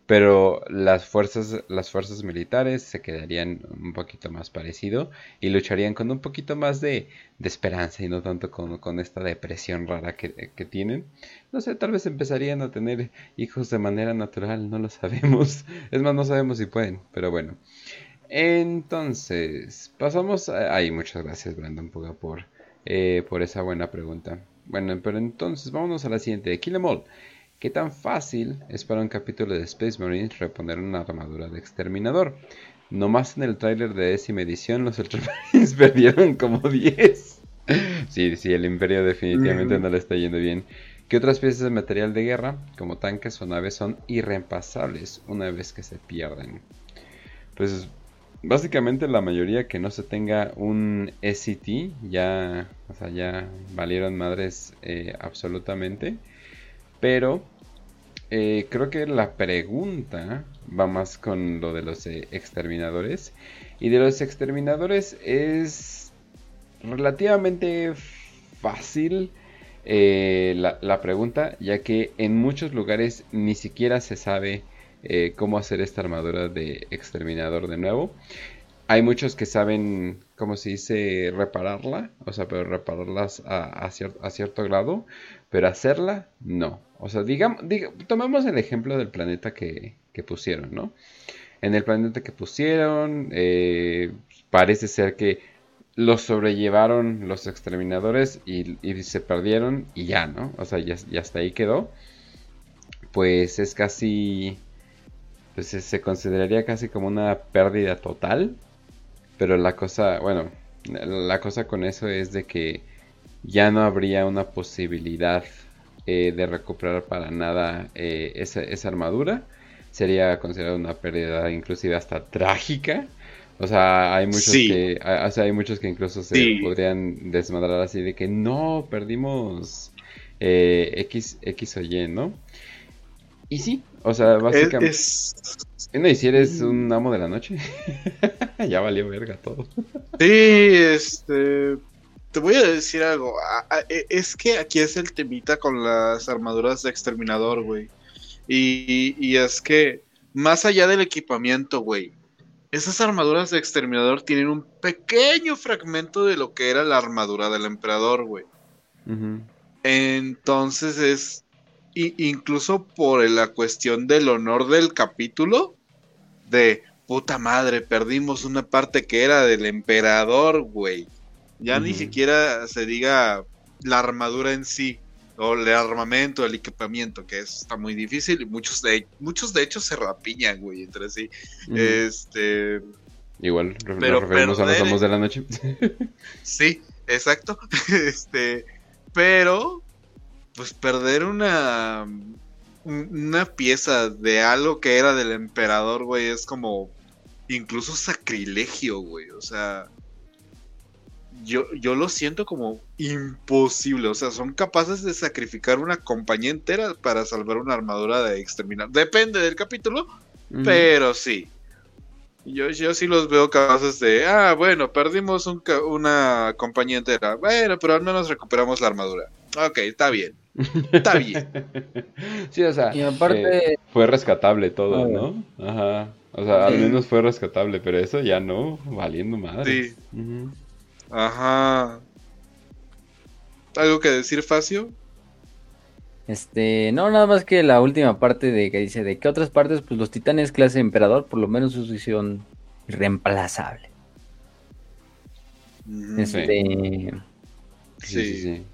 pero las fuerzas, las fuerzas militares se quedarían un poquito más parecido y lucharían con un poquito más de, de esperanza y no tanto con, con esta depresión rara que, que tienen. No sé, tal vez empezarían a tener hijos de manera natural, no lo sabemos. (laughs) Es más, no sabemos si pueden, pero bueno. Entonces, pasamos a... Ay, muchas gracias Brandon Puga por, eh, por esa buena pregunta. Bueno, pero entonces vámonos a la siguiente. Killemall, ¿qué tan fácil es para un capítulo de Space Marines reponer una armadura de exterminador? Nomás en el tráiler de décima edición los Ultramarines (laughs) perdieron como 10. Sí, sí, el Imperio definitivamente no le está yendo bien. ¿Qué otras piezas de material de guerra, como tanques o naves, son irreemplazables una vez que se pierden? Pues básicamente la mayoría que no se tenga un SCT ya, o sea, ya valieron madres eh, absolutamente. Pero eh, creo que la pregunta va más con lo de los eh, exterminadores. Y de los exterminadores es relativamente fácil la pregunta, ya que en muchos lugares ni siquiera se sabe eh, cómo hacer esta armadura de exterminador de nuevo. Hay muchos que saben, cómo se dice, repararla, o sea, pero repararlas a, a cier- a cierto grado, pero hacerla, no. O sea, digamos, diga- tomemos el ejemplo del planeta que, pusieron, ¿no? En el planeta que pusieron, eh, parece ser que los sobrellevaron los exterminadores y, y se perdieron y ya, ¿no? O sea, ya, ya hasta ahí quedó. Pues es casi, pues se- consideraría casi como una pérdida total. Pero la cosa, bueno, la cosa con eso es de que ya no habría una posibilidad eh, de recuperar para nada eh, esa, esa armadura. Sería considerada una pérdida inclusive hasta trágica. O sea, hay muchos Sí. que, o sea, hay muchos que incluso se Sí. podrían desmadrar así de que no, perdimos eh, X, X o Y, ¿no? Y sí, o sea, básicamente... es- No, y si eres un amo de la noche, (laughs) ya valió verga todo. Sí, este. Te voy a decir algo. e- Es que aquí es el temita con las armaduras de exterminador, güey. Y, y es que, más allá del equipamiento, güey, esas armaduras de exterminador tienen un pequeño fragmento de lo que era la armadura del emperador, güey. Entonces es. I- incluso por la cuestión del honor del capítulo. De puta madre, perdimos una parte que era del emperador, güey. Ya ni siquiera se diga la armadura en sí. O el armamento, el equipamiento, que eso está muy difícil. Y muchos de, muchos de hecho se rapiñan, güey, entre sí. Este. Igual Pero nos referimos a los amos de la noche. (laughs) Sí, exacto. (laughs) este, pero, pues perder una, una pieza de algo que era del emperador, güey, es como incluso sacrilegio, güey. O sea, yo, yo lo siento como imposible. O sea, son capaces de sacrificar una compañía entera para salvar una armadura de exterminar. Depende del capítulo, pero sí. Yo, yo sí los veo capaces de, ah, bueno, perdimos un una compañía entera. Bueno, pero al menos recuperamos la armadura. Ok, está bien. Está bien. (laughs) sí, o sea, Y aparte- eh, fue rescatable todo, Ah, ¿no? Ajá. O sea, al menos fue rescatable, pero eso ya no, valiendo madre. Sí. Ajá. ¿Algo que decir, Facio? Este, no, nada más que la última parte de que dice de que otras partes, pues los titanes clase emperador, por lo menos su son irreemplazable. Ujú. Este, Sí, sí, Sí. sí.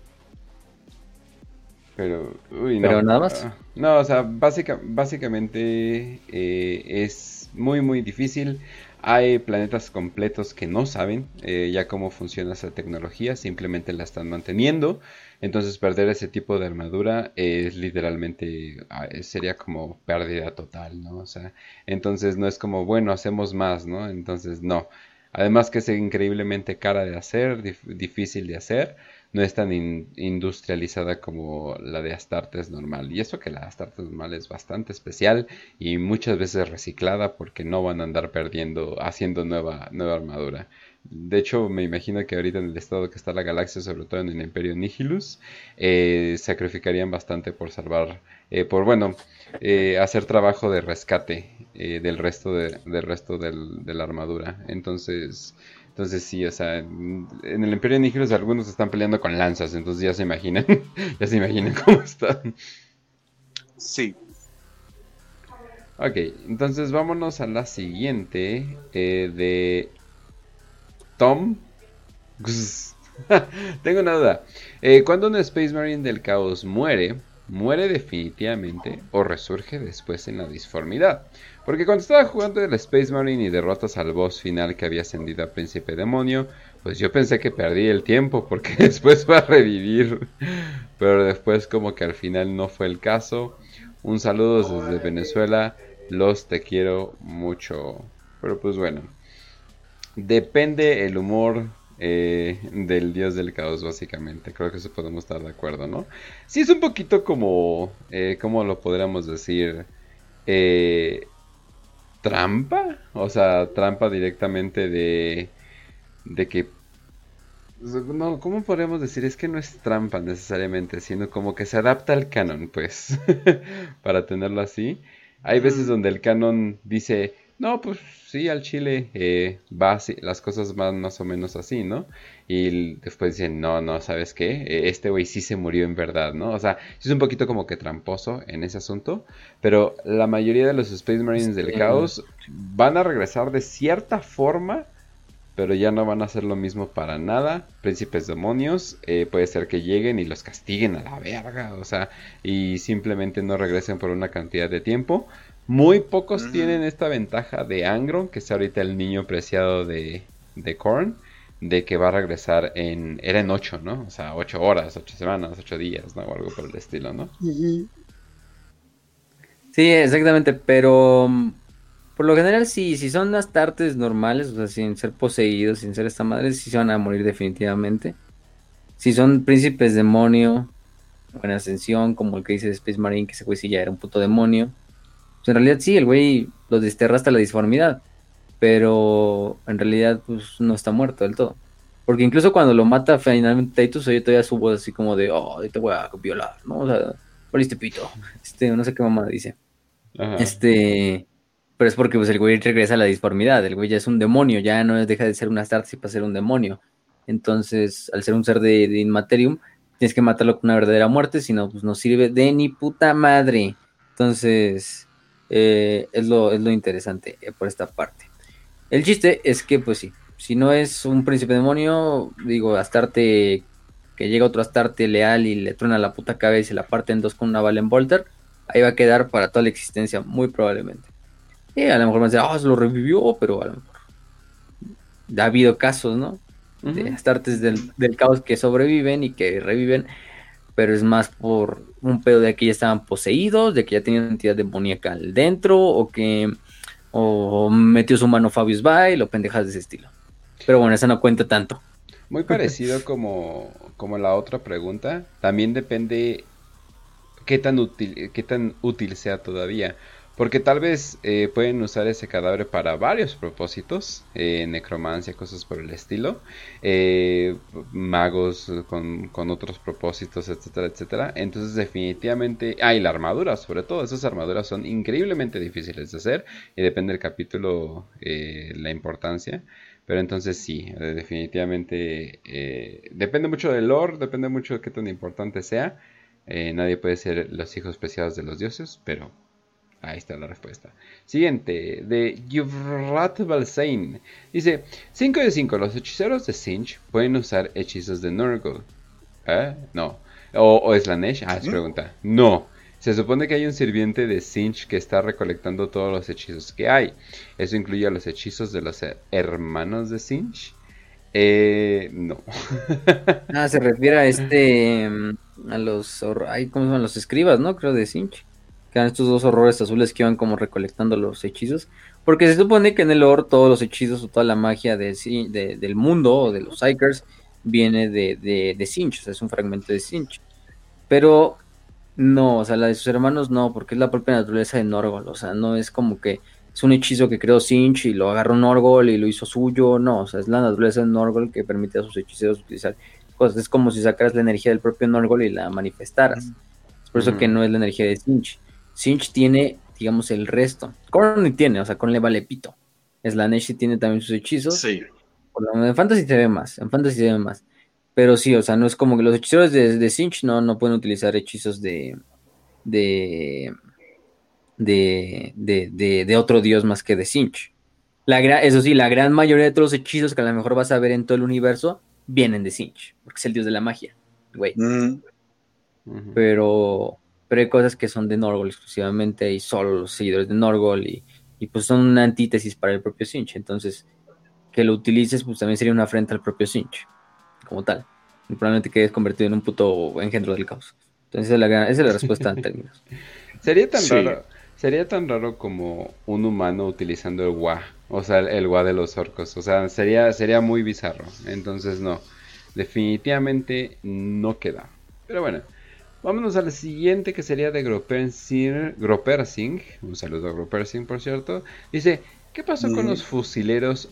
Pero, uy, no. Pero nada más. Ah, No, o sea, básica- básicamente eh, es muy, muy difícil. Hay planetas completos que no saben eh, ya cómo funciona esa tecnología, simplemente la están manteniendo. Entonces perder ese tipo de armadura es literalmente, ah, sería como pérdida total, ¿no? O sea, entonces no es como, bueno, hacemos más, ¿no? Entonces no. Además que es increíblemente cara de hacer, dif- difícil de hacer, no es tan in- industrializada como la de Astartes normal. Y eso que la Astartes normal es bastante especial y muchas veces reciclada porque no van a andar perdiendo, haciendo nueva, nueva armadura. De hecho, me imagino que ahorita en el estado que está la galaxia, sobre todo en el Imperio Nihilus, eh, sacrificarían bastante por salvar, eh, por bueno, eh, hacer trabajo de rescate del resto de, del resto del- de la armadura. Entonces, entonces sí, o sea, en en el Imperio Nihilus algunos están peleando con lanzas, entonces ya se imaginan, (laughs) ya se imaginan cómo están. Sí. Ok, entonces vámonos a la siguiente eh, de Tom. (laughs) Tengo una duda. Eh, cuando un Space Marine del caos muere, muere definitivamente o resurge después en la disformidad. Porque cuando estaba jugando el Space Marine y derrotas al boss final que había ascendido a Príncipe Demonio, pues yo pensé que perdí el tiempo porque (laughs) después va a revivir. Pero después como que al final no fue el caso. Un saludo desde Venezuela. Los te quiero mucho. Pero pues bueno. Depende el humor eh, del dios del caos, básicamente. Creo que eso podemos estar de acuerdo, ¿no? Sí, es un poquito como. Eh, ¿Cómo lo podríamos decir? Eh, trampa. O sea, trampa directamente de. De que. No, ¿cómo podríamos decir? Es que no es trampa necesariamente, sino como que se adapta al canon, pues. (laughs) para tenerlo así. Hay veces Mm. donde el canon dice, no, pues sí, al chile eh, va así, las cosas van más o menos así, ¿no? Y después dicen, no, no, ¿sabes qué? Eh, Este güey sí se murió en verdad, ¿no? O sea, es un poquito como que tramposo en ese asunto, pero la mayoría de los Space Marines del Sí. caos van a regresar de cierta forma, pero ya no van a hacer lo mismo para nada. Príncipes demonios, eh, puede ser que lleguen y los castiguen a la verga, o sea, y simplemente no regresen por una cantidad de tiempo. Muy pocos tienen esta ventaja de Angron, que es ahorita el niño preciado de, de Korn, de que va a regresar en... Era en 8, ¿no? O sea, 8 horas, 8 semanas, 8 días, ¿no? O algo por el estilo, ¿no? Sí, exactamente, pero mm, por lo general sí, si son astartes normales, o sea, sin ser poseídos, sin ser esta madre, sí se van a morir definitivamente. Si son príncipes demonio, o en ascensión, como el que dice Space Marine, que ese güey sí ya era un puto demonio. Pues en realidad sí, el güey lo desterra hasta la disformidad, pero en realidad pues no está muerto del todo. Porque incluso cuando lo mata finalmente Titus, oye todavía su voz así como de, oh, te voy a violar, ¿no? O sea, este pito. Este, no sé qué mamá dice. Ajá. Este, pero es porque pues el güey regresa a la disformidad, el güey ya es un demonio, ya no deja de ser un Astartes para ser un demonio. Entonces, al ser un ser de, de Inmaterium, tienes que matarlo con una verdadera muerte, si no, pues no sirve de ni puta madre. Entonces, eh, es, lo, es lo interesante eh, por esta parte. El chiste es que, pues sí, si no es un príncipe demonio, digo, Astarte, que llega otro Astarte leal y le truena la puta cabeza y la parte en dos con una bala en Volter, ahí va a quedar para toda la existencia, muy probablemente. Y a lo mejor van a decir, ah, se lo revivió, pero a lo mejor ha habido casos, ¿no? De astartes del, del caos que sobreviven y que reviven, pero es más por un pedo de que ya estaban poseídos, de que ya tenían una entidad demoníaca dentro, o que o metió su mano Fabius Bile, o pendejas de ese estilo. Pero bueno, esa no cuenta tanto. Muy parecido como, como la otra pregunta. También depende qué tan útil, qué tan útil sea todavía. Porque tal vez eh, pueden usar ese cadáver para varios propósitos, eh, necromancia, cosas por el estilo, eh, magos con, con otros propósitos, etcétera, etcétera. Entonces definitivamente, ah, y la armadura sobre todo, esas armaduras son increíblemente difíciles de hacer y depende del capítulo la importancia. Pero entonces sí, definitivamente depende mucho del lore, depende mucho de qué tan importante sea. Nadie puede ser los hijos preciados de los dioses, pero ahí está la respuesta. Siguiente, de Yuvrat Balsain. Dice, 5 de 5, los hechiceros de Sinch pueden usar hechizos de Nurgle. ¿Eh? No. ¿O, o Slanesh? Ah, es pregunta. No. Se supone que hay un sirviente de Sinch que está recolectando todos los hechizos que hay. Eso incluye a los hechizos de los hermanos de Sinch. Eh, no. (laughs) Ah, se refiere a este. mm, A los. ay, ¿Cómo se llaman? Los escribas, ¿no? Creo de Sinch. Que eran estos dos horrores azules que iban como recolectando los hechizos. Porque se supone que en el lore todos los hechizos o toda la magia de, Sin- de- del mundo o de los Psykers viene de, de, de Sinch. O sea, es un fragmento de Sinch. Pero no, o sea, la de sus hermanos no, porque es la propia naturaleza de Norgol. O sea, no es como que es un hechizo que creó Sinch y lo agarró Norgol y lo hizo suyo. No, o sea, es la naturaleza de Norgol que permite a sus hechiceros utilizar cosas. Es como si sacaras la energía del propio Norgol y la manifestaras. Es por eso que no es la energía de Sinch. Sinch tiene, digamos, el resto. Korn ni tiene, o sea, Korn le vale pito. Slanesh tiene también sus hechizos. Sí. Por lo menos En Fantasy se ve más, en Fantasy se ve más. Pero sí, o sea, no es como que los hechiceros de, de Sinch no, no pueden utilizar hechizos de. de. de. de, de, de otro dios más que de Sinch. La gra- eso sí, la gran mayoría de todos los hechizos que a lo mejor vas a ver en todo el universo vienen de Sinch, porque es el dios de la magia, güey. Mm. Pero, pero hay cosas que son de Norgol exclusivamente y solo los seguidores de Norgol y, y pues son una antítesis para el propio Sinch. Entonces, que lo utilices pues también sería una afrenta al propio Sinch, como tal. Y probablemente quedes convertido en un puto engendro del caos. Entonces, esa es la, esa es la respuesta en términos. (laughs) Sería tan Sí. raro. Sería tan raro como un humano utilizando el wa. O sea, el, el wa de los orcos. O sea, sería, sería muy bizarro. Entonces no. Definitivamente no queda. Pero bueno. Vámonos al siguiente que sería de Gropersing. Gropersing. Un saludo a Gropersing, por cierto. Dice, ¿qué pasó con Mm. los fusileros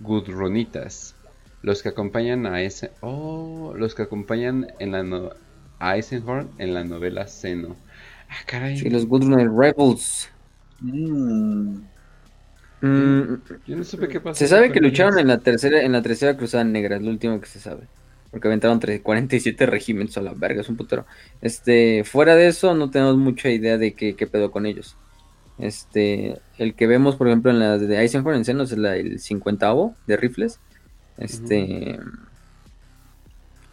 gudronitas? Los que acompañan a ese... Oh, los que acompañan en la no- a Eisenhorn en la novela Seno. Ah, caray. Sí, los Gudrunner Rebels. mm. Mm, Yo no supe qué pasó. se sabe que ellos. lucharon en la tercera, en la tercera cruzada negra, es lo último que se sabe. Porque aventaron entre 47 regimientos a la verga, es un putero. Este, fuera de eso, no tenemos mucha idea de qué, qué pedo con ellos. Este, el que vemos, por ejemplo, en la de Eisenhower en Senos es la, el 50 de rifles. Este,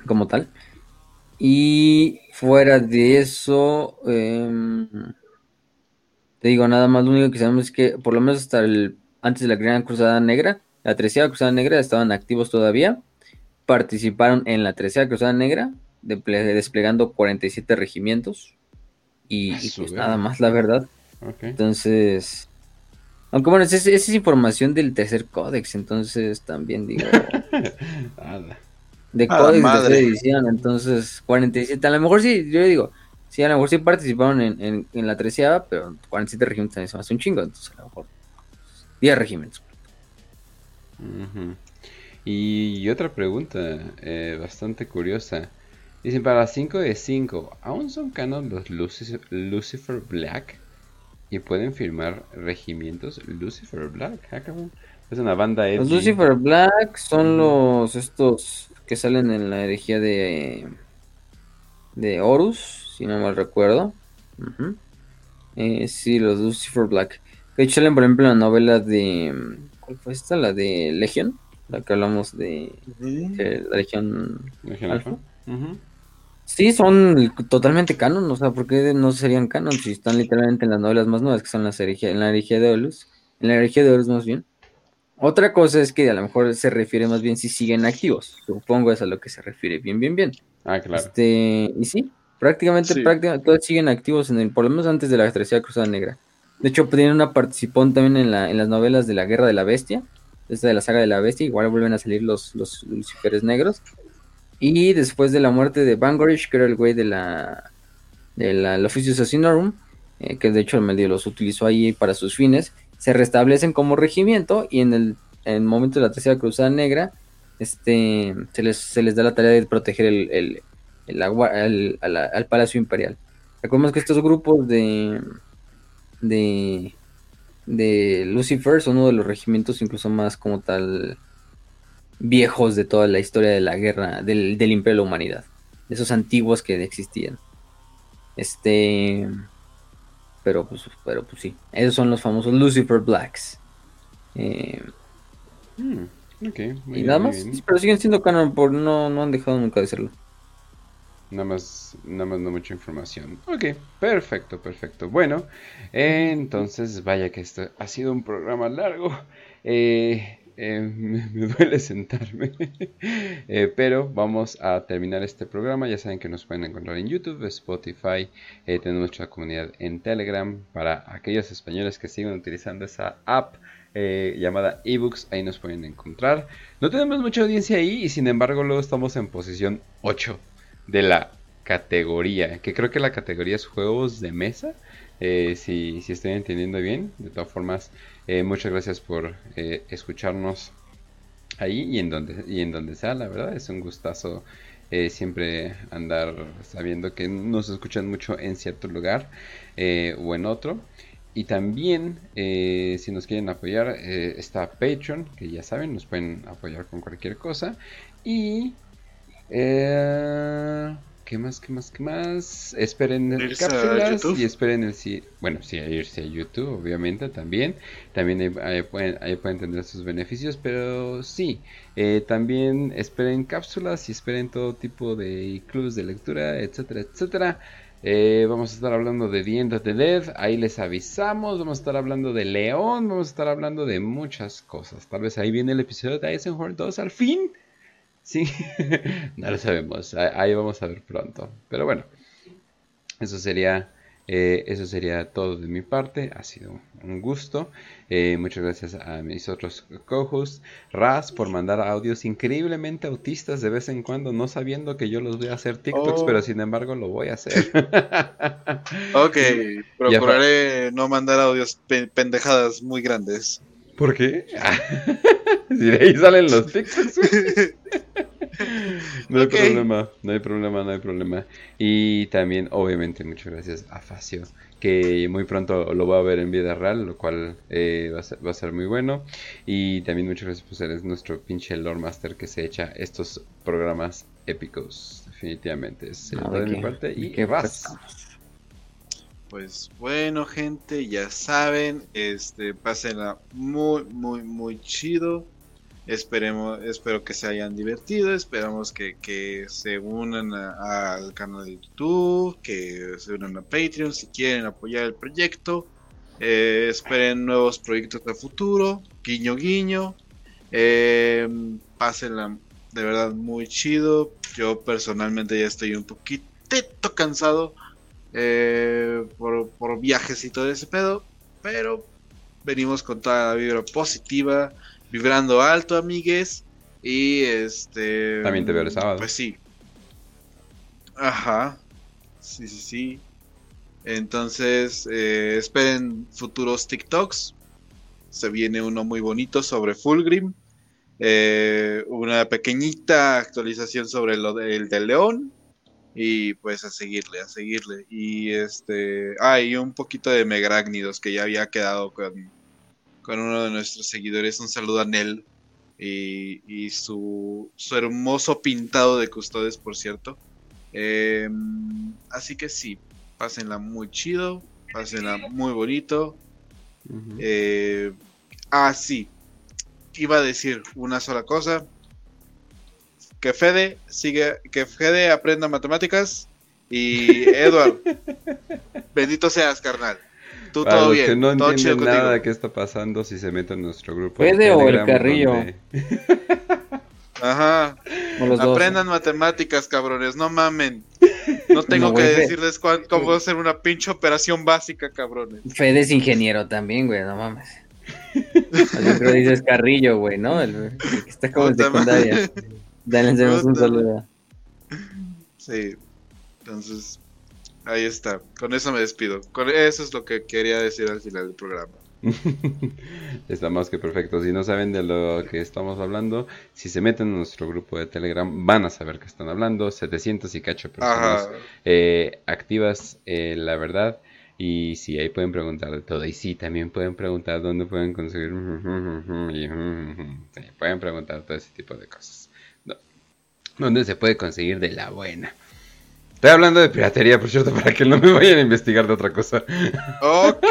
como tal. Y fuera de eso, em, te digo, nada más, lo único que sabemos es que por lo menos hasta el antes de la Gran Cruzada Negra, la Tercera Cruzada Negra estaban activos todavía, participaron en la Tercera Cruzada Negra, desplegando 47 regimientos y, pues nada más, la verdad. Entonces, aunque bueno, esa es, información del tercer códex, entonces también digo, (laughs) de códex de tercera edición, entonces 47, a lo mejor sí, yo digo, sí, a lo mejor sí participaron en, en, en la treceava, pero 47 regimientos también se me hace un chingo, entonces a lo mejor 10 regimientos. Ujú. Y otra pregunta eh, bastante curiosa. Dicen, para 5 de 5, ¿aún son canon los Lucifer, Lucifer Black? ¿Y pueden firmar regimientos Lucifer Black? Ah. Es una banda Los edgy. Lucifer Black son los estos que salen en la herejía de de Horus, si no mal recuerdo. Eh, sí, los Lucifer Black. Que salen, por ejemplo, en la novela de. ¿Cuál fue esta? La de Legion. La que hablamos de, de la Legión Legión Alfa. Sí, son totalmente canon, o sea, ¿por qué no serían canon si están literalmente en las novelas más nuevas que son las herejía, en la herejía de Horus? En la herejía de Horus más bien. Otra cosa es que a lo mejor se refiere más bien si siguen activos. Supongo es a lo que se refiere. Bien, bien, bien. Ah, claro. Este, y sí, prácticamente, Sí. prácticamente todos siguen activos en el, por lo menos antes de la Tercera Cruzada Negra. De hecho, tienen una participación también en, la, en las novelas de la Guerra de la Bestia, esta de la saga de la Bestia, igual vuelven a salir los, los Luciferes negros. Y después de la muerte de Bangorish, que era el güey de la del la, el Officio Assassinorum, eh, que de hecho el medio los utilizó ahí para sus fines, se restablecen como regimiento y en el, en momento de la Tercera Cruzada Negra, este, se les, se les da la tarea de proteger el, el- el agua- el- a la- al Palacio Imperial. Recordemos que estos grupos de, de, de Lucifer son uno de los regimientos incluso más como tal viejos de toda la historia de la guerra del, del Imperio de la Humanidad. De esos antiguos que existían. Este. Pero pues, pero pues sí. Esos son los famosos Lucifer Blacks. Eh, Mm, y bien, nada más. Pero siguen siendo canon, por no, no han dejado nunca de serlo. Nada más, nada más no mucha información. Ok, perfecto, perfecto. Bueno, entonces vaya que esto ha sido un programa largo. Eh, eh, me, me duele sentarme. (laughs) Eh, pero vamos a terminar este programa. Ya saben que nos pueden encontrar en YouTube, Spotify. eh, tenemos nuestra comunidad en Telegram. Para aquellos españoles que siguen utilizando esa app llamada ebooks, ahí nos pueden encontrar. No tenemos mucha audiencia ahí y sin embargo luego estamos en posición 8 de la categoría, que creo que la categoría es juegos de mesa, eh, si, si estoy entendiendo bien. De todas formas, eh, muchas gracias por eh, escucharnos ahí y en donde y en donde sea, la verdad es un gustazo siempre andar sabiendo que nos escuchan mucho en cierto lugar o en otro. Y también, si nos quieren apoyar, está Patreon, que ya saben, nos pueden apoyar con cualquier cosa. Y... Eh, ¿Qué más? ¿Qué más? ¿Qué más? Esperen el cápsulas y esperen el si bueno, sí, irse a YouTube, obviamente también. También ahí, ahí pueden, ahí pueden tener sus beneficios, pero sí, eh, también esperen cápsulas y esperen todo tipo de clubes de lectura, etcétera, etcétera. Eh, vamos a estar hablando de The End of the Dead, ahí les avisamos, vamos a estar hablando de León, vamos a estar hablando de muchas cosas. Tal vez ahí viene el episodio de Eisenhower 2 al fin. Sí, (laughs) no lo sabemos, ahí vamos a ver pronto. Pero bueno, eso sería, eh, eso sería todo de mi parte. Ha sido un gusto. Eh, muchas gracias a mis otros co-hosts. Raz por mandar audios increíblemente autistas de vez en cuando, no sabiendo que yo los voy a hacer TikToks, Oh. pero sin embargo lo voy a hacer. (laughs) Ok, procuraré no mandar audios pe- pendejadas muy grandes. ¿Por qué? (laughs) (laughs) si de ahí salen los TikToks. (laughs) No hay Ok. problema, no hay problema, no hay problema. Y también, obviamente, muchas gracias a Facio, que muy pronto lo va a ver en vida real, lo cual eh, va, a ser, va a ser muy bueno. Y también muchas gracias por ser nuestro pinche Lord Master que se echa estos programas épicos. Definitivamente. Es No, todo ¿de de mi parte. ¿De Y qué vas. Pues bueno, gente, ya saben, este, pásenla muy, muy, muy chido. Esperemos, espero que se hayan divertido, esperamos que, que se unan al canal de YouTube, que se unan a Patreon si quieren apoyar el proyecto. Eh, esperen nuevos proyectos de futuro, guiño guiño. Eh, pásenla de verdad muy chido. Yo personalmente ya estoy un poquitito cansado eh, por, por viajes y todo ese pedo, pero venimos con toda la vibra positiva, vibrando alto, amigues, y este... También te veo el sábado. Pues sí. Ajá. Sí, sí, sí. Entonces, eh, esperen futuros TikToks. Se viene uno muy bonito sobre Fulgrim. Eh, una pequeñita actualización sobre lo del del león. Y pues a seguirle, a seguirle. Y este. Ah, y un poquito de Megrágnidos que ya había quedado con, con uno de nuestros seguidores. Un saludo a Nel. Y, y su, su hermoso pintado de custodes, por cierto. Eh, así que sí, pásenla muy chido. Pásenla muy bonito. Eh, ah, sí. Iba a decir una sola cosa. Que Fede sigue, que Fede aprenda matemáticas. Y Edward, (laughs) bendito seas, carnal. Tú Para todo los bien. que no todo chido contigo. nada de qué está pasando, si se meten en nuestro grupo. Fede de o el Carrillo. donde- Ajá. Dos. Aprendan matemáticas, cabrones, no mamen. No (laughs) tengo No, que decirles cuán- cómo hacer una pinche operación básica, cabrones. Fede es ingeniero también, güey, no mames. Yo creo que dices Carrillo, güey, ¿no? El, el que está como en secundaria. Enseñamos (laughs) un saludo. Sí. Entonces, ahí está. Con eso me despido. Con eso es lo que quería decir al final del programa. (laughs) Está más que perfecto. Si no saben de lo que estamos hablando, si se meten en nuestro grupo de Telegram, van a saber que están hablando. 700 y cacho personas eh, activas, eh, la verdad. Y sí, ahí pueden preguntar de todo. Y sí, también pueden preguntar dónde pueden conseguir. (laughs) y, sí, pueden preguntar todo ese tipo de cosas. No. ¿Dónde se puede conseguir de la buena? Estoy hablando de piratería, por cierto, para que no me vayan a investigar de otra cosa. Ok.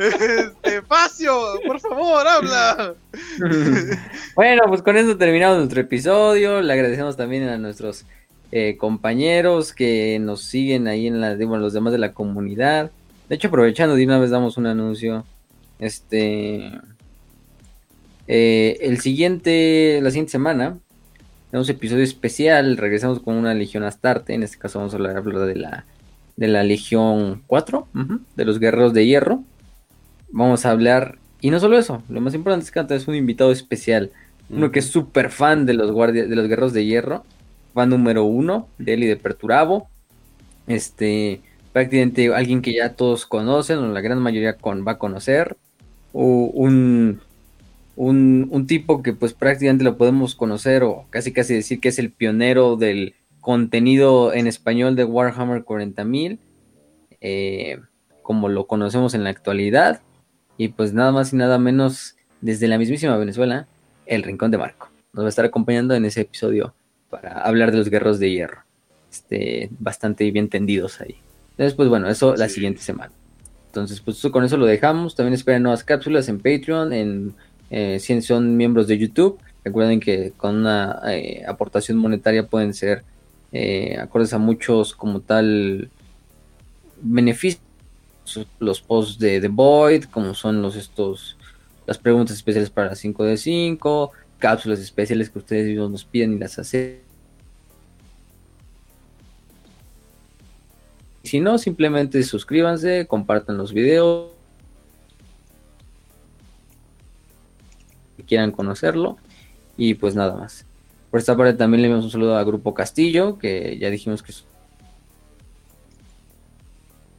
Este, Facio, por favor, habla. (laughs) Bueno, pues con eso terminamos nuestro episodio. Le agradecemos también a nuestros eh, compañeros que nos siguen ahí en la, digo, los demás de la comunidad. De hecho, aprovechando de una vez damos un anuncio. Este, eh, el siguiente, la siguiente semana, tenemos episodio especial. Regresamos con una Legión Astarte. En este caso vamos a hablar, de la de la Legión 4, ujú, de los Guerreros de Hierro. Vamos a hablar, y no solo eso, lo más importante es que es un invitado especial, uno que es súper fan de los guardias, de los Guerreros de Hierro, fan número uno de él y de Perturabo. Este, prácticamente alguien que ya todos conocen, o la gran mayoría con, va a conocer. O un, un, un tipo que pues prácticamente lo podemos conocer, o casi casi decir que es el pionero del contenido en español de Warhammer 40.000, eh, como lo conocemos en la actualidad. Y pues nada más y nada menos desde la mismísima Venezuela, el Rincón de Marco. Nos va a estar acompañando en ese episodio para hablar de los guerreros de hierro. Este, bastante bien tendidos ahí. Entonces, pues bueno, eso la Sí. siguiente semana. Entonces, pues con eso lo dejamos. También esperen nuevas cápsulas en Patreon, en eh, si son miembros de YouTube. Recuerden que con una eh, aportación monetaria pueden ser eh, acordes a muchos como tal beneficios los posts de The Void, como son los estos las preguntas especiales para 5 de 5, cápsulas especiales que ustedes mismos nos piden y las hacen. Si no, simplemente suscríbanse, compartan los videos. Quieran conocerlo. Y pues nada más. Por esta parte también le enviamos un saludo a Grupo Castillo, que ya dijimos que es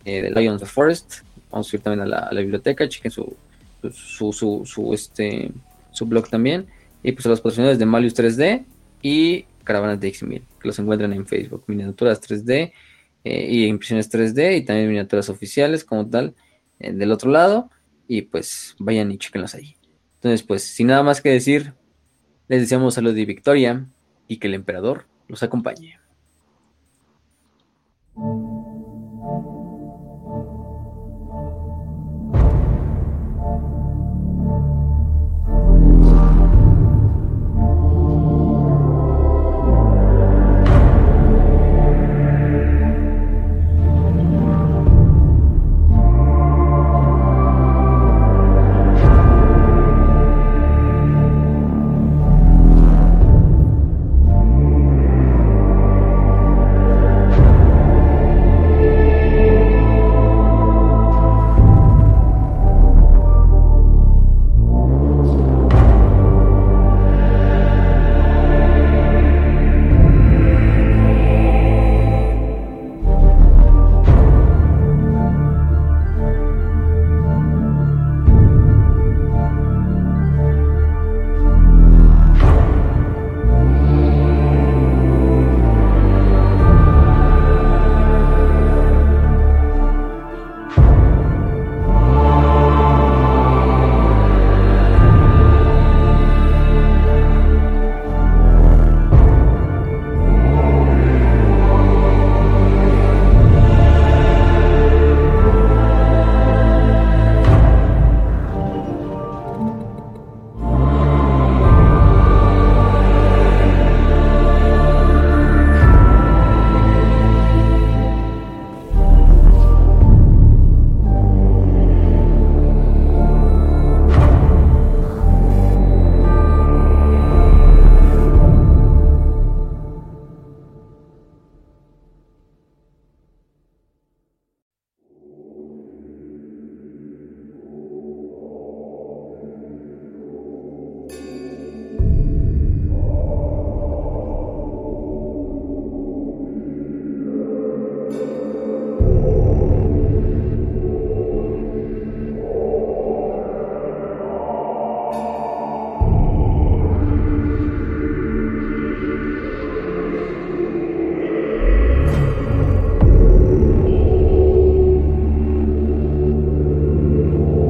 eh, de Lions of Forest. Vamos a ir también a la, biblioteca, chequen su, su, su, su, este, su blog también. Y pues a los patrocinadores de Malius 3D y Caravanas de X1000, que los encuentran en Facebook. Miniaturas 3D eh, y impresiones 3D y también miniaturas oficiales como tal eh, del otro lado. Y pues vayan y chequenlos ahí. Entonces, pues, sin nada más que decir, les deseamos salud y victoria y que el emperador los acompañe.